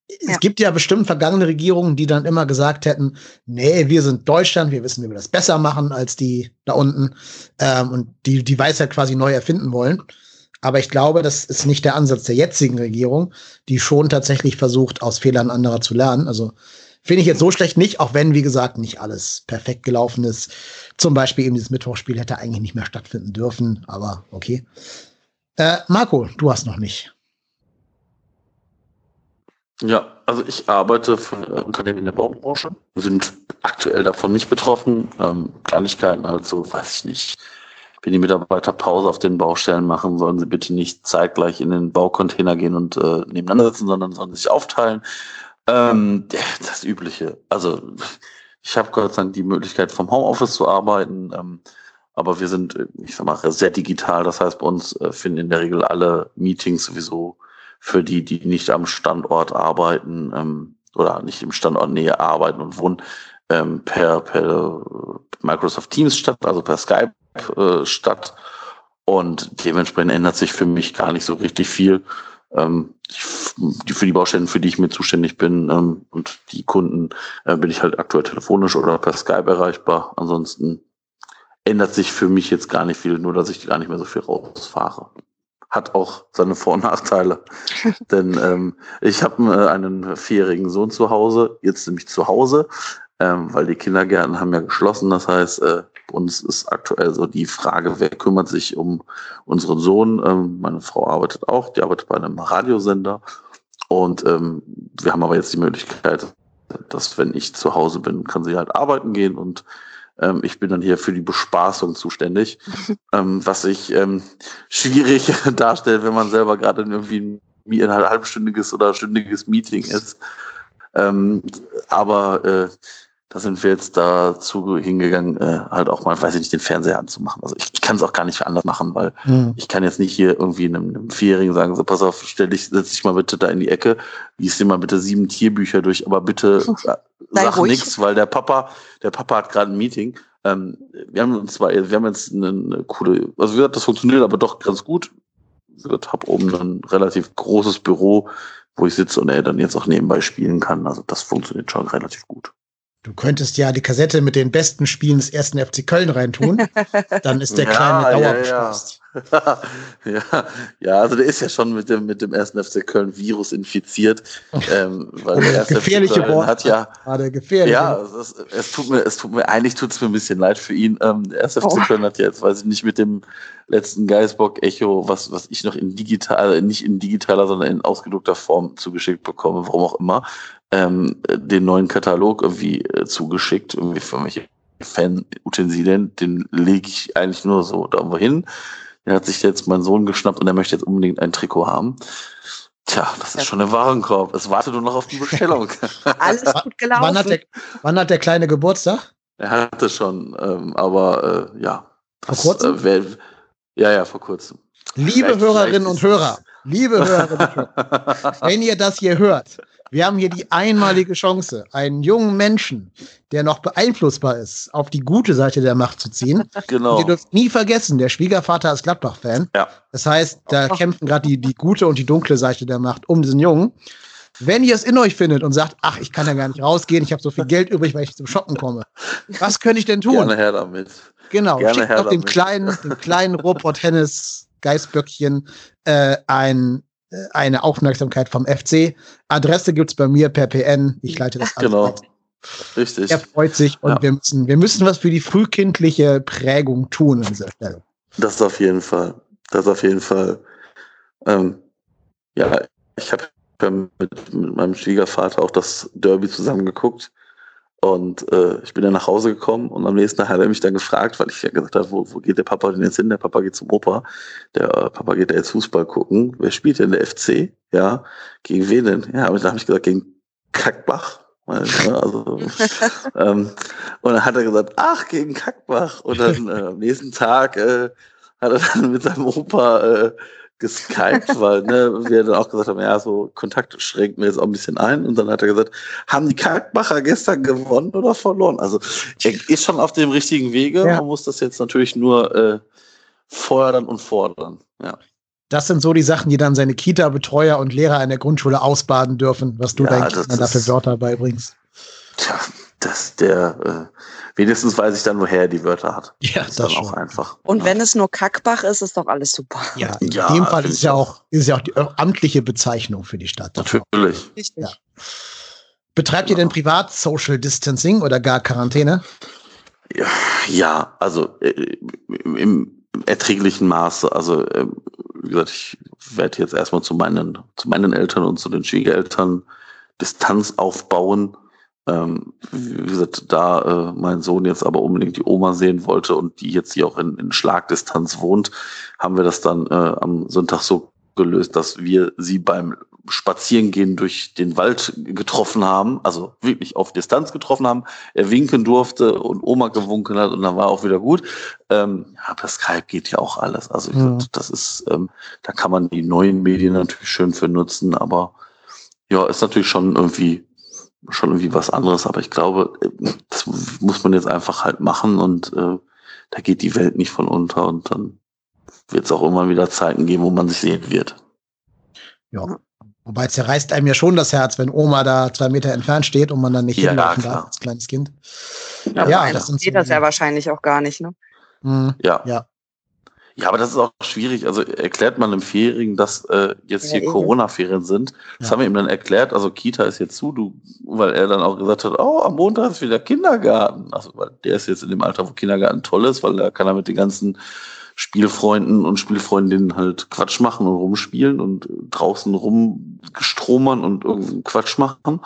es gibt ja bestimmt vergangene Regierungen, die dann immer gesagt hätten, nee, wir sind Deutschland, wir wissen, wie wir das besser machen als die da unten ähm, und die die Weisheit quasi neu erfinden wollen. Aber ich glaube, das ist nicht der Ansatz der jetzigen Regierung, die schon tatsächlich versucht, aus Fehlern anderer zu lernen. Also finde ich jetzt so schlecht nicht, auch wenn, wie gesagt, nicht alles perfekt gelaufen ist. Zum Beispiel eben dieses Mittwochspiel hätte eigentlich nicht mehr stattfinden dürfen, aber okay. Äh, Marco, du hast noch nicht. Ja, also ich arbeite für Unternehmen in der Baubranche, sind aktuell davon nicht betroffen. Ähm, Kleinigkeiten, also weiß ich nicht. Wenn die Mitarbeiter Pause auf den Baustellen machen, sollen sie bitte nicht zeitgleich in den Baucontainer gehen und äh, nebeneinander sitzen, sondern sollen sich aufteilen. Ähm, das Übliche. Also ich habe Gott sei Dank die Möglichkeit, vom Homeoffice zu arbeiten. Ähm, aber wir sind, ich sag mal, sehr digital. Das heißt, bei uns äh, finden in der Regel alle Meetings sowieso für die, die nicht am Standort arbeiten ähm, oder nicht im Standort Nähe arbeiten und wohnen, ähm, per, per Microsoft Teams statt, also per Skype äh, statt. Und dementsprechend ändert sich für mich gar nicht so richtig viel. Ähm, ich, für die Baustellen, für die ich mir zuständig bin ähm, und die Kunden, äh, bin ich halt aktuell telefonisch oder per Skype erreichbar. Ansonsten ändert sich für mich jetzt gar nicht viel, nur dass ich gar nicht mehr so viel rausfahre hat auch seine Vor- und Nachteile. Denn ähm, ich habe äh, einen vierjährigen Sohn zu Hause, jetzt nämlich zu Hause, ähm, weil die Kindergärten haben ja geschlossen. Das heißt, äh, uns ist aktuell so die Frage, wer kümmert sich um unseren Sohn. Ähm, meine Frau arbeitet auch, die arbeitet bei einem Radiosender. Und ähm, wir haben aber jetzt die Möglichkeit, dass wenn ich zu Hause bin, kann sie halt arbeiten gehen und ähm, ich bin dann hier für die Bespaßung zuständig, ähm, was sich ähm, schwierig darstellt, wenn man selber gerade irgendwie ein, halbstündiges oder stündiges Meeting ist. Ähm, aber äh, da sind wir jetzt dazu hingegangen, äh, halt auch mal, weiß ich nicht, den Fernseher anzumachen. Also ich, ich kann es auch gar nicht anders machen, weil mhm. ich kann jetzt nicht hier irgendwie einem, einem Vierjährigen sagen, so pass auf, stell dich, setz dich mal bitte da in die Ecke, lies dir mal bitte sieben Tierbücher durch, aber bitte äh, sag nichts, weil der Papa, der Papa hat gerade ein Meeting. Ähm, wir haben uns zwar, wir haben jetzt eine, eine coole, also wie gesagt, das funktioniert aber doch ganz gut. habe oben ein relativ großes Büro, wo ich sitze und er dann jetzt auch nebenbei spielen kann. Also das funktioniert schon relativ gut. Du könntest ja die Kassette mit den besten Spielen des ersten FC Köln reintun. Dann ist der kleine ja, dauerbeschlossen. Ja, ja. ja, also der ist ja schon mit dem, mit dem ersten FC Köln Virus infiziert. Ähm, weil der erste gefährliche FC Köln hat ja. Gerade gefährlich. Ja, es, es, tut mir, es tut mir, eigentlich tut es mir ein bisschen leid für ihn. Ähm, der erste FC oh. Köln hat ja jetzt, weiß ich nicht, mit dem letzten Geisbock Echo, was, was ich noch in digital, nicht in digitaler, sondern in ausgedruckter Form zugeschickt bekomme, warum auch immer, ähm, den neuen Katalog irgendwie äh, zugeschickt, irgendwie für mich Fan-Utensilien, den lege ich eigentlich nur so da irgendwo hin. Der hat sich jetzt mein Sohn geschnappt und er möchte jetzt unbedingt ein Trikot haben. Tja, das ist schon ein Warenkorb. Es wartet nur noch auf die Bestellung. Alles gut gelaufen. Wann hat der, wann hat der kleine Geburtstag? Er hatte schon, ähm, aber äh, ja. Vor kurzem? äh, wär, ja, ja, vor kurzem. Liebe vielleicht, Hörerinnen vielleicht und Hörer, liebe Hörerinnen und Hörer, wenn ihr das hier hört, wir haben hier die einmalige Chance, einen jungen Menschen, der noch beeinflussbar ist, auf die gute Seite der Macht zu ziehen. Genau. Und ihr dürft nie vergessen, der Schwiegervater ist Gladbach-Fan. Ja. Das heißt, da kämpfen gerade die, die gute und die dunkle Seite der Macht um diesen Jungen. Wenn ihr es in euch findet und sagt, ach, ich kann ja gar nicht rausgehen, ich habe so viel Geld übrig, weil ich zum Shoppen komme. Was könnte ich denn tun? Gerne her damit. Genau, Gerne schickt doch dem kleinen, dem kleinen Robot Hennes Geißböckchen äh, ein eine Aufmerksamkeit vom FC. Adresse gibt es bei mir per PN. Ich leite das an. Genau. Richtig. Er freut sich und ja. wir, müssen, wir müssen was für die frühkindliche Prägung tun an dieser Stelle. Das auf jeden Fall. Das auf jeden Fall. Ähm, ja, ich habe mit, mit meinem Schwiegervater auch das Derby zusammengeguckt. Und äh, ich bin dann nach Hause gekommen und am nächsten Tag hat er mich dann gefragt, weil ich ja gesagt habe, wo, wo geht der Papa denn jetzt hin? Der Papa geht zum Opa. Der äh, Papa geht jetzt Fußball gucken. Wer spielt denn der FC? Ja, gegen wen denn? Ja, aber dann habe ich gesagt, gegen Kackbach. Ne, also, ähm, und dann hat er gesagt, ach, gegen Kackbach. Und dann äh, am nächsten Tag äh, hat er dann mit seinem Opa äh, geskypt, weil ne, wir dann auch gesagt haben, ja, so Kontakt schränken wir jetzt auch ein bisschen ein. Und dann hat er gesagt, haben die Kalkbacher gestern gewonnen oder verloren? Also er ist schon auf dem richtigen Wege. Ja. Man muss das jetzt natürlich nur äh, fordern und fordern. Ja. Das sind so die Sachen, die dann seine Kita-Betreuer und Lehrer in der Grundschule ausbaden dürfen, was du ja, deinen Kindern dafür Wörter beibringst. Tja, das der äh, wenigstens weiß ich dann, woher er die Wörter hat. Ja, das, ist dann schon. auch einfach. Und ja. wenn es nur Kackbach ist, ist doch alles super. Ja, in ja, dem Fall ist es ja auch, ist ja auch die amtliche Bezeichnung für die Stadt. Natürlich. Ja. Betreibt ihr denn privat Social Distancing oder gar Quarantäne? Ja, ja also äh, im erträglichen Maße. Also, äh, wie gesagt, ich werde jetzt erstmal zu meinen, zu meinen Eltern und zu den Schwiegereltern Distanz aufbauen ähm, wie gesagt, da äh, mein Sohn jetzt aber unbedingt die Oma sehen wollte und die jetzt hier auch in, in Schlagdistanz wohnt, haben wir das dann äh, am Sonntag so gelöst, dass wir sie beim Spazierengehen durch den Wald getroffen haben, also wirklich auf Distanz getroffen haben, er winken durfte und Oma gewunken hat und dann war auch wieder gut. Ähm, ja, per Skype geht ja auch alles. Also ja. das ist, ähm, da kann man die neuen Medien natürlich schön für nutzen, aber ja, ist natürlich schon irgendwie schon irgendwie was anderes, aber ich glaube, das muss man jetzt einfach halt machen und äh, da geht die Welt nicht von unter und dann wird es auch immer wieder Zeiten geben, wo man sich sehen wird. Ja. Wobei es zerreißt einem ja schon das Herz, wenn Oma da zwei Meter entfernt steht und man dann nicht ja, hinlaufen darf als kleines Kind. Ja, ja das geht so das ja wahrscheinlich auch gar nicht, ne? Mhm. Ja. ja. Ja, aber das ist auch schwierig. Also erklärt man einem Vierjährigen, dass äh, jetzt ja, hier Corona-Ferien sind. Das ja. haben wir ihm dann erklärt. Also Kita ist jetzt zu, du, weil er dann auch gesagt hat, oh, am Montag ist wieder Kindergarten. Also weil der ist jetzt in dem Alter, wo Kindergarten toll ist, weil da kann er mit den ganzen Spielfreunden und Spielfreundinnen halt Quatsch machen und rumspielen und draußen rumgestromern und irgendeinen Quatsch machen.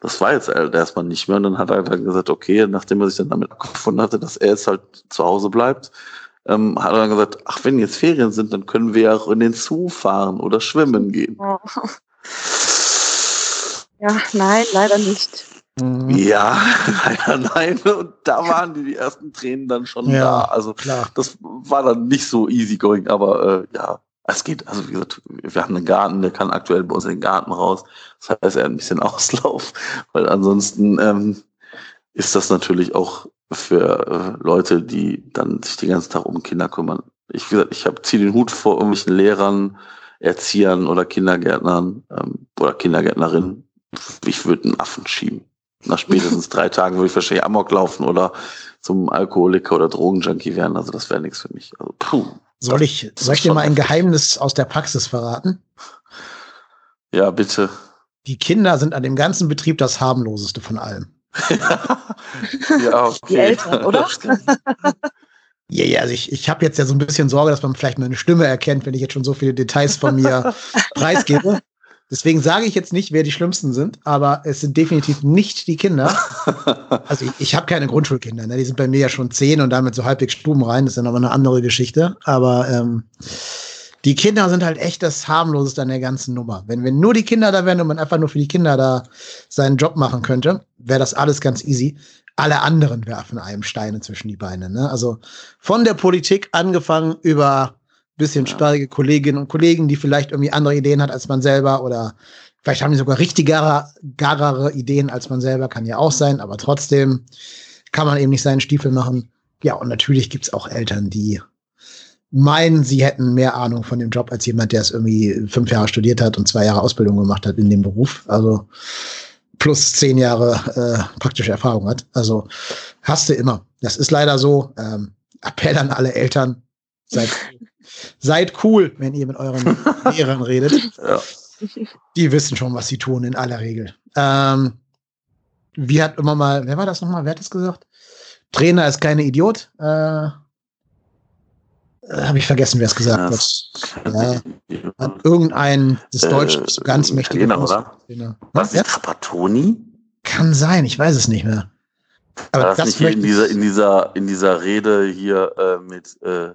Das war jetzt halt erstmal nicht mehr. Und dann hat er dann gesagt, okay, nachdem er sich dann damit abgefunden hatte, dass er jetzt halt zu Hause bleibt, ähm, hat er dann gesagt, ach, wenn jetzt Ferien sind, dann können wir ja auch in den Zoo fahren oder schwimmen gehen. Oh. Ja, nein, leider nicht. Mhm. Ja, leider nein. Und da waren die, die ersten Tränen dann schon ja, da. Also klar. das war dann nicht so easy going, aber äh, ja, es geht. Also wie gesagt, wir haben einen Garten, der kann aktuell bei uns in den Garten raus. Das heißt, er hat ein bisschen Auslauf, weil ansonsten ähm, ist das natürlich auch für äh, Leute, die dann sich den ganzen Tag um Kinder kümmern, Ich, wie gesagt, ich habe ziehe den Hut vor irgendwelchen Lehrern, Erziehern oder Kindergärtnern ähm, oder Kindergärtnerinnen. Ich würde einen Affen schieben. Nach spätestens drei Tagen würde ich wahrscheinlich Amok laufen oder zum Alkoholiker oder Drogenjunkie werden. Also das wäre nichts für mich. Also, puh, soll ich, soll ich dir mal ein Geheimnis aus der Praxis verraten? Ja, bitte. Die Kinder sind an dem ganzen Betrieb das harmloseste von allem. ja, okay. Die Eltern, oder? Ja, ja, also ich, ich habe jetzt ja so ein bisschen Sorge, dass man vielleicht meine Stimme erkennt, wenn ich jetzt schon so viele Details von mir preisgebe. Deswegen sage ich jetzt nicht, wer die Schlimmsten sind, aber es sind definitiv nicht die Kinder. Also ich, ich habe keine Grundschulkinder, ne? die sind bei mir ja schon zehn und damit so halbwegs stubenrein, das ist ja nochmal eine andere Geschichte. Aber ähm, die Kinder sind halt echt das harmloseste an der ganzen Nummer. Wenn, wenn nur die Kinder da wären und man einfach nur für die Kinder da seinen Job machen könnte, wäre das alles ganz easy. Alle anderen werfen einem Steine zwischen die Beine. Ne? Also von der Politik angefangen über bisschen sperrige Kolleginnen und Kollegen, die vielleicht irgendwie andere Ideen hat als man selber oder vielleicht haben die sogar richtigere, garere Ideen als man selber, kann ja auch sein, aber trotzdem kann man eben nicht seinen Stiefel machen. Ja, und natürlich gibt's auch Eltern, die meinen, sie hätten mehr Ahnung von dem Job als jemand, der es irgendwie fünf Jahre studiert hat und zwei Jahre Ausbildung gemacht hat in dem Beruf. Also plus zehn Jahre äh, praktische Erfahrung hat. Also hast du immer. Das ist leider so. Ähm, Appell an alle Eltern. Seid, seid cool, wenn ihr mit euren Lehrern redet. Ja. Die wissen schon, was sie tun, in aller Regel. Ähm, wie hat immer mal, wer war das nochmal? Wer hat das gesagt? Trainer ist keine Idiot. Äh, habe ich vergessen, wer es gesagt ja, hat. Ja, hat irgendein des äh, Deutschen äh, ganz mächtige oder? Was ist Trapattoni? Kann sein, ich weiß es nicht mehr. Aber war das, das nicht in dieser, in dieser, in dieser Rede hier äh, mit äh,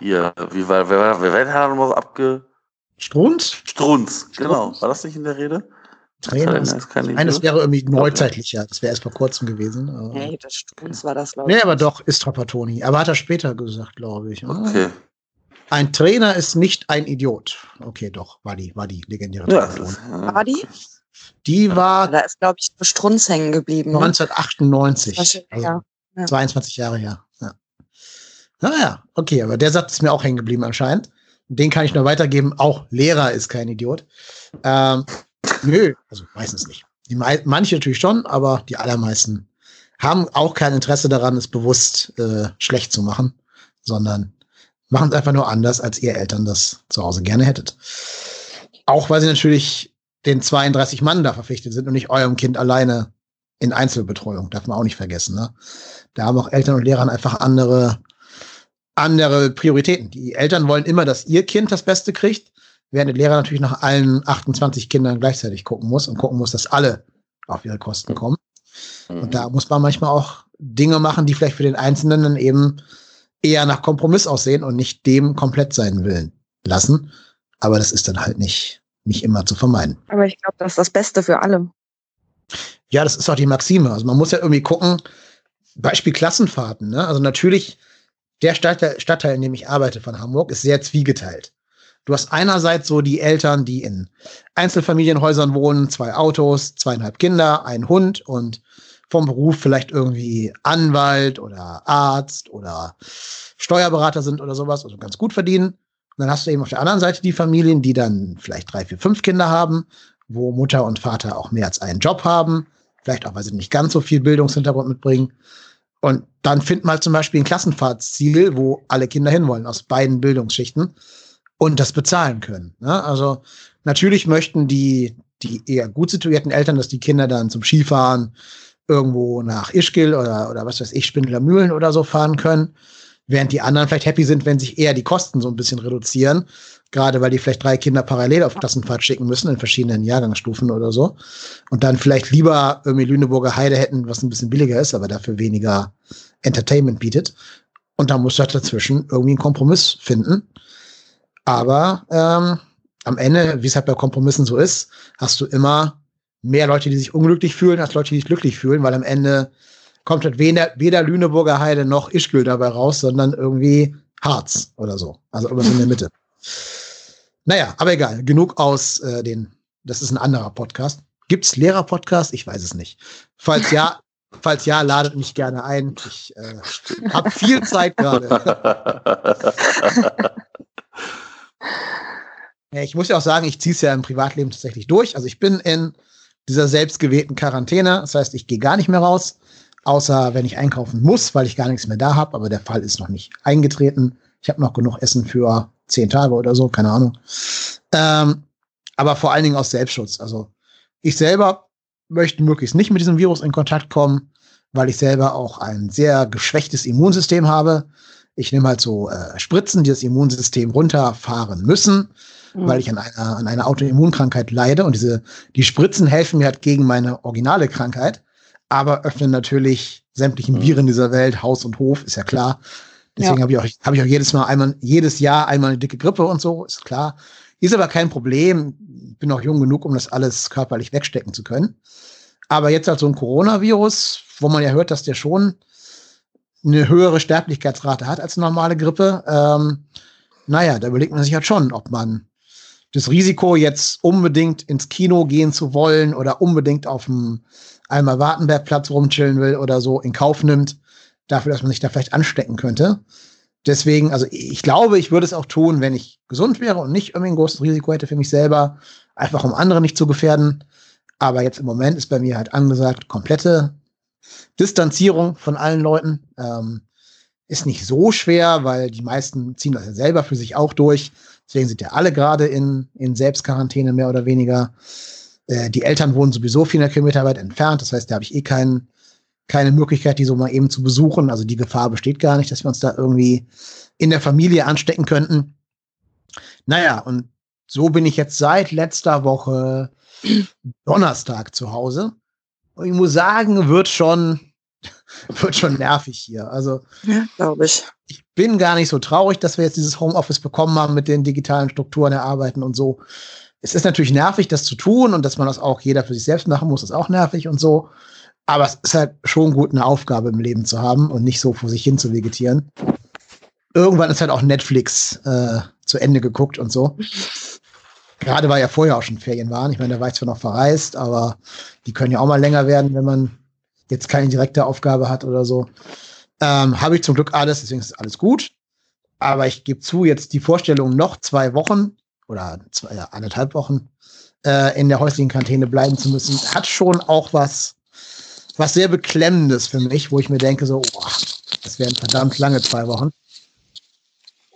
hier, wie war, wer, wer, wer hat nochmal so abge. Strunz? Strunz, genau. War das nicht in der Rede? Trainer ist, ist eines wäre irgendwie neuzeitlicher. Das wäre erst vor kurzem gewesen. Nee, das Strunz war das, glaube ich. Nee, aber doch, ist Trapattoni. Aber hat er später gesagt, glaube ich. Okay. Ein Trainer ist nicht ein Idiot. Okay, doch, war die, war die legendäre ja, Trapattoni. War die? Die war. Da ist, glaube ich, Strunz hängen geblieben. 1998. Ne? Also ja. 22 Jahre her. Ja. Naja, okay, aber der Satz ist mir auch hängen geblieben anscheinend. Den kann ich nur weitergeben. Auch Lehrer ist kein Idiot. Ähm, Nö, also meistens nicht. Die manche natürlich schon, aber die allermeisten haben auch kein Interesse daran, es bewusst äh, schlecht zu machen, sondern machen es einfach nur anders, als ihr Eltern das zu Hause gerne hättet. Auch weil sie natürlich den 32 Mann da verpflichtet sind und nicht eurem Kind alleine in Einzelbetreuung, darf man auch nicht vergessen. Ne? Da haben auch Eltern und Lehrer einfach andere, andere Prioritäten. Die Eltern wollen immer, dass ihr Kind das Beste kriegt während der Lehrer natürlich nach allen 28 Kindern gleichzeitig gucken muss und gucken muss, dass alle auf ihre Kosten kommen. Mhm. Und da muss man manchmal auch Dinge machen, die vielleicht für den Einzelnen dann eben eher nach Kompromiss aussehen und nicht dem komplett sein Willen lassen. Aber das ist dann halt nicht, nicht immer zu vermeiden. Aber ich glaube, das ist das Beste für alle. Ja, das ist auch die Maxime. Also man muss ja irgendwie gucken, Beispiel Klassenfahrten. Ne? Also natürlich, der Stadtteil, Stadtteil, in dem ich arbeite von Hamburg, ist sehr zwiegeteilt. Du hast einerseits so die Eltern, die in Einzelfamilienhäusern wohnen, zwei Autos, zweieinhalb Kinder, ein Hund und vom Beruf vielleicht irgendwie Anwalt oder Arzt oder Steuerberater sind oder sowas, also ganz gut verdienen. Und dann hast du eben auf der anderen Seite die Familien, die dann vielleicht drei, vier, fünf Kinder haben, wo Mutter und Vater auch mehr als einen Job haben, vielleicht auch, weil sie nicht ganz so viel Bildungshintergrund mitbringen. Und dann wir halt zum Beispiel ein Klassenfahrtsziel, wo alle Kinder hinwollen, aus beiden Bildungsschichten und das bezahlen können. Ne? Also natürlich möchten die, die eher gut situierten Eltern, dass die Kinder dann zum Skifahren irgendwo nach Ischgl oder, oder was weiß ich, Spindler Mühlen oder so fahren können, während die anderen vielleicht happy sind, wenn sich eher die Kosten so ein bisschen reduzieren, gerade weil die vielleicht drei Kinder parallel auf Klassenfahrt schicken müssen in verschiedenen Jahrgangsstufen oder so und dann vielleicht lieber irgendwie Lüneburger Heide hätten, was ein bisschen billiger ist, aber dafür weniger Entertainment bietet. Und da musst du halt dazwischen irgendwie einen Kompromiss finden. Aber ähm, am Ende, wie es halt bei Kompromissen so ist, hast du immer mehr Leute, die sich unglücklich fühlen, als Leute, die sich glücklich fühlen, weil am Ende kommt halt weder, weder Lüneburger Heide noch Ischgl dabei raus, sondern irgendwie Harz oder so. Also irgendwas in der Mitte. Naja, aber egal. Genug aus äh, den, das ist ein anderer Podcast. Gibt's Lehrer-Podcast? Ich weiß es nicht. Falls ja, Falls ja, ladet mich gerne ein. Ich äh, habe viel Zeit gerade. ich muss ja auch sagen, ich ziehe es ja im Privatleben tatsächlich durch. Also ich bin in dieser selbstgewählten Quarantäne. Das heißt, ich gehe gar nicht mehr raus, außer wenn ich einkaufen muss, weil ich gar nichts mehr da habe. Aber der Fall ist noch nicht eingetreten. Ich habe noch genug Essen für zehn Tage oder so, keine Ahnung. Ähm, aber vor allen Dingen aus Selbstschutz. Also ich selber möchte möglichst nicht mit diesem Virus in Kontakt kommen, weil ich selber auch ein sehr geschwächtes Immunsystem habe. Ich nehme halt so äh, Spritzen, die das Immunsystem runterfahren müssen, mhm. weil ich an einer, an einer Autoimmunkrankheit leide. Und diese, die Spritzen helfen mir halt gegen meine originale Krankheit, aber öffnen natürlich sämtlichen mhm. Viren dieser Welt, Haus und Hof, ist ja klar. Deswegen ja. habe ich, auch, hab ich auch jedes Mal einmal, jedes Jahr einmal eine dicke Grippe und so, ist klar. Ist aber kein Problem. Bin noch jung genug, um das alles körperlich wegstecken zu können. Aber jetzt halt so ein Coronavirus, wo man ja hört, dass der schon eine höhere Sterblichkeitsrate hat als normale Grippe. Ähm, naja, da überlegt man sich halt schon, ob man das Risiko, jetzt unbedingt ins Kino gehen zu wollen oder unbedingt auf dem einmal Wartenbergplatz rumchillen will oder so, in Kauf nimmt, dafür, dass man sich da vielleicht anstecken könnte. Deswegen, also ich glaube, ich würde es auch tun, wenn ich gesund wäre und nicht irgendwie ein großes Risiko hätte für mich selber, einfach um andere nicht zu gefährden. Aber jetzt im Moment ist bei mir halt angesagt, komplette Distanzierung von allen Leuten. Ähm, ist nicht so schwer, weil die meisten ziehen das ja selber für sich auch durch. Deswegen sind ja alle gerade in, in Selbstquarantäne mehr oder weniger. Äh, die Eltern wohnen sowieso 400 Kilometer weit entfernt. Das heißt, da habe ich eh keinen keine Möglichkeit, die so mal eben zu besuchen. Also die Gefahr besteht gar nicht, dass wir uns da irgendwie in der Familie anstecken könnten. Naja, und so bin ich jetzt seit letzter Woche Donnerstag zu Hause. Und ich muss sagen, wird schon, wird schon nervig hier. Also, ja, glaube ich. Ich bin gar nicht so traurig, dass wir jetzt dieses Homeoffice bekommen haben mit den digitalen Strukturen erarbeiten und so. Es ist natürlich nervig, das zu tun und dass man das auch jeder für sich selbst machen muss, ist auch nervig und so. Aber es ist halt schon gut, eine Aufgabe im Leben zu haben und nicht so vor sich hin zu vegetieren. Irgendwann ist halt auch Netflix äh, zu Ende geguckt und so. Gerade weil ja vorher auch schon Ferien waren. Ich meine, da war ich zwar noch verreist, aber die können ja auch mal länger werden, wenn man jetzt keine direkte Aufgabe hat oder so. Ähm, Habe ich zum Glück alles, deswegen ist alles gut. Aber ich gebe zu, jetzt die Vorstellung, noch zwei Wochen oder zwei, ja, anderthalb Wochen äh, in der häuslichen Quarantäne bleiben zu müssen, hat schon auch was was sehr Beklemmendes für mich, wo ich mir denke, so, oh, das wären verdammt lange zwei Wochen.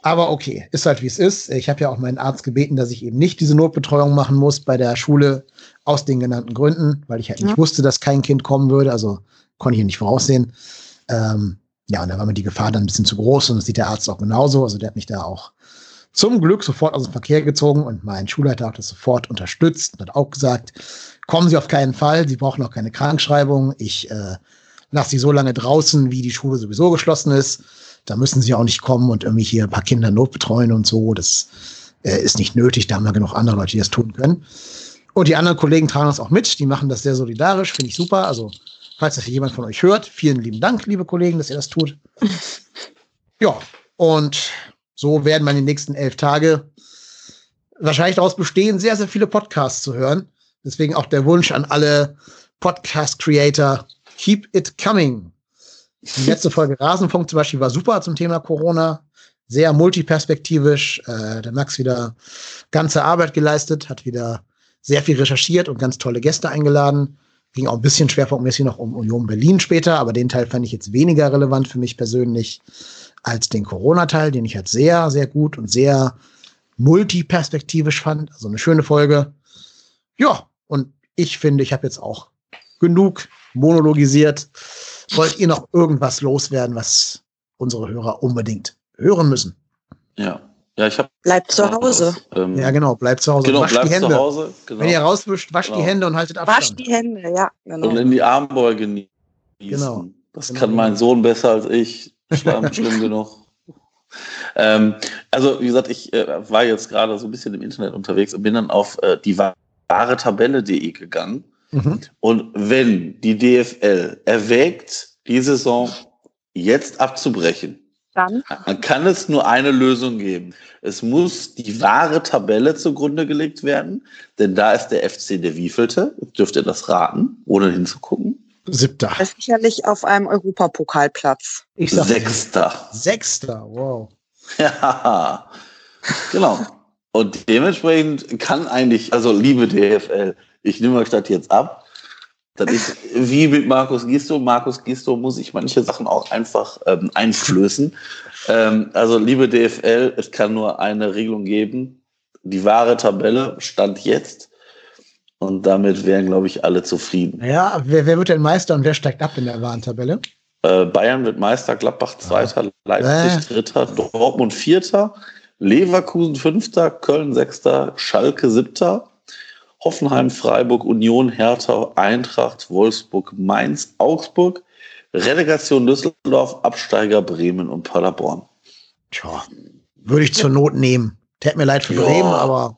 Aber okay, ist halt wie es ist. Ich habe ja auch meinen Arzt gebeten, dass ich eben nicht diese Notbetreuung machen muss bei der Schule aus den genannten Gründen, weil ich halt ja. nicht wusste, dass kein Kind kommen würde. Also konnte ich hier nicht voraussehen. Ähm, ja, und da war mir die Gefahr dann ein bisschen zu groß und das sieht der Arzt auch genauso. Also der hat mich da auch zum Glück sofort aus dem Verkehr gezogen und mein Schulleiter hat das sofort unterstützt und hat auch gesagt, kommen Sie auf keinen Fall, Sie brauchen auch keine Krankschreibung. Ich äh, lasse Sie so lange draußen, wie die Schule sowieso geschlossen ist. Da müssen Sie auch nicht kommen und irgendwie hier ein paar Kinder notbetreuen und so. Das äh, ist nicht nötig, da haben wir genug andere Leute, die das tun können. Und die anderen Kollegen tragen das auch mit, die machen das sehr solidarisch, finde ich super. Also, falls das hier jemand von euch hört, vielen lieben Dank, liebe Kollegen, dass ihr das tut. Ja, und so werden meine nächsten elf Tage wahrscheinlich daraus bestehen, sehr, sehr viele Podcasts zu hören. Deswegen auch der Wunsch an alle Podcast-Creator, keep it coming. Die letzte Folge Rasenfunk zum Beispiel war super zum Thema Corona. Sehr multiperspektivisch. Äh, der Max wieder ganze Arbeit geleistet, hat wieder sehr viel recherchiert und ganz tolle Gäste eingeladen. Ging auch ein bisschen schwerpunktmäßig noch um Union Berlin später, aber den Teil fand ich jetzt weniger relevant für mich persönlich als den Corona-Teil, den ich halt sehr, sehr gut und sehr multiperspektivisch fand. Also eine schöne Folge. Ja, und ich finde, ich habe jetzt auch genug monologisiert. Wollt ihr noch irgendwas loswerden, was unsere Hörer unbedingt hören müssen? Ja. Ja, ich habe. Bleibt zu Hause. Ähm, ja, genau, bleibt zu Hause. Genau, wascht bleibt die Hände. zu Hause. Genau. Wenn ihr rauswischt, wascht genau. die Hände und haltet Abstand. Wascht die Hände, ja, genau. Und in die Armbeuge genießen. Genau. Das genau. kann mein Sohn besser als ich. Schlimm, schlimm genug. Ähm, also, wie gesagt, ich äh, war jetzt gerade so ein bisschen im Internet unterwegs und bin dann auf äh, die wahre Tabelle.de gegangen. Mhm. Und wenn die DFL erwägt, die Saison jetzt abzubrechen, dann? dann kann es nur eine Lösung geben. Es muss die wahre Tabelle zugrunde gelegt werden, denn da ist der FC der wievielte. Dürft ihr das raten, ohne hinzugucken? Siebter. Sicherlich auf einem Europapokalplatz. Ich sag Sechster. Sechster, wow. Ja, genau. Und dementsprechend kann eigentlich, also liebe DFL, ich nehme euch das jetzt ab. Das ist wie mit Markus Gisto. Markus Gisto muss ich manche Sachen auch einfach ähm, einflößen. Ähm, also liebe DFL, es kann nur eine Regelung geben. Die wahre Tabelle stand jetzt. Und damit wären, glaube ich, alle zufrieden. Ja, wer, wer wird denn Meister und wer steigt ab in der wahren Tabelle? Äh, Bayern wird Meister, Gladbach Zweiter, ja. Leipzig äh. Dritter, Dortmund Vierter, Leverkusen Fünfter, Köln Sechster, Schalke Siebter, Hoffenheim, Freiburg, Union, Hertha, Eintracht, Wolfsburg, Mainz, Augsburg, Relegation Düsseldorf, Absteiger Bremen und Paderborn. Tja, würde ich zur Not nehmen. Tät mir leid für Bremen, aber.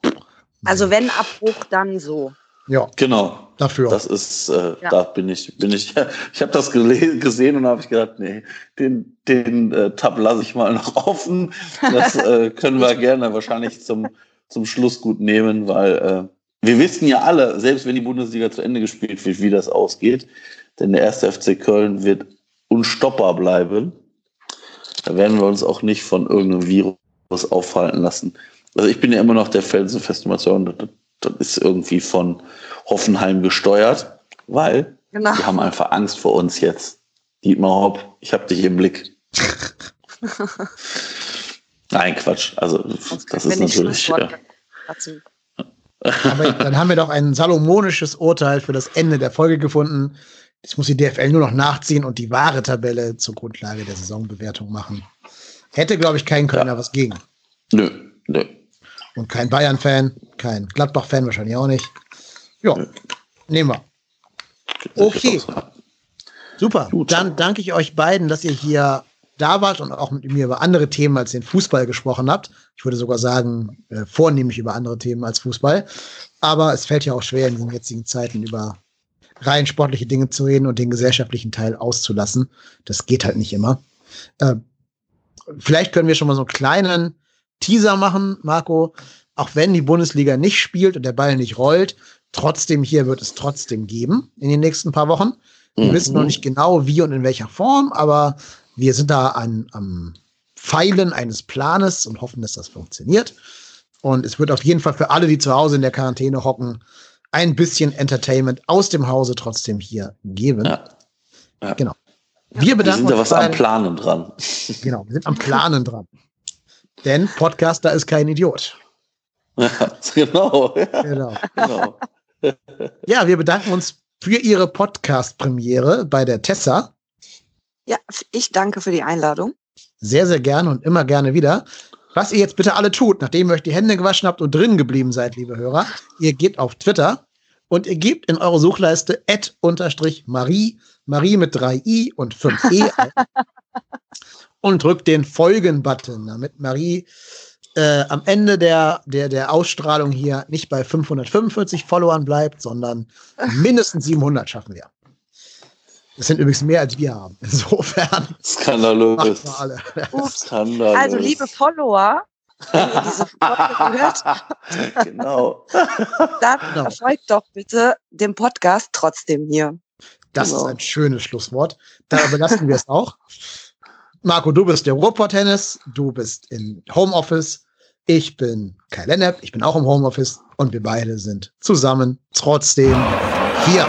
Also wenn Abbruch, dann so. Ja. Genau. Dafür. Das ist, äh, ja. da bin ich, bin ich, ich habe das gesehen und habe ich gedacht, nee, den, den äh, Tab lasse ich mal noch offen. Das äh, können wir gerne wahrscheinlich zum, zum Schluss gut nehmen, weil äh, wir wissen ja alle, selbst wenn die Bundesliga zu Ende gespielt wird, wie das ausgeht. Denn der erste FC Köln wird unstoppbar bleiben. Da werden wir uns auch nicht von irgendeinem Virus aufhalten lassen. Also ich bin ja immer noch der felsenfesten Überzeugung, das, das ist irgendwie von Hoffenheim gesteuert, weil genau. die haben einfach Angst vor uns jetzt. Dietmar Hopp, ich habe dich im Blick. Nein, Quatsch. Also das ist natürlich. Ja. Aber dann haben wir doch ein salomonisches Urteil für das Ende der Folge gefunden. Jetzt muss die DFL nur noch nachziehen und die wahre Tabelle zur Grundlage der Saisonbewertung machen. Hätte, glaube ich, kein Kölner ja. was gegen. Nö, nö. Und kein Bayern-Fan, kein Gladbach-Fan wahrscheinlich auch nicht. Ja, nehmen wir. Okay. Super. Gut. Dann danke ich euch beiden, dass ihr hier da wart und auch mit mir über andere Themen als den Fußball gesprochen habt. Ich würde sogar sagen, äh, vornehmlich über andere Themen als Fußball. Aber es fällt ja auch schwer in diesen jetzigen Zeiten über rein sportliche Dinge zu reden und den gesellschaftlichen Teil auszulassen. Das geht halt nicht immer. Äh, vielleicht können wir schon mal so einen kleinen Teaser machen, Marco. Auch wenn die Bundesliga nicht spielt und der Ball nicht rollt, trotzdem hier wird es trotzdem geben in den nächsten paar Wochen. Wir mhm. wissen noch nicht genau, wie und in welcher Form, aber wir sind da an, am Pfeilen eines Planes und hoffen, dass das funktioniert. Und es wird auf jeden Fall für alle, die zu Hause in der Quarantäne hocken, ein bisschen Entertainment aus dem Hause trotzdem hier geben. Ja. Ja. Genau. Wir bedanken wir sind da was am Planen dran. Genau, wir sind am Planen dran. Denn Podcaster ist kein Idiot. Ja, genau. genau. genau. ja, wir bedanken uns für Ihre Podcast-Premiere bei der Tessa. Ja, ich danke für die Einladung. Sehr, sehr gerne und immer gerne wieder. Was ihr jetzt bitte alle tut, nachdem ihr euch die Hände gewaschen habt und drin geblieben seid, liebe Hörer, ihr geht auf Twitter und ihr gebt in eure Suchleiste Marie, Marie mit drei i und 5 e und drückt den Folgen-Button, damit Marie äh, am Ende der, der, der Ausstrahlung hier nicht bei 545 Followern bleibt, sondern mindestens 700 schaffen wir. Das sind übrigens mehr, als wir haben. Insofern. Skandalös. Skandalös. Also, liebe Follower, wenn ihr diese Folge gehört habt, genau. dann genau. folgt doch bitte dem Podcast trotzdem hier. Das genau. ist ein schönes Schlusswort. Da belassen wir es auch. Marco, du bist der Ruhrpott-Tennis, du bist im Homeoffice. Ich bin Kai Lennep, ich bin auch im Homeoffice und wir beide sind zusammen trotzdem hier.